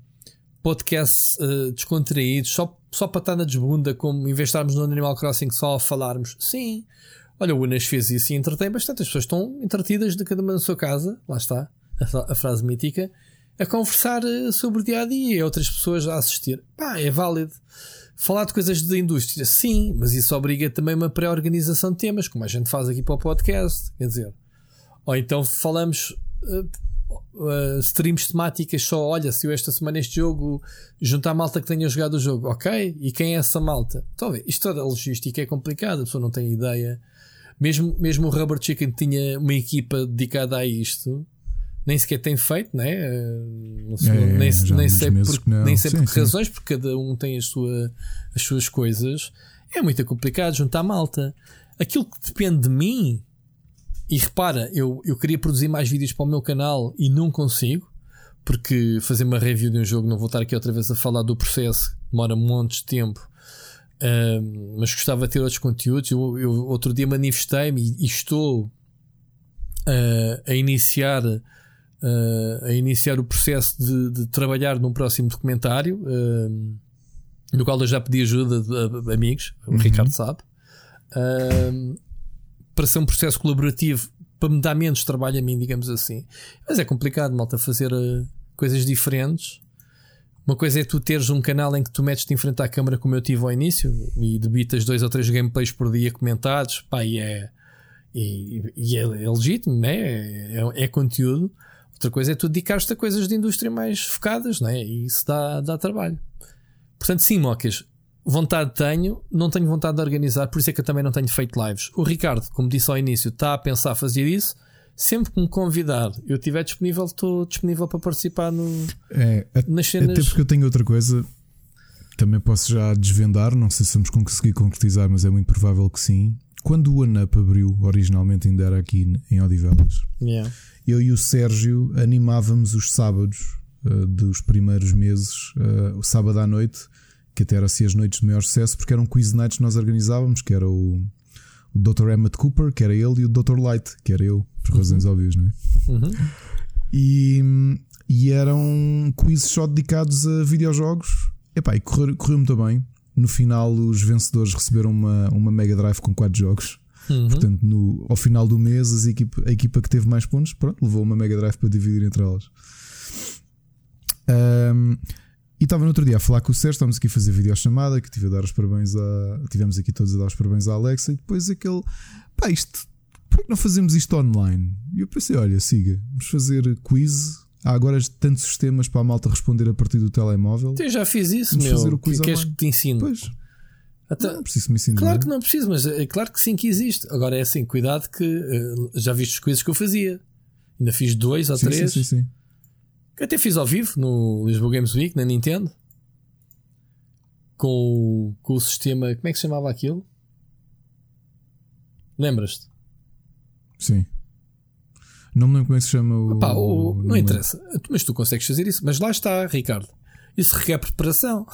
podcasts eh, descontraídos, só, só para estar na desbunda, como em vez de estarmos no Animal Crossing só a falarmos, sim. Olha, o Unas fez isso e entretém bastante. As pessoas estão entretidas de cada uma na sua casa, lá está, a, a frase mítica, a conversar eh, sobre o dia a dia e outras pessoas a assistir. Pá, é válido. Falar de coisas da indústria, sim, mas isso obriga também uma pré-organização de temas, como a gente faz aqui para o podcast. Quer dizer, ou então falamos uh, uh, streams temáticas só, olha, se eu esta semana este jogo juntar a malta que tenha jogado o jogo, ok? E quem é essa malta? Então, vê, isto toda a logística é complicada, a pessoa não tem ideia. Mesmo, mesmo o Rubber Chicken tinha uma equipa dedicada a isto, nem sequer tem feito, né? Sei, É, nem, nem sei por, nem sei Sim, por que sim. razões, porque cada um tem a sua, as suas coisas. É muito complicado juntar malta. Aquilo que depende de mim, e repara, eu, eu queria produzir mais vídeos para o meu canal e não consigo, porque fazer uma review de um jogo, não vou estar aqui outra vez a falar do processo, demora montes de tempo. Uh, mas gostava de ter outros conteúdos. Eu, eu outro dia manifestei-me e, e, estou uh, a iniciar a iniciar o processo de, de, trabalhar num próximo documentário no qual eu já pedi ajuda de, de amigos, o uhum. Ricardo sabe, para ser um processo colaborativo para me dar menos trabalho a mim, digamos assim. Mas é complicado, malta, fazer uh, coisas diferentes. Uma coisa é tu teres um canal em que tu metes-te em frente à câmara, como eu tive ao início, e debitas dois ou três gameplays por dia comentados, pá, e é, e, e é, é, legítimo, né? É, é, é, conteúdo. Outra coisa é tu dedicar-te a coisas de indústria mais focadas, né? E isso dá, dá trabalho. Portanto, sim, Mocas, vontade tenho, não tenho vontade de organizar, por isso é que eu também não tenho feito lives. O Ricardo, como disse ao início, está a pensar fazer isso. Sempre que me convidar, eu estiver disponível, estou disponível para participar no, é, nas cenas. Até porque eu tenho outra coisa, também posso já desvendar, não sei se vamos conseguir concretizar, mas é muito provável que sim. Quando o ANUP abriu, originalmente ainda era aqui em Odivelas, yeah. eu e o Sérgio animávamos os sábados uh, dos primeiros meses, uh, o sábado à noite, que até era assim as noites de maior sucesso, porque eram quiz nights que nós organizávamos, que era o, o Dr. Emmett Cooper, que era ele, e o Dr. Light, que era eu, por uhum. razões óbvias, não é? Uhum. E, e eram quizzes só dedicados a videojogos. Epá, e correu, correu muito bem. No final, os vencedores receberam uma, uma Mega Drive com 4 jogos. Uhum. Portanto, no, ao final do mês, a equipa, a equipa que teve mais pontos pronto, levou uma Mega Drive para dividir entre elas. Um, e estava no outro dia a falar com o Sérgio, estávamos aqui a fazer videochamada, que tive a dar os parabéns a. Tivemos aqui todos a dar os parabéns à Alexa, e depois aquele. Pá, isto. Por que não fazemos isto online? E eu pensei, olha, siga, vamos fazer quiz. Há agora tantos sistemas para a malta responder a partir do telemóvel. Eu já fiz isso, vamos meu. Fazer o que, queres que te ensine? Pois. Até, não preciso me ensinar. Claro que não preciso, mas é claro que sim que existe. Agora é assim, cuidado que uh, já viste os quizzes que eu fazia. Ainda fiz dois ou sim, três. Sim, sim, sim. Que até fiz ao vivo no Lisboa Games Week, na Nintendo. Com, com o sistema. Como é que se chamava aquilo? Lembras-te? Sim. Não me lembro como é que se chama o. Opa, o não interessa. Mas tu consegues fazer isso. Mas lá está, Ricardo. Isso requer preparação.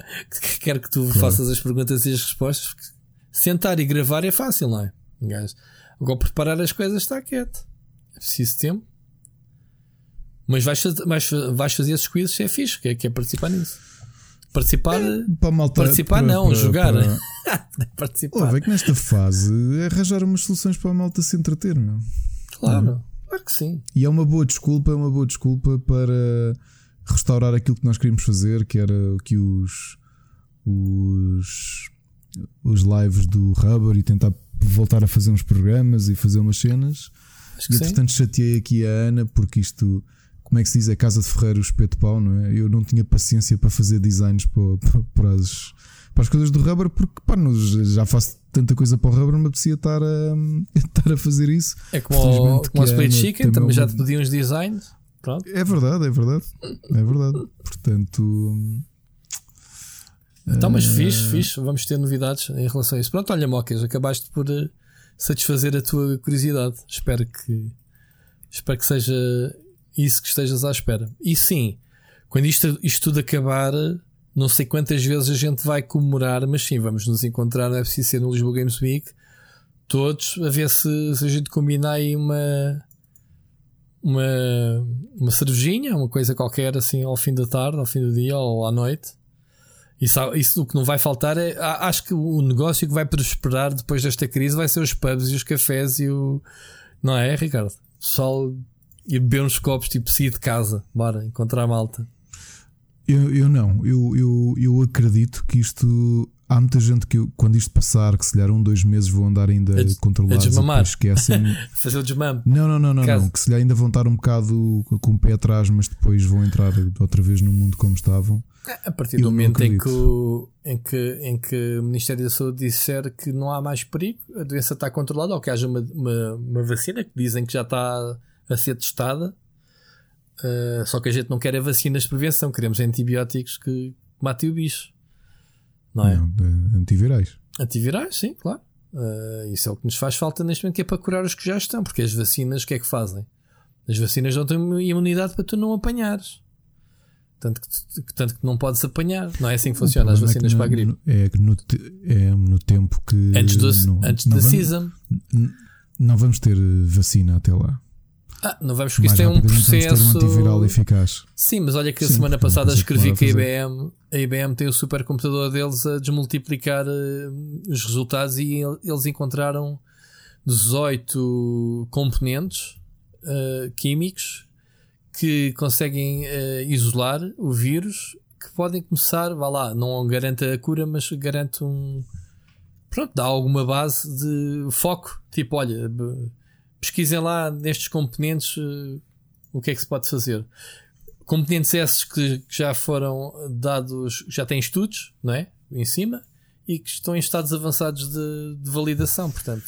Quero que tu claro. faças as perguntas e as respostas. Sentar e gravar é fácil, não é? Agora preparar as coisas está quieto. É preciso tempo. Mas vais, vais, vais fazer esses quizzes, é fixe, que é, que é participar nisso. Participar, é, para malta, participar para, não, para, jogar. Para... participar. Oh, que nesta fase é arranjar umas soluções para a malta se entreter, meu. Claro, claro que sim. E é uma boa desculpa, é uma boa desculpa para restaurar aquilo que nós queríamos fazer, que era que os os os lives do Rubber e tentar voltar a fazer uns programas e fazer umas cenas. Acho que e entretanto chateei aqui a Ana porque isto como é que se diz? A casa de ferreiro, espeto pau, não é? Eu não tinha paciência para fazer designs para, para, as, para as coisas do rubber, porque pá, já faço tanta coisa para o rubber, me apetecia estar a, estar a fazer isso. É como, como o Split Chicken, também já te pediam uns designs. Pronto. É verdade, é verdade. É verdade. Portanto. Então, mas uh... fixe, fixe. Vamos ter novidades em relação a isso. Pronto, olha, Mocas, acabaste por eh, satisfazer a tua curiosidade. Espero que. Espero que seja isso que estejas à espera. E sim, quando isto, isto tudo acabar, não sei quantas vezes a gente vai comemorar, mas sim, vamos nos encontrar na FCC no Lisboa Games Week, todos, a ver se, se a gente combinar aí uma, uma, uma cervejinha, uma coisa qualquer assim ao fim da tarde, ao fim do dia ou à noite. Isso, isso o que não vai faltar é. Acho que o negócio que vai prosperar depois desta crise vai ser os pubs e os cafés e o. Não é, Ricardo? Só e beber uns copos tipo sair de casa, bora, encontrar malta. Eu, eu não, eu, eu, eu acredito que isto. Há muita gente que, quando isto passar, que se calhar um, dois meses vão andar ainda a, controlados a esquecem. Fazer o desmame. Não, não, não, não, não, Que se calhar ainda vão estar um bocado com o pé atrás, mas depois vão entrar outra vez no mundo como estavam. A partir do momento em que, o, em, que, em que o Ministério da Saúde disser que não há mais perigo, a doença está controlada, ou que haja uma, uma, uma vacina que dizem que já está a ser testada. Uh, só que a gente não quer a vacinas de prevenção, queremos antibióticos que matem o bicho. Não é? Não, antivirais. Antivirais, sim, claro. Uh, isso é o que nos faz falta neste momento, que é para curar os que já estão, porque as vacinas, o que é que fazem? As vacinas não têm imunidade para tu não apanhares. Tanto que, tanto que não podes apanhar. Não é assim que funciona as vacinas é para a gripe. É, que no, é no tempo que. Antes, do, não, antes não da vamos, season. Não vamos ter vacina até lá. Ah, não vamos porque isto é um processo. Um antiviral eficaz. Sim, mas olha que a semana passada escrevi que a IBM, a IBM tem o supercomputador deles a desmultiplicar uh, os resultados e eles encontraram 18 componentes uh, químicos que conseguem uh, isolar o vírus que podem começar, vá lá, não garante a cura, mas garante um. Pronto, dá alguma base de foco. Tipo, olha, pesquisem lá nestes componentes uh, o que é que se pode fazer. Componentes esses que, que já foram dados, já têm estudos, não é? Em cima e que estão em estados avançados de, de validação, portanto.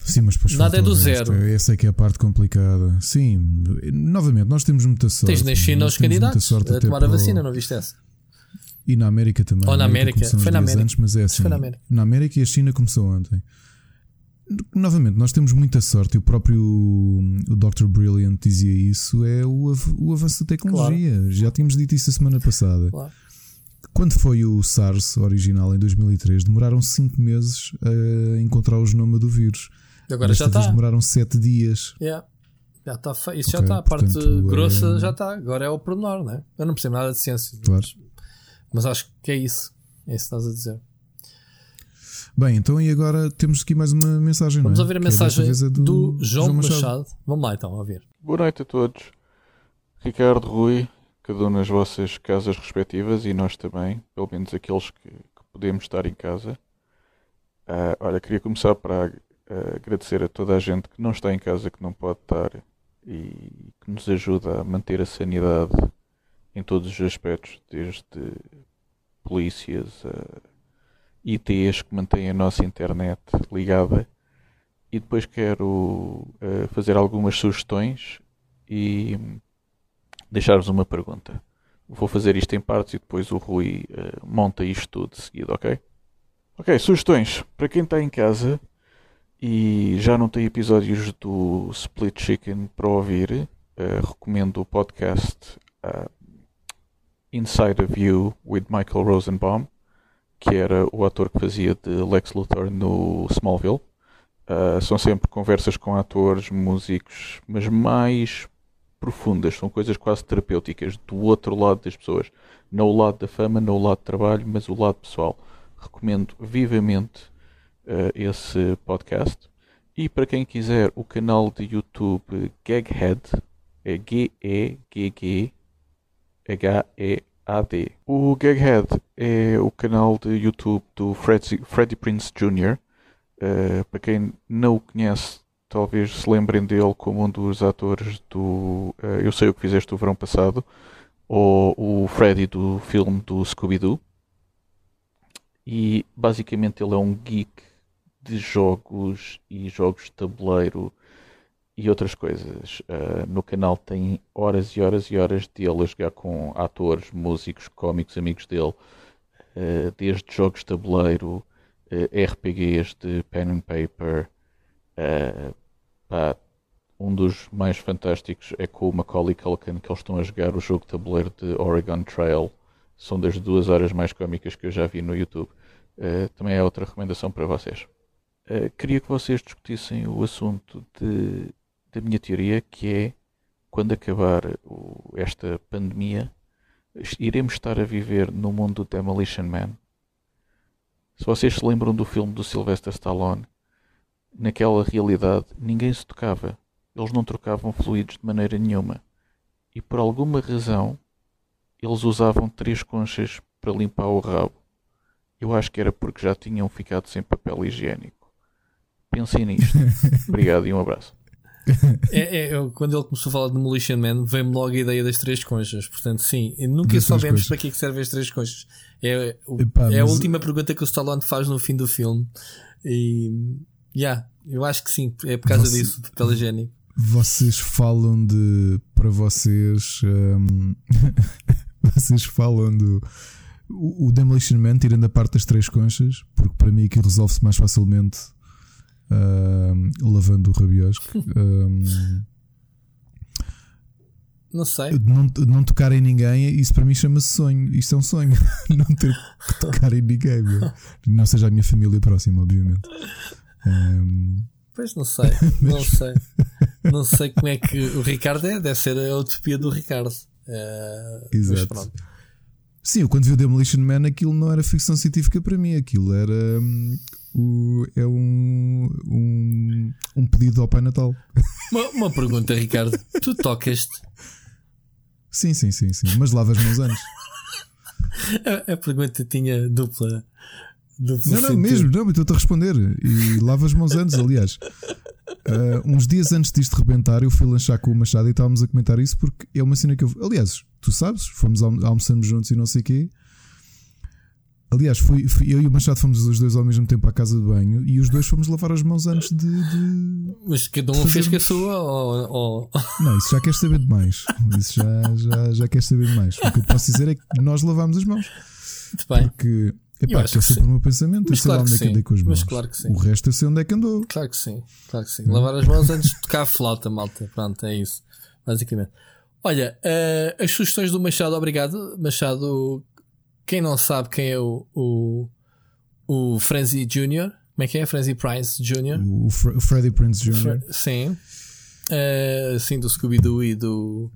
Sim, mas depois Nada é do zero. Essa é que é a parte complicada. Sim, novamente, nós temos muita sorte. Tens na China os candidatos a tomar a vacina, não viste essa? E na América também. Ou na América, foi na América. Antes, mas é assim. Foi na América. Na América e a China começou ontem. Novamente, nós temos muita sorte, e o próprio o Dr. Brilliant dizia isso: é o, o avanço da tecnologia. Claro. Já tínhamos dito isso a semana passada. Claro. Quando foi o SARS original em 2003, demoraram 5 meses a encontrar o genoma do vírus. Agora Desta já está. demoraram 7 dias. Yeah. Já está Isso okay, já está. A parte portanto, grossa é... já está. Agora é o pormenor, não é? Eu não percebo nada de ciência. Claro. Mas, mas acho que é isso. É isso que estás a dizer. Bem, então e agora temos aqui mais uma mensagem. Vamos é? ouvir a mensagem é do, do, João, João Machado. Machado. Vamos lá então, a ouvir. Boa noite a todos. Ricardo, Rui, cada um nas vossas casas respectivas e nós também, pelo menos aqueles que, que podemos estar em casa. Uh, olha, queria começar para uh, agradecer a toda a gente que não está em casa, que não pode estar e que nos ajuda a manter a sanidade em todos os aspectos, desde polícias a ITs que mantêm a nossa internet ligada. E depois quero uh, fazer algumas sugestões e deixar-vos uma pergunta. Vou fazer isto em partes e depois o Rui uh, monta isto tudo de seguida, ok? Ok, sugestões. Para quem está em casa e já não tem episódios do Split Chicken para ouvir, uh, recomendo o podcast Inside of You with Michael Rosenbaum que era o ator que fazia de Lex Luthor no Smallville. Uh, são sempre conversas com atores, músicos, mas mais profundas, são coisas quase terapêuticas, do outro lado das pessoas. Não o lado da fama, não o lado do trabalho, mas o lado pessoal. Recomendo vivamente uh, esse podcast. E para quem quiser, o canal de YouTube Gaghead, é G-E-G-G-H-E AD. O Gaghead é o canal de YouTube do Freddy, Freddie Prince Jr. Uh, eh, para quem não o conhece, talvez se lembrem dele como um dos atores do uh, Eu Sei O Que Fizeste o Verão Passado ou o Freddy do filme do Scooby-Doo. E basicamente ele é um geek de jogos e jogos de tabuleiro e outras coisas. Uh, no canal tem horas e horas e horas dele a jogar com atores, músicos, cómicos, amigos dele, uh, desde jogos de tabuleiro, uh, eh, RPGs de pen and paper. Pá, um dos mais fantásticos é com o Macaulay Culkin, que eles estão a jogar o jogo de tabuleiro de Oregon Trail. São das duas horas mais cómicas que eu já vi no YouTube. também é outra recomendação para vocês. Queria que vocês discutissem o assunto de da minha teoria, que é quando acabar o, esta pandemia, iremos estar a viver no mundo do Demolition Man. Se vocês se lembram do filme do Sylvester Stallone, naquela realidade ninguém se tocava, eles não trocavam fluidos de maneira nenhuma. E por alguma razão eles usavam três conchas para limpar o rabo. Eu acho que era porque já tinham ficado sem papel higiênico. Pensem nisto. Obrigado e um abraço. É, é, quando ele começou a falar de Demolition Man, veio-me logo a ideia das três conchas. Portanto, sim, nunca soubemos para que, é que servem as três conchas. É, Epá, é a última pergunta que o Stallone faz no fim do filme. E, yeah, eu acho que sim, é por causa Você, disso, do papel higiênico. Vocês falam de. Para vocês. Um, vocês falam do. O, Demolition Man, tirando a parte das três conchas, porque para mim aqui resolve-se mais facilmente uh, lavando o rabiosco. Uh, Não sei. Não, não tocar em ninguém, isso para mim chama-se sonho. Isto é um sonho. não ter que tocar em ninguém, meu. Não seja a minha família próxima, obviamente. Um, Pois não sei, não sei. Não sei como é que o Ricardo é, deve ser a utopia do Ricardo. Uh, exato. pronto. Sim, eu quando vi o Demolition Man, aquilo não era ficção científica para mim, aquilo era. O, é um, um, um pedido ao Pai Natal. Uma, uma pergunta, Ricardo. Tu tocas-te? Sim, sim, sim, sim. Mas lava as mãos antes. A, a pergunta tinha dupla. dupla Não, não, sentido. mesmo, não, mas estou a responder. E lava as mãos antes, aliás. Ah, uns dias antes disto rebentar, eu fui lanchar com o Machado e estávamos a comentar isso porque é uma cena que eu. Aliás, tu sabes, fomos almo almoçamos juntos e não sei o quê. Aliás, fui, fui- eu e o Machado fomos os dois ao mesmo tempo à casa de banho e os dois fomos lavar as mãos antes de. de- Mas cada um fez com a sua ou, ou- Não, isso já queres saber demais. Isso já, já, já queres saber demais. O que eu posso dizer é que nós lavámos as mãos. Muito bem. Porque. Eu Epá, que é que sempre o meu pensamento. Mas eu sei lá claro onde é que que andei com as mãos. Mas claro que sim. O resto eu sei onde é que andou. Claro que sim, claro que sim. Hum. Lavar as mãos antes de tocar a flauta, malta. Pronto, é isso. Basicamente. Olha, eh, as sugestões do Machado, obrigado. Machado, quem não sabe quem é o, o, o Frenzy Jr., como é que é? Frenzy Price Jr. O, Fre- o Freddie Prince Jr. Fre- sim. Eh, sim, do Scooby-Doo e do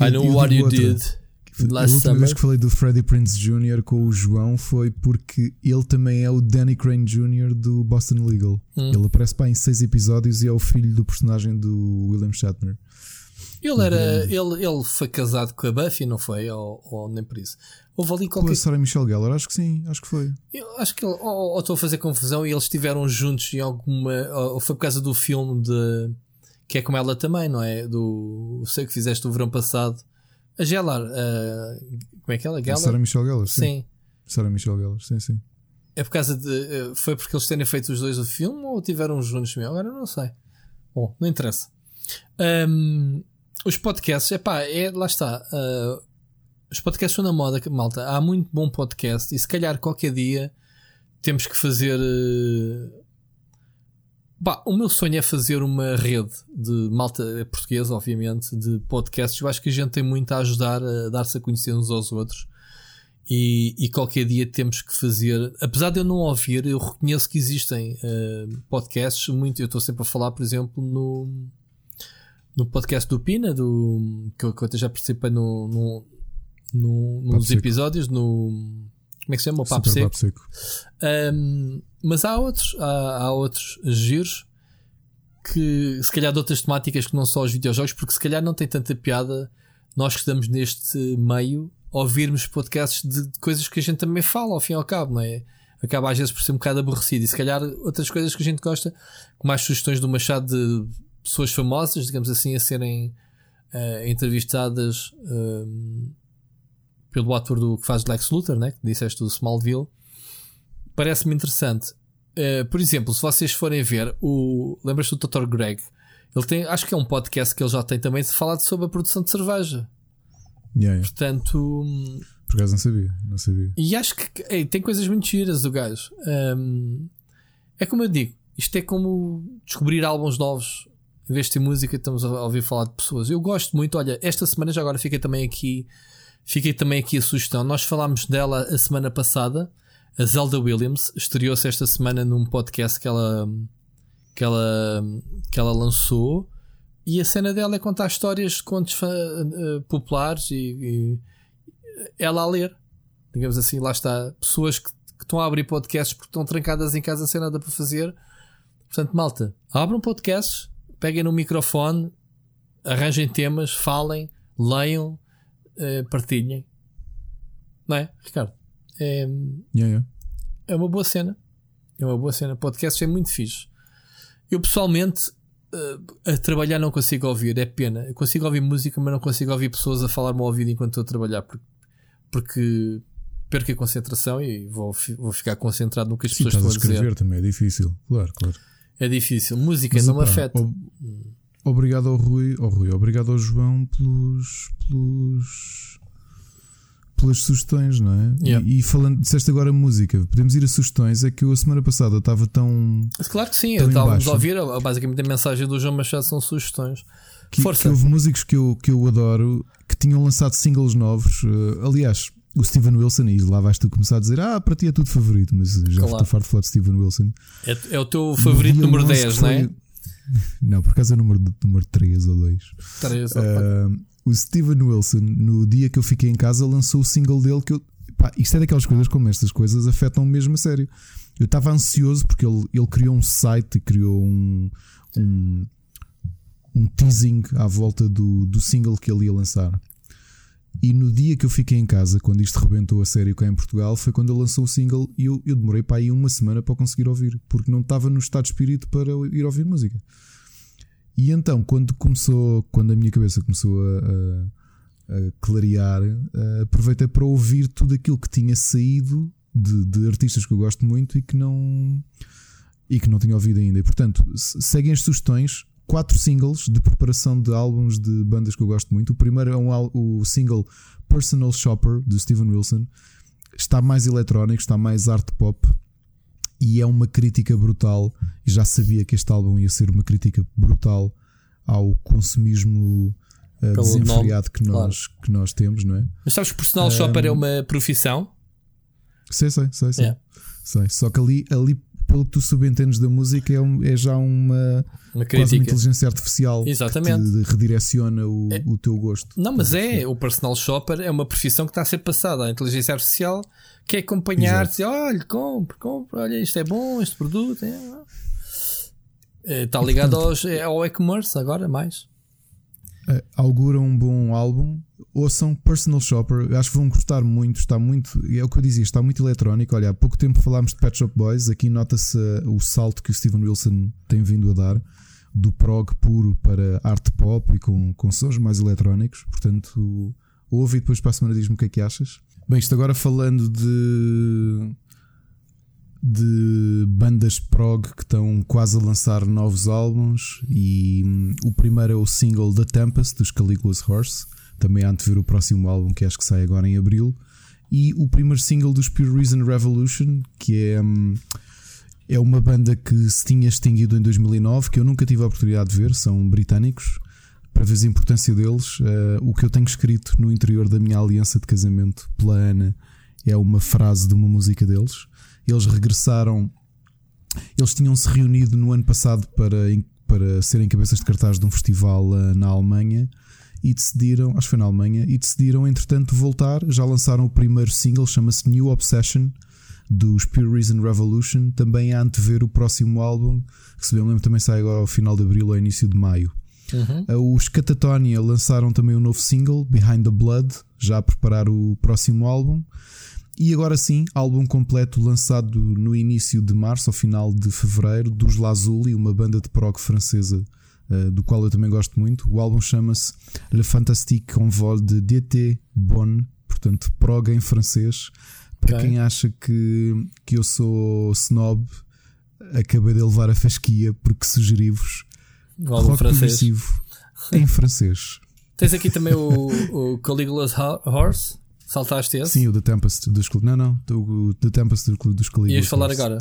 I E- Know e eu What You outra. Did A última Summer. vez que falei do Freddie Prince Jr. com o João foi porque ele também é o Danny Crane Jr. do Boston Legal. Hum. Ele aparece pá, em seis episódios e é o filho do personagem do William Shatner. Ele, era, ele, ele foi casado com a Buffy, não foi? Ou, ou nem por isso? Houve ali Com qualquer a Sarah Michelle Gellar, acho que sim, acho que foi. Eu acho que ele, ou, ou estou a fazer confusão e eles estiveram juntos em alguma. Ou foi por causa do filme de. Que é como ela também, não é? Do. Sei que fizeste o verão passado. A Gellar. a- como é que ela? A Gellar? Sarah Michelle Gellar, sim. Sim. Sarah Michelle Gellar, sim, sim. É por causa de. eh, Foi porque eles terem feito os dois o filme ou tiveram juntos mesmo? Agora não sei. Bom, não interessa. Ahm, os podcasts, epá, é, lá está. ah, os podcasts são na moda, malta. Há muito bom podcast e se calhar qualquer dia temos que fazer. eh, pá, o meu sonho é fazer uma rede de malta portuguesa, obviamente, de podcasts. Eu acho que a gente tem muito a ajudar a dar-se a conhecer uns aos outros. E, e qualquer dia temos que fazer, apesar de eu não ouvir, eu reconheço que existem eh, podcasts. Muito, eu estou sempre a falar, por exemplo, no, no podcast do Pina, do, que, eu, que eu até já participei no, no, no- nos Seco. episódios, no como é que se chama? O Papo Super Seco. Papo Seco. Um, mas há outros, há, há outros giros que se calhar de outras temáticas que não só os videojogos, porque se calhar não tem tanta piada nós que estamos neste meio ouvirmos podcasts de, de coisas que a gente também fala ao fim e ao cabo, não é? Acaba às vezes por ser um bocado aborrecido e se calhar outras coisas que a gente gosta, com mais sugestões do Machado de pessoas famosas, digamos assim, a serem eh, entrevistadas pelo ator do que faz Lex Luthor, né? que disseste do Smallville, parece-me interessante. Eh, por exemplo, se vocês forem ver o. Lembras-te do Dr. Greg? Ele tem, acho que é um podcast que ele já tem também de falar sobre a produção de cerveja. Yeah, yeah. Portanto, Por acaso não sabia, não sabia. e acho que ei, tem coisas muito giras do gajo. Hum, é como eu digo, isto é como descobrir álbuns novos. Em vez de ter música, estamos a ouvir falar de pessoas. Eu gosto muito, olha, esta semana já agora fiquei também aqui. Fiquei também aqui a sugestão. Nós falámos dela a semana passada. A Zelda Williams estreou-se esta semana num podcast que ela, que ela, que ela lançou. E a cena dela é contar histórias de contos fa- eh, populares e, e ela a ler. Digamos assim, lá está. Pessoas que, que estão a abrir podcasts porque estão trancadas em casa sem nada para fazer. Portanto, malta, abram podcasts, peguem no microfone, arranjem temas, falem, leiam, eh, partilhem. Não é, Ricardo? É, Yeah, yeah. é uma boa cena. É uma boa cena. Podcast é muito fixe. Eu pessoalmente eh, a trabalhar não consigo ouvir, é pena. Eu consigo ouvir música, mas não consigo ouvir pessoas a falar-me ao ouvido enquanto estou a trabalhar porque, porque perco a concentração e vou, vou ficar concentrado no que as Sim, pessoas estás estão a dizer. escrever também, é difícil. Claro, claro. É difícil. Música Mas, não me afeta. ob- Obrigado ao Rui, ao Rui, obrigado ao João pelos. pelos pelas sugestões, não é? Yeah. E, e falando, disseste agora música, podemos ir a sugestões. É que eu a semana passada estava tão. Claro que sim, Tão estávamos a ouvir. Basicamente, a mensagem do João Machado são sugestões. que, Força. que houve músicos que eu, que eu adoro que tinham lançado singles novos. eh, aliás, o Steven Wilson, e lá vais tu começar a dizer: Ah, para ti é tudo favorito, mas já Claro. estou farto de falar de Steven Wilson. É, é o teu favorito número 11 que 10, não é? Não, por acaso é o número, número 3 ou 2. Três, opa. Ah, o Steven Wilson, no dia que eu fiquei em casa, lançou o single dele que eu. Pá, isto é daquelas coisas como estas coisas afetam mesmo a sério. Eu estava ansioso porque ele, ele criou um site e criou um, um, um teasing à volta do, do single que ele ia lançar. E no dia que eu fiquei em casa, quando isto rebentou a sério cá em Portugal, foi quando ele lançou o single e eu, eu demorei para aí uma semana para conseguir ouvir, porque não estava no estado de espírito para ir ouvir música. E então, quando começou, quando a minha cabeça começou a, a- a clarear, eh, aproveitei para ouvir tudo aquilo que tinha saído de, de artistas que eu gosto muito e que não e que não tinha ouvido ainda. E portanto, se- seguem as sugestões. Quatro singles de preparação de álbuns de bandas que eu gosto muito. O primeiro é um, o single Personal Shopper de Steven Wilson. Está mais eletrónico, está mais art pop e é uma crítica brutal. E já sabia que este álbum ia ser uma crítica brutal ao consumismo Pelo desenfreado que, claro. nós, que nós temos, não é? Mas sabes que personal shopper é uma profissão? Sei, sei, sei, sei. Yeah. sei. Só que ali, ali, pelo que tu subentendes da música, é, um- é já uma Uma quase uma inteligência artificial Exatamente. que te redireciona o, É. o teu gosto. Não, mas é, o personal shopper é uma profissão que está a ser passada. A inteligência artificial quer acompanhar-te, olha, compre, compre, olha, isto é bom, este produto. É. É, Está ligado aos, é, ao e-commerce agora, mais. Augura um bom álbum. Ouçam Personal Shopper, acho que vão gostar muito. Está muito, é o que eu dizia, está muito eletrónico. Olha, há pouco tempo falámos de Pet Shop Boys. Aqui nota-se eh, o salto que o Steven Wilson tem vindo a dar do prog puro para art pop e com, com sons mais eletrónicos. Portanto, ouve e depois para a semana diz-me o que é que achas. Bem, isto agora falando de de bandas prog que estão quase a lançar novos álbuns e hum, o primeiro é o single The Tempest dos Caligula's Horse. Também há de ver o próximo álbum que acho que sai agora em abril. E o primeiro single dos Pure Reason Revolution que é hum, é uma banda que se tinha extinguido em 2009 que eu nunca tive a oportunidade de ver são britânicos. Para ver a importância deles eh, o que eu tenho escrito no interior da minha aliança de casamento pela Ana é uma frase de uma música deles eles regressaram. Eles tinham-se reunido no ano passado para, para serem cabeças de cartaz de um festival eh, na Alemanha e decidiram, acho que foi na Alemanha, e decidiram entretanto voltar. Já lançaram o primeiro single, chama-se New Obsession, dos Pure Reason Revolution. Também há de ver o próximo álbum, que se bem me lembro também sai agora ao final de abril ou início de maio. Uhum. Uh, Os Catatonia lançaram também um novo single, Behind the Blood, já a preparar o próximo álbum. E agora sim, álbum completo lançado no início de março, ao final de fevereiro, dos Lazuli, uma banda de prog francesa, uh, do qual eu também gosto muito. O álbum chama-se Le Fantastique Envol de DT Bonne, portanto, prog em francês. Para Ok. quem acha que, que eu sou snob, acabei de levar a fasquia porque sugeri-vos rock francês. em francês. Tens aqui também o, o Caligula's Ho- Horse. Saltaste esse? Sim, o The Tempest dos Não, não, o The Tempest do- dos. Ias falar agora.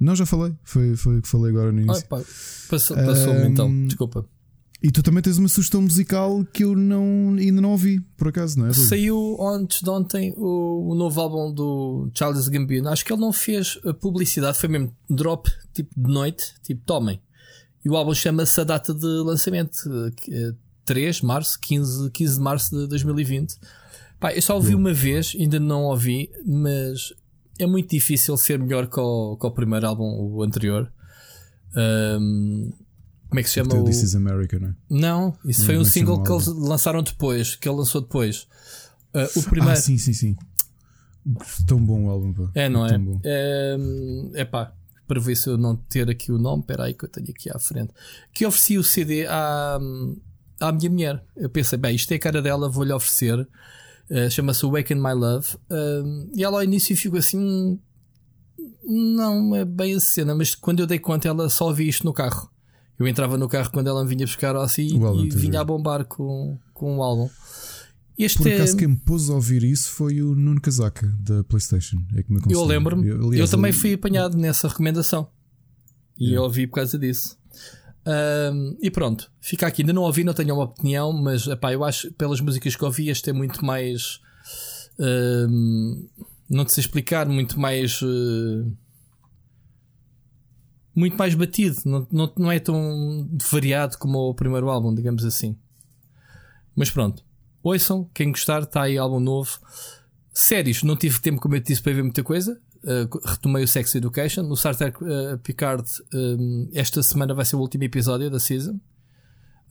Não, já falei. Foi, foi o que falei agora no Ah, início. passou- Passou-me Ahm, então, desculpa. E tu também tens uma sugestão musical que eu não, ainda não ouvi, por acaso, não é? Saiu antes de ontem o, o novo álbum do Charles Gambino. Acho que ele não fez a publicidade, foi mesmo drop, tipo de noite, tipo tomem. E o álbum chama-se a data de lançamento, eh, que é 3 de março, 15, 15 de março de 2020. Pá, eu só ouvi uma vez, ainda não ouvi, mas é muito difícil ser melhor que o, que o primeiro álbum, o anterior. Ahm, como é que se chama? O... This is America, não é? Não, isso foi Não, um mas single que eles lançaram depois, que ele lançou depois. Uh, o primeiro. Ah, sim, sim, sim. Tão bom o álbum, pá. é, não é? É, é pá, para ver se eu não ter aqui o nome, espera aí que eu tenho aqui à frente. Que ofereci o CD à, à minha mulher. Eu pensei, bem, isto é a cara dela, vou-lhe oferecer. Uh, Chama-se Awaken My Love. Um, e ela ao início ficou assim. "Hum, Não é bem a cena, mas quando eu dei conta, ela só ouvia isto no carro. Eu entrava no carro quando ela me vinha buscar assim e vinha a bombar com, com o álbum. Este Por é, acaso, quem me pôs a ouvir isso foi o Nuno Casaca da PlayStation. É que me eu lembro-me, eu, aliás, também ele- fui apanhado nessa recomendação e Yeah. eu ouvi por causa disso. Um, e pronto, fica aqui. Ainda não ouvi, não tenho uma opinião, mas epá, eu acho pelas músicas que ouvi, este é muito mais. Um, não te sei explicar, muito mais. Uh, muito mais batido, não, não, não é tão variado como o primeiro álbum, digamos assim. Mas pronto, ouçam, quem gostar, está aí álbum novo. Séries, não tive tempo, como eu disse, para ver muita coisa. Uh, retomei o Sex Education. No Star Trek uh, Picard, um, esta semana vai ser o último episódio da season.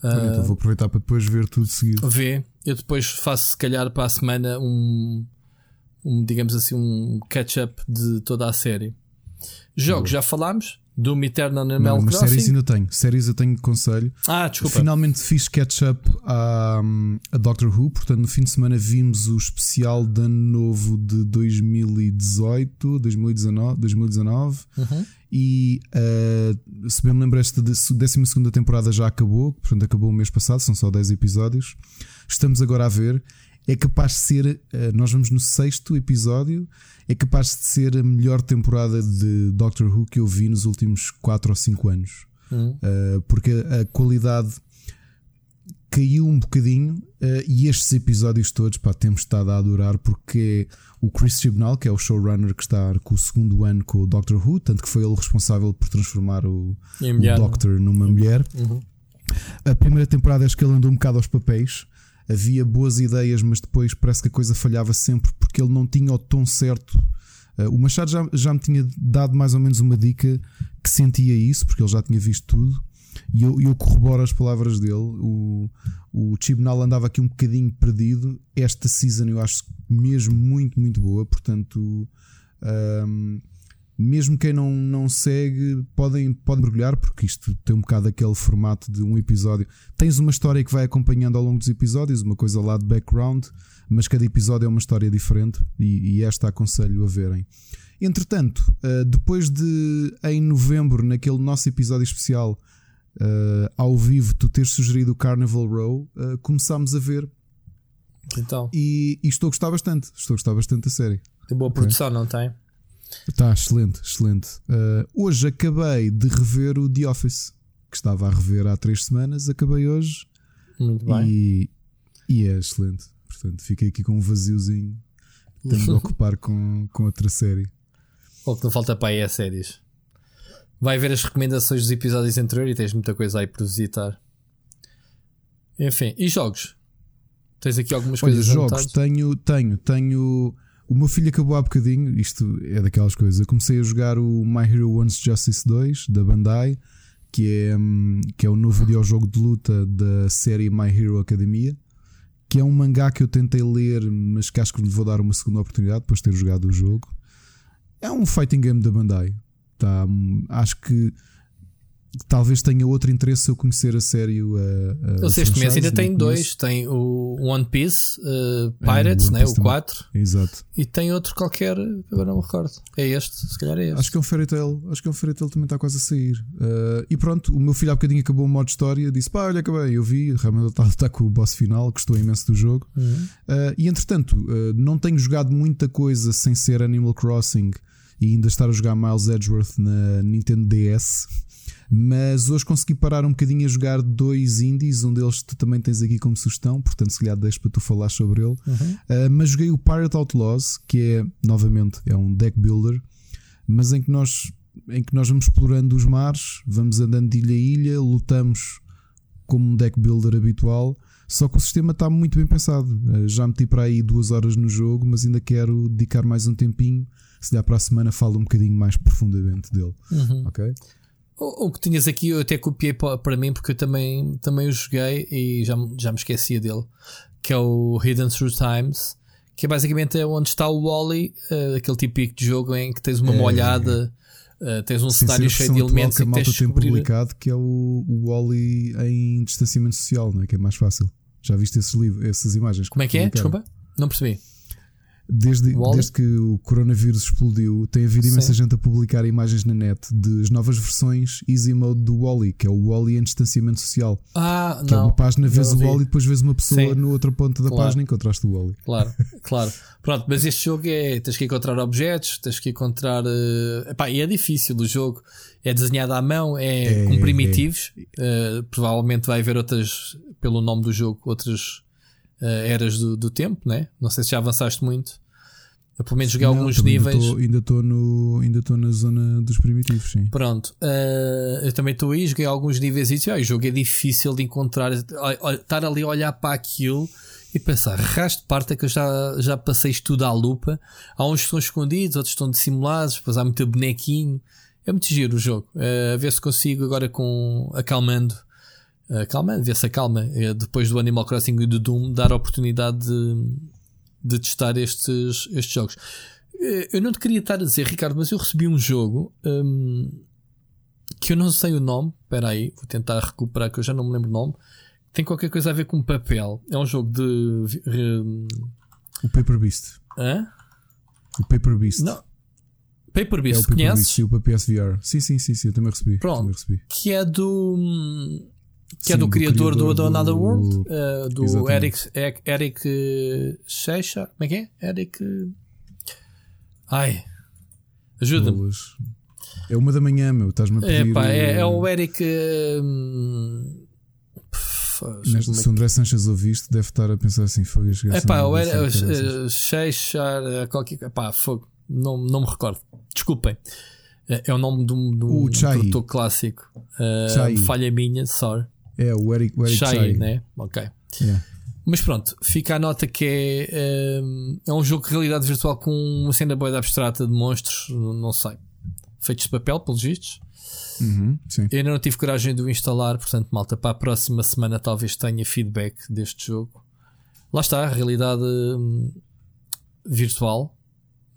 Uh, então vou aproveitar para depois ver tudo seguido. Vê, eu depois faço, se calhar, para a semana um, um digamos assim, um catch-up de toda a série. Jogos, já falámos. Doom Eternal na Animal Crossing. séries ainda tenho. Séries eu tenho conselho. Ah, desculpa. Finalmente fiz catch-up a, a Doctor Who. Portanto, no fim de semana vimos o especial de ano novo de 2018, 2019. 2019 uhum. E uh, se bem me lembro, esta 12 temporada já acabou. Portanto, acabou o mês passado. São só 10 episódios. Estamos agora a ver é capaz de ser. Eh, nós vamos no sexto episódio. É capaz de ser a melhor temporada de Doctor Who que eu vi nos últimos 4 ou 5 anos. Uhum. Uh, porque a qualidade caiu um bocadinho uh, e estes episódios todos pá, temos estado a adorar porque é o Chris Chibnall, que é o showrunner que está com o segundo ano com o Doctor Who, tanto que foi ele responsável por transformar o, o Doctor numa mulher. Uhum. A primeira temporada acho que ele andou um bocado aos papéis havia boas ideias, mas depois parece que a coisa falhava sempre porque ele não tinha o tom certo. Uh, o Machado já, já me tinha dado mais ou menos uma dica que sentia isso, porque ele já tinha visto tudo. E eu, eu corroboro as palavras dele. O, o Chibnall andava aqui um bocadinho perdido. Esta season eu acho mesmo muito, muito boa. Portanto, um, mesmo quem não, não segue, podem, podem mergulhar, porque isto tem um bocado aquele formato de um episódio. Tens uma história que vai acompanhando ao longo dos episódios, uma coisa lá de background, mas cada episódio é uma história diferente e, e esta aconselho a verem. Entretanto, uh, depois de em novembro, naquele nosso episódio especial uh, ao vivo, tu teres sugerido o Carnival Row, uh, começámos a ver. Então. E, e, estou a gostar bastante. Estou a gostar bastante da série. Tem boa produção, okay. não tem? Está excelente, excelente. Uh, hoje acabei de rever o The Office, que estava a rever há três semanas. Acabei hoje. Muito bem. E, e é excelente. Portanto, fiquei aqui com um vaziozinho. Tenho de ocupar com, com outra série. O que não falta para aí é séries. Vai ver as recomendações dos episódios anteriores e tens muita coisa aí para visitar. Enfim, e jogos? Tens aqui algumas Olha, coisas jogos, tenho, tenho, tenho o meu filho acabou há bocadinho, isto é daquelas coisas. Eu comecei a jogar o My Hero Wants Justice 2 da Bandai, que é, hum, que é o novo videojogo de luta da série My Hero Academia, que é um mangá que eu tentei ler, mas que acho que lhe vou dar uma segunda oportunidade depois de ter jogado o jogo. É um fighting game da Bandai. Tá, hum, acho que talvez tenha outro interesse eu conhecer a sério a, a sei, este mês ainda tem dois. tem o One Piece uh, Pirates, é, né, o 4 exato. E tem outro qualquer agora não me recordo. É este, se calhar é este. Acho que é um Fairy Tail acho que é um Fairy Tail também está quase a sair. Uh, e pronto, o meu filho há bocadinho acabou o modo história disse pá, olha, acabei, eu vi realmente está, está com o boss final, gostou imenso do jogo. Uhum. uh, e entretanto não tenho jogado muita coisa sem ser Animal Crossing e ainda estar a jogar Miles Edgeworth na Nintendo DS mas hoje consegui parar um bocadinho a jogar dois indies, um deles tu também tens aqui como sugestão, portanto, se calhar deixo para tu falar sobre ele. Uhum. Uh, mas joguei o Pirate Outlaws, que é, novamente, é um deck builder, mas em que nós, em que nós vamos explorando os mares, vamos andando de ilha a ilha, lutamos como um deck builder habitual. Só que o sistema está muito bem pensado. Uh, já meti para aí duas horas no jogo, mas ainda quero dedicar mais um tempinho. Se der para a semana, falo um bocadinho mais profundamente dele. Uhum. Ok? O, o, que tinhas aqui eu até copiei para, para mim porque eu também, também o joguei e já, já me esquecia dele. Que é o Hidden Through Times, que é basicamente é onde está o Wally, uh, aquele típico de jogo em que tens uma é, molhada. Uh, tens um cenário cheio de elementos que a malta tem publicado que é o, o Wally em distanciamento social, não é? que é mais fácil. Já viste esses livros, essas imagens? Como é que é? Desculpa, não percebi. Desde, desde que o coronavírus explodiu, tem havido imensa Sim. gente a publicar imagens na net das novas versões Easy Mode do Wally, que é o Wally em distanciamento social. Ah, Que é não. uma página, vês o. Wally e depois vês uma pessoa Sim. no outro ponto da Claro. página e encontraste o Wally. Claro, claro. Pronto, mas este jogo é. Tens que encontrar objetos, tens que encontrar. eh, epá, e é difícil o jogo. É desenhado à mão, é, É, com é. primitivos. Eh, provavelmente vai haver outras, pelo nome do jogo, outras eh, eras do, do tempo, né? Não sei se já avançaste muito. Eu pelo menos joguei Não, alguns níveis. Ainda estou no, ainda estou na zona dos primitivos, sim. Pronto, eh, eu também estou aí, joguei alguns níveis e ah, o jogo é difícil de encontrar, estar ali a olhar para aquilo e pensar, rasto parte é que eu já, já passei isto tudo à lupa. Há uns que estão escondidos, outros estão dissimulados, depois há muito bonequinho. É muito giro o jogo. Eh, a ver se consigo agora com acalmando, eh, acalmando, ver se acalma, eh, depois do Animal Crossing e do Doom, dar a oportunidade de, de testar estes, estes jogos. Eh, Eu não te queria estar a dizer, Ricardo, mas eu recebi um jogo hum, que eu não sei o nome. Espera aí, vou tentar recuperar que eu já não me lembro o nome. Tem qualquer coisa a ver com papel. É um jogo de. hum, O Paper Beast. hã? O Paper Beast. Não. Paper é o Beast, Paper conheces? Beast o para PSVR. Sim, sim, sim, sim, eu também recebi. Pronto. Também recebi. Que é do. Que é Sim, do criador do, do Another do- World, eh, do Exatamente. Eric, Eric, eh, Shesha. Como é que é? Eric. eh, Ai, ajuda-me. É uma da manhã, meu. Estás-me a É, pedir. é, é o eh, Eric. eh, hum, como é Se o André Sanches ouviste, deve estar a pensar assim: este gajo É pá, o Eric. eh, qualquer coisa. Pá, fogo. Não, não me recordo. Desculpem. É, é o nome de um, de um produtor clássico. Eh, Chai. falha minha, sorry. É o Eric, o Eric Chai, Chai. né? Ok. Yeah. Mas pronto, fica a nota que é, eh, é um jogo de realidade virtual com uma cena boa abstrata de monstros, não sei, feitos de papel, pelos vistos. Uhum. Eu ainda não tive coragem de o instalar, portanto, malta, para a próxima semana talvez tenha feedback deste jogo. Lá está, a realidade hum, virtual.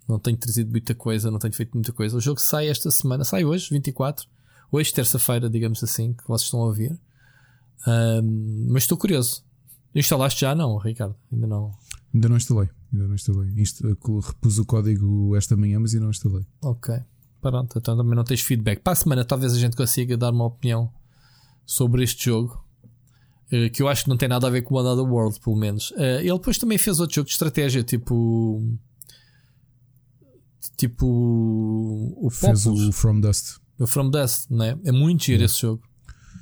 Não tenho trazido muita coisa, não tenho feito muita coisa. O jogo sai esta semana, sai hoje, 24. Hoje, terça-feira, digamos assim, que vocês estão a ouvir. Hum, mas estou curioso. Instalaste já? Não, Ricardo? Ainda não. Ainda não instalei. Ainda não instalei. Insta- repus o código esta manhã, mas ainda não instalei. Ok. Pronto, então também não tens feedback. Para a semana talvez a gente consiga dar uma opinião sobre este jogo. eh, Que eu acho que não tem nada a ver com o Another World, pelo menos. Eh, Ele depois também fez outro jogo de estratégia, tipo. Tipo. O Fez o From Dust. o From Dust, não é? É muito giro esse jogo.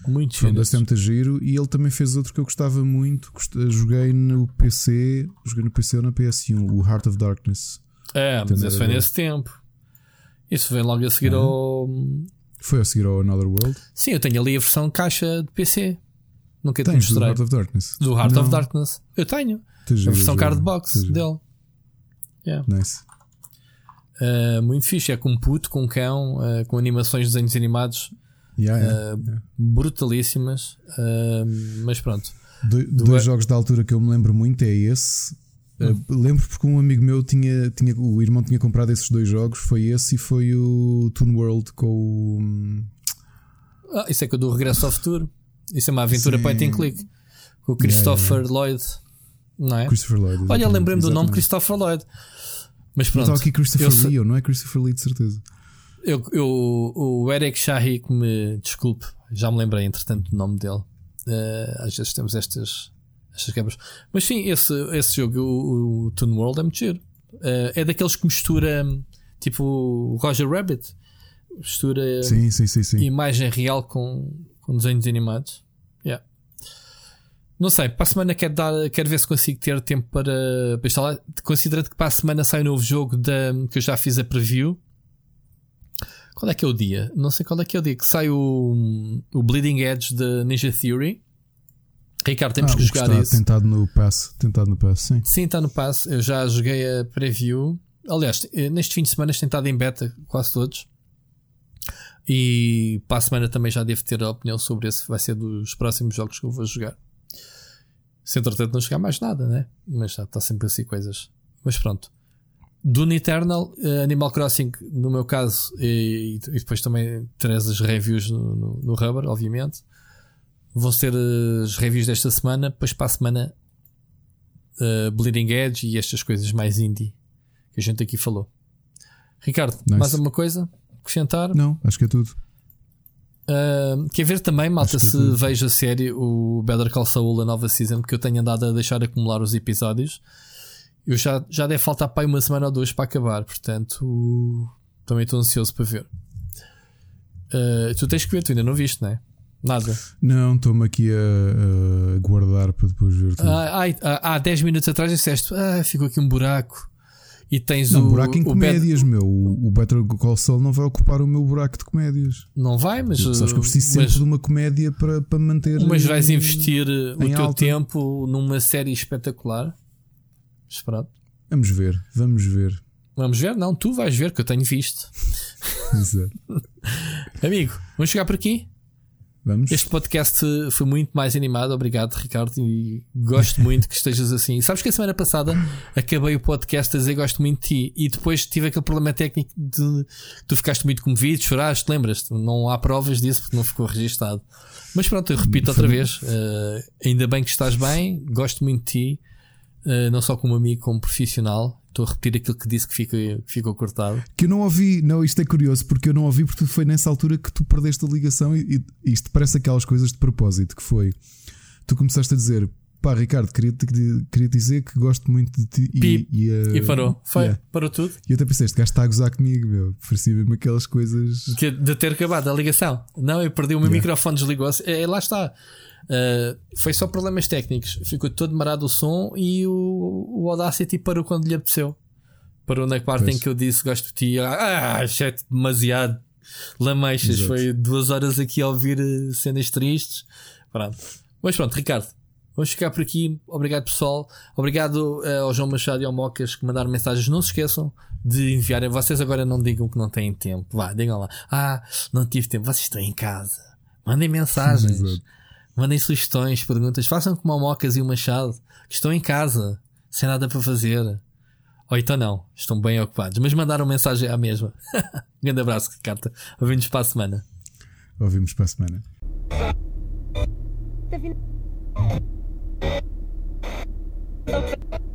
Muito giro. É esse muito giro. E ele também fez outro que eu gostava muito. gost- Joguei no PC. Joguei no PC ou na PS1. O Heart of Darkness. É, mas Também esse foi nesse tempo. Isso vem logo a seguir ao. Foi a seguir ao Another World. Sim, eu tenho ali a versão caixa de PC. Nunca te Tens do mostrei. Heart of Darkness. Do Heart Não. of Darkness. Eu tenho. Tens A giro, versão giro. card box Tens giro. dele. Yeah. Nice. Uh, muito fixe. É com puto, com cão, uh, com animações de desenhos animados Yeah, Uh, yeah, brutalíssimas. Uh, mas pronto. Do- do- dois jogos da altura que eu me lembro muito é esse. Hum. Uh, lembro porque um amigo meu tinha, tinha. O irmão tinha comprado esses dois jogos. Foi esse e foi o Toon World com o. Ah, isso é que eu do Regresso ao Futuro. Isso é uma aventura Sim. point and click. Com o Christopher Lloyd. Não é? Christopher Lloyd. Olha, lembrei-me do nome. Christopher Lloyd. Mas pronto. Está aqui Christopher eu Lee, ou não é Christopher Lee de certeza. Eu, eu- o Eric Shahi, que me desculpe, já me lembrei entretanto do nome dele. Eh, às vezes temos estas, estas quebras. Mas sim, esse, esse jogo, o, o Toon World, é muito giro. Eh, é daqueles que mistura tipo o Roger Rabbit, mistura Sim, sim, sim, sim. imagem real com, com desenhos animados. Yeah. Não sei, para a semana quero, dar, quero ver se consigo ter tempo para, para instalar. Considerando que para a semana sai um novo jogo da, que eu já fiz a preview. Qual é que é o dia? Não sei qual é que é o dia que sai o, o Bleeding Edge da Ninja Theory. Ricardo, temos Ah, que jogar está isso. tentado no pass. Tentado no pass, sim. Sim, está no passo. Eu já joguei a preview. Aliás, eh, neste fim de semana tem estado em beta quase todos. E para a semana também já devo ter a opinião sobre esse. Vai ser dos próximos jogos que eu vou jogar. Se entretanto não jogar mais nada, né? Mas já está sempre assim coisas. Mas pronto. Dune Eternal, eh, Animal Crossing, no meu caso, e, e depois também terás as reviews no, no, no Rubber, obviamente. Vão ser as reviews desta semana. Depois para a semana uh, Bleeding Edge e estas coisas mais indie que a gente aqui falou. Ricardo, Nice. mais alguma coisa? Acrescentar? Não, acho que é tudo. Uh, quer ver também, malta, que se é vejo a série o Better Call Saul, a nova season, porque eu tenho andado a deixar acumular os episódios. Eu já, já deve faltar para aí uma semana ou duas para acabar, portanto também estou ansioso para ver. Uh, tu tens que ver, tu ainda não viste, não é? Nada. Não, estou-me aqui a, a guardar para depois ver tudo. Ah, ai, há, há 10 minutos atrás disseste, ah, ficou aqui um buraco. E tens não, o. buraco em o comédias, meu. O, o Better Call Saul não vai ocupar o meu buraco de comédias. Não vai, mas. Sabes que eu preciso sempre mas- de uma comédia para, para manter. Mas vais eh, investir uh, o teu alta. tempo numa série espetacular. Mas pronto. Vamos ver, vamos ver. Vamos ver? Não, tu vais ver que eu tenho visto. Exato. Amigo, vamos chegar por aqui. Vamos. Este podcast foi muito mais animado. Obrigado, Ricardo. E gosto muito que estejas assim. Sabes que a semana passada acabei o podcast a dizer gosto muito de ti. E depois tive aquele problema técnico de tu ficaste muito comovido, choraste, lembras-te? Não há provas disso porque não ficou registado. Mas pronto, eu repito outra vez. eh, ainda bem que estás bem. Gosto muito de ti. Eh, não só como amigo, como profissional. Estou a repetir aquilo que disse que ficou, que ficou cortado. Que eu não ouvi, não, isto é curioso, porque eu não ouvi porque foi nessa altura que tu perdeste a ligação e, e isto parece aquelas coisas de propósito que foi. Tu começaste a dizer, pá, Ricardo, queria, te queria dizer que gosto muito de ti e, e, eh, E parou. Foi, yeah. parou tudo. E eu até pensei, este gajo está a gozar comigo, meu. Parecia mesmo aquelas coisas. Que- de ter acabado a ligação. Não, eu perdi o meu Yeah. microfone, desligou-se. É, lá está. Uh, foi só problemas técnicos. Ficou todo marado o som e o, o Audacity parou quando lhe apeteceu. Parou na parte Pois. em que eu disse gosto de ti. Ah, chat demasiado. Lameixas. Exato. Foi duas horas aqui a ouvir eh, cenas tristes. Pronto. Mas pronto, Ricardo. Vamos ficar por aqui. Obrigado, pessoal. Obrigado eh, ao João Machado e ao Mocas que mandaram mensagens. Não se esqueçam de enviarem. Vocês agora não digam que não têm tempo. Vá, digam lá. Ah, não tive tempo. Vocês estão em casa. Mandem mensagens. Exato. Mandem sugestões, perguntas. Façam como o Mocas e o Machado, que estão em casa, sem nada para fazer. Ou então não, estão bem ocupados. Mas mandaram mensagem à mesma. um grande abraço, Ricardo. Ouvimos para a semana. Ouvimos para a semana. Tá.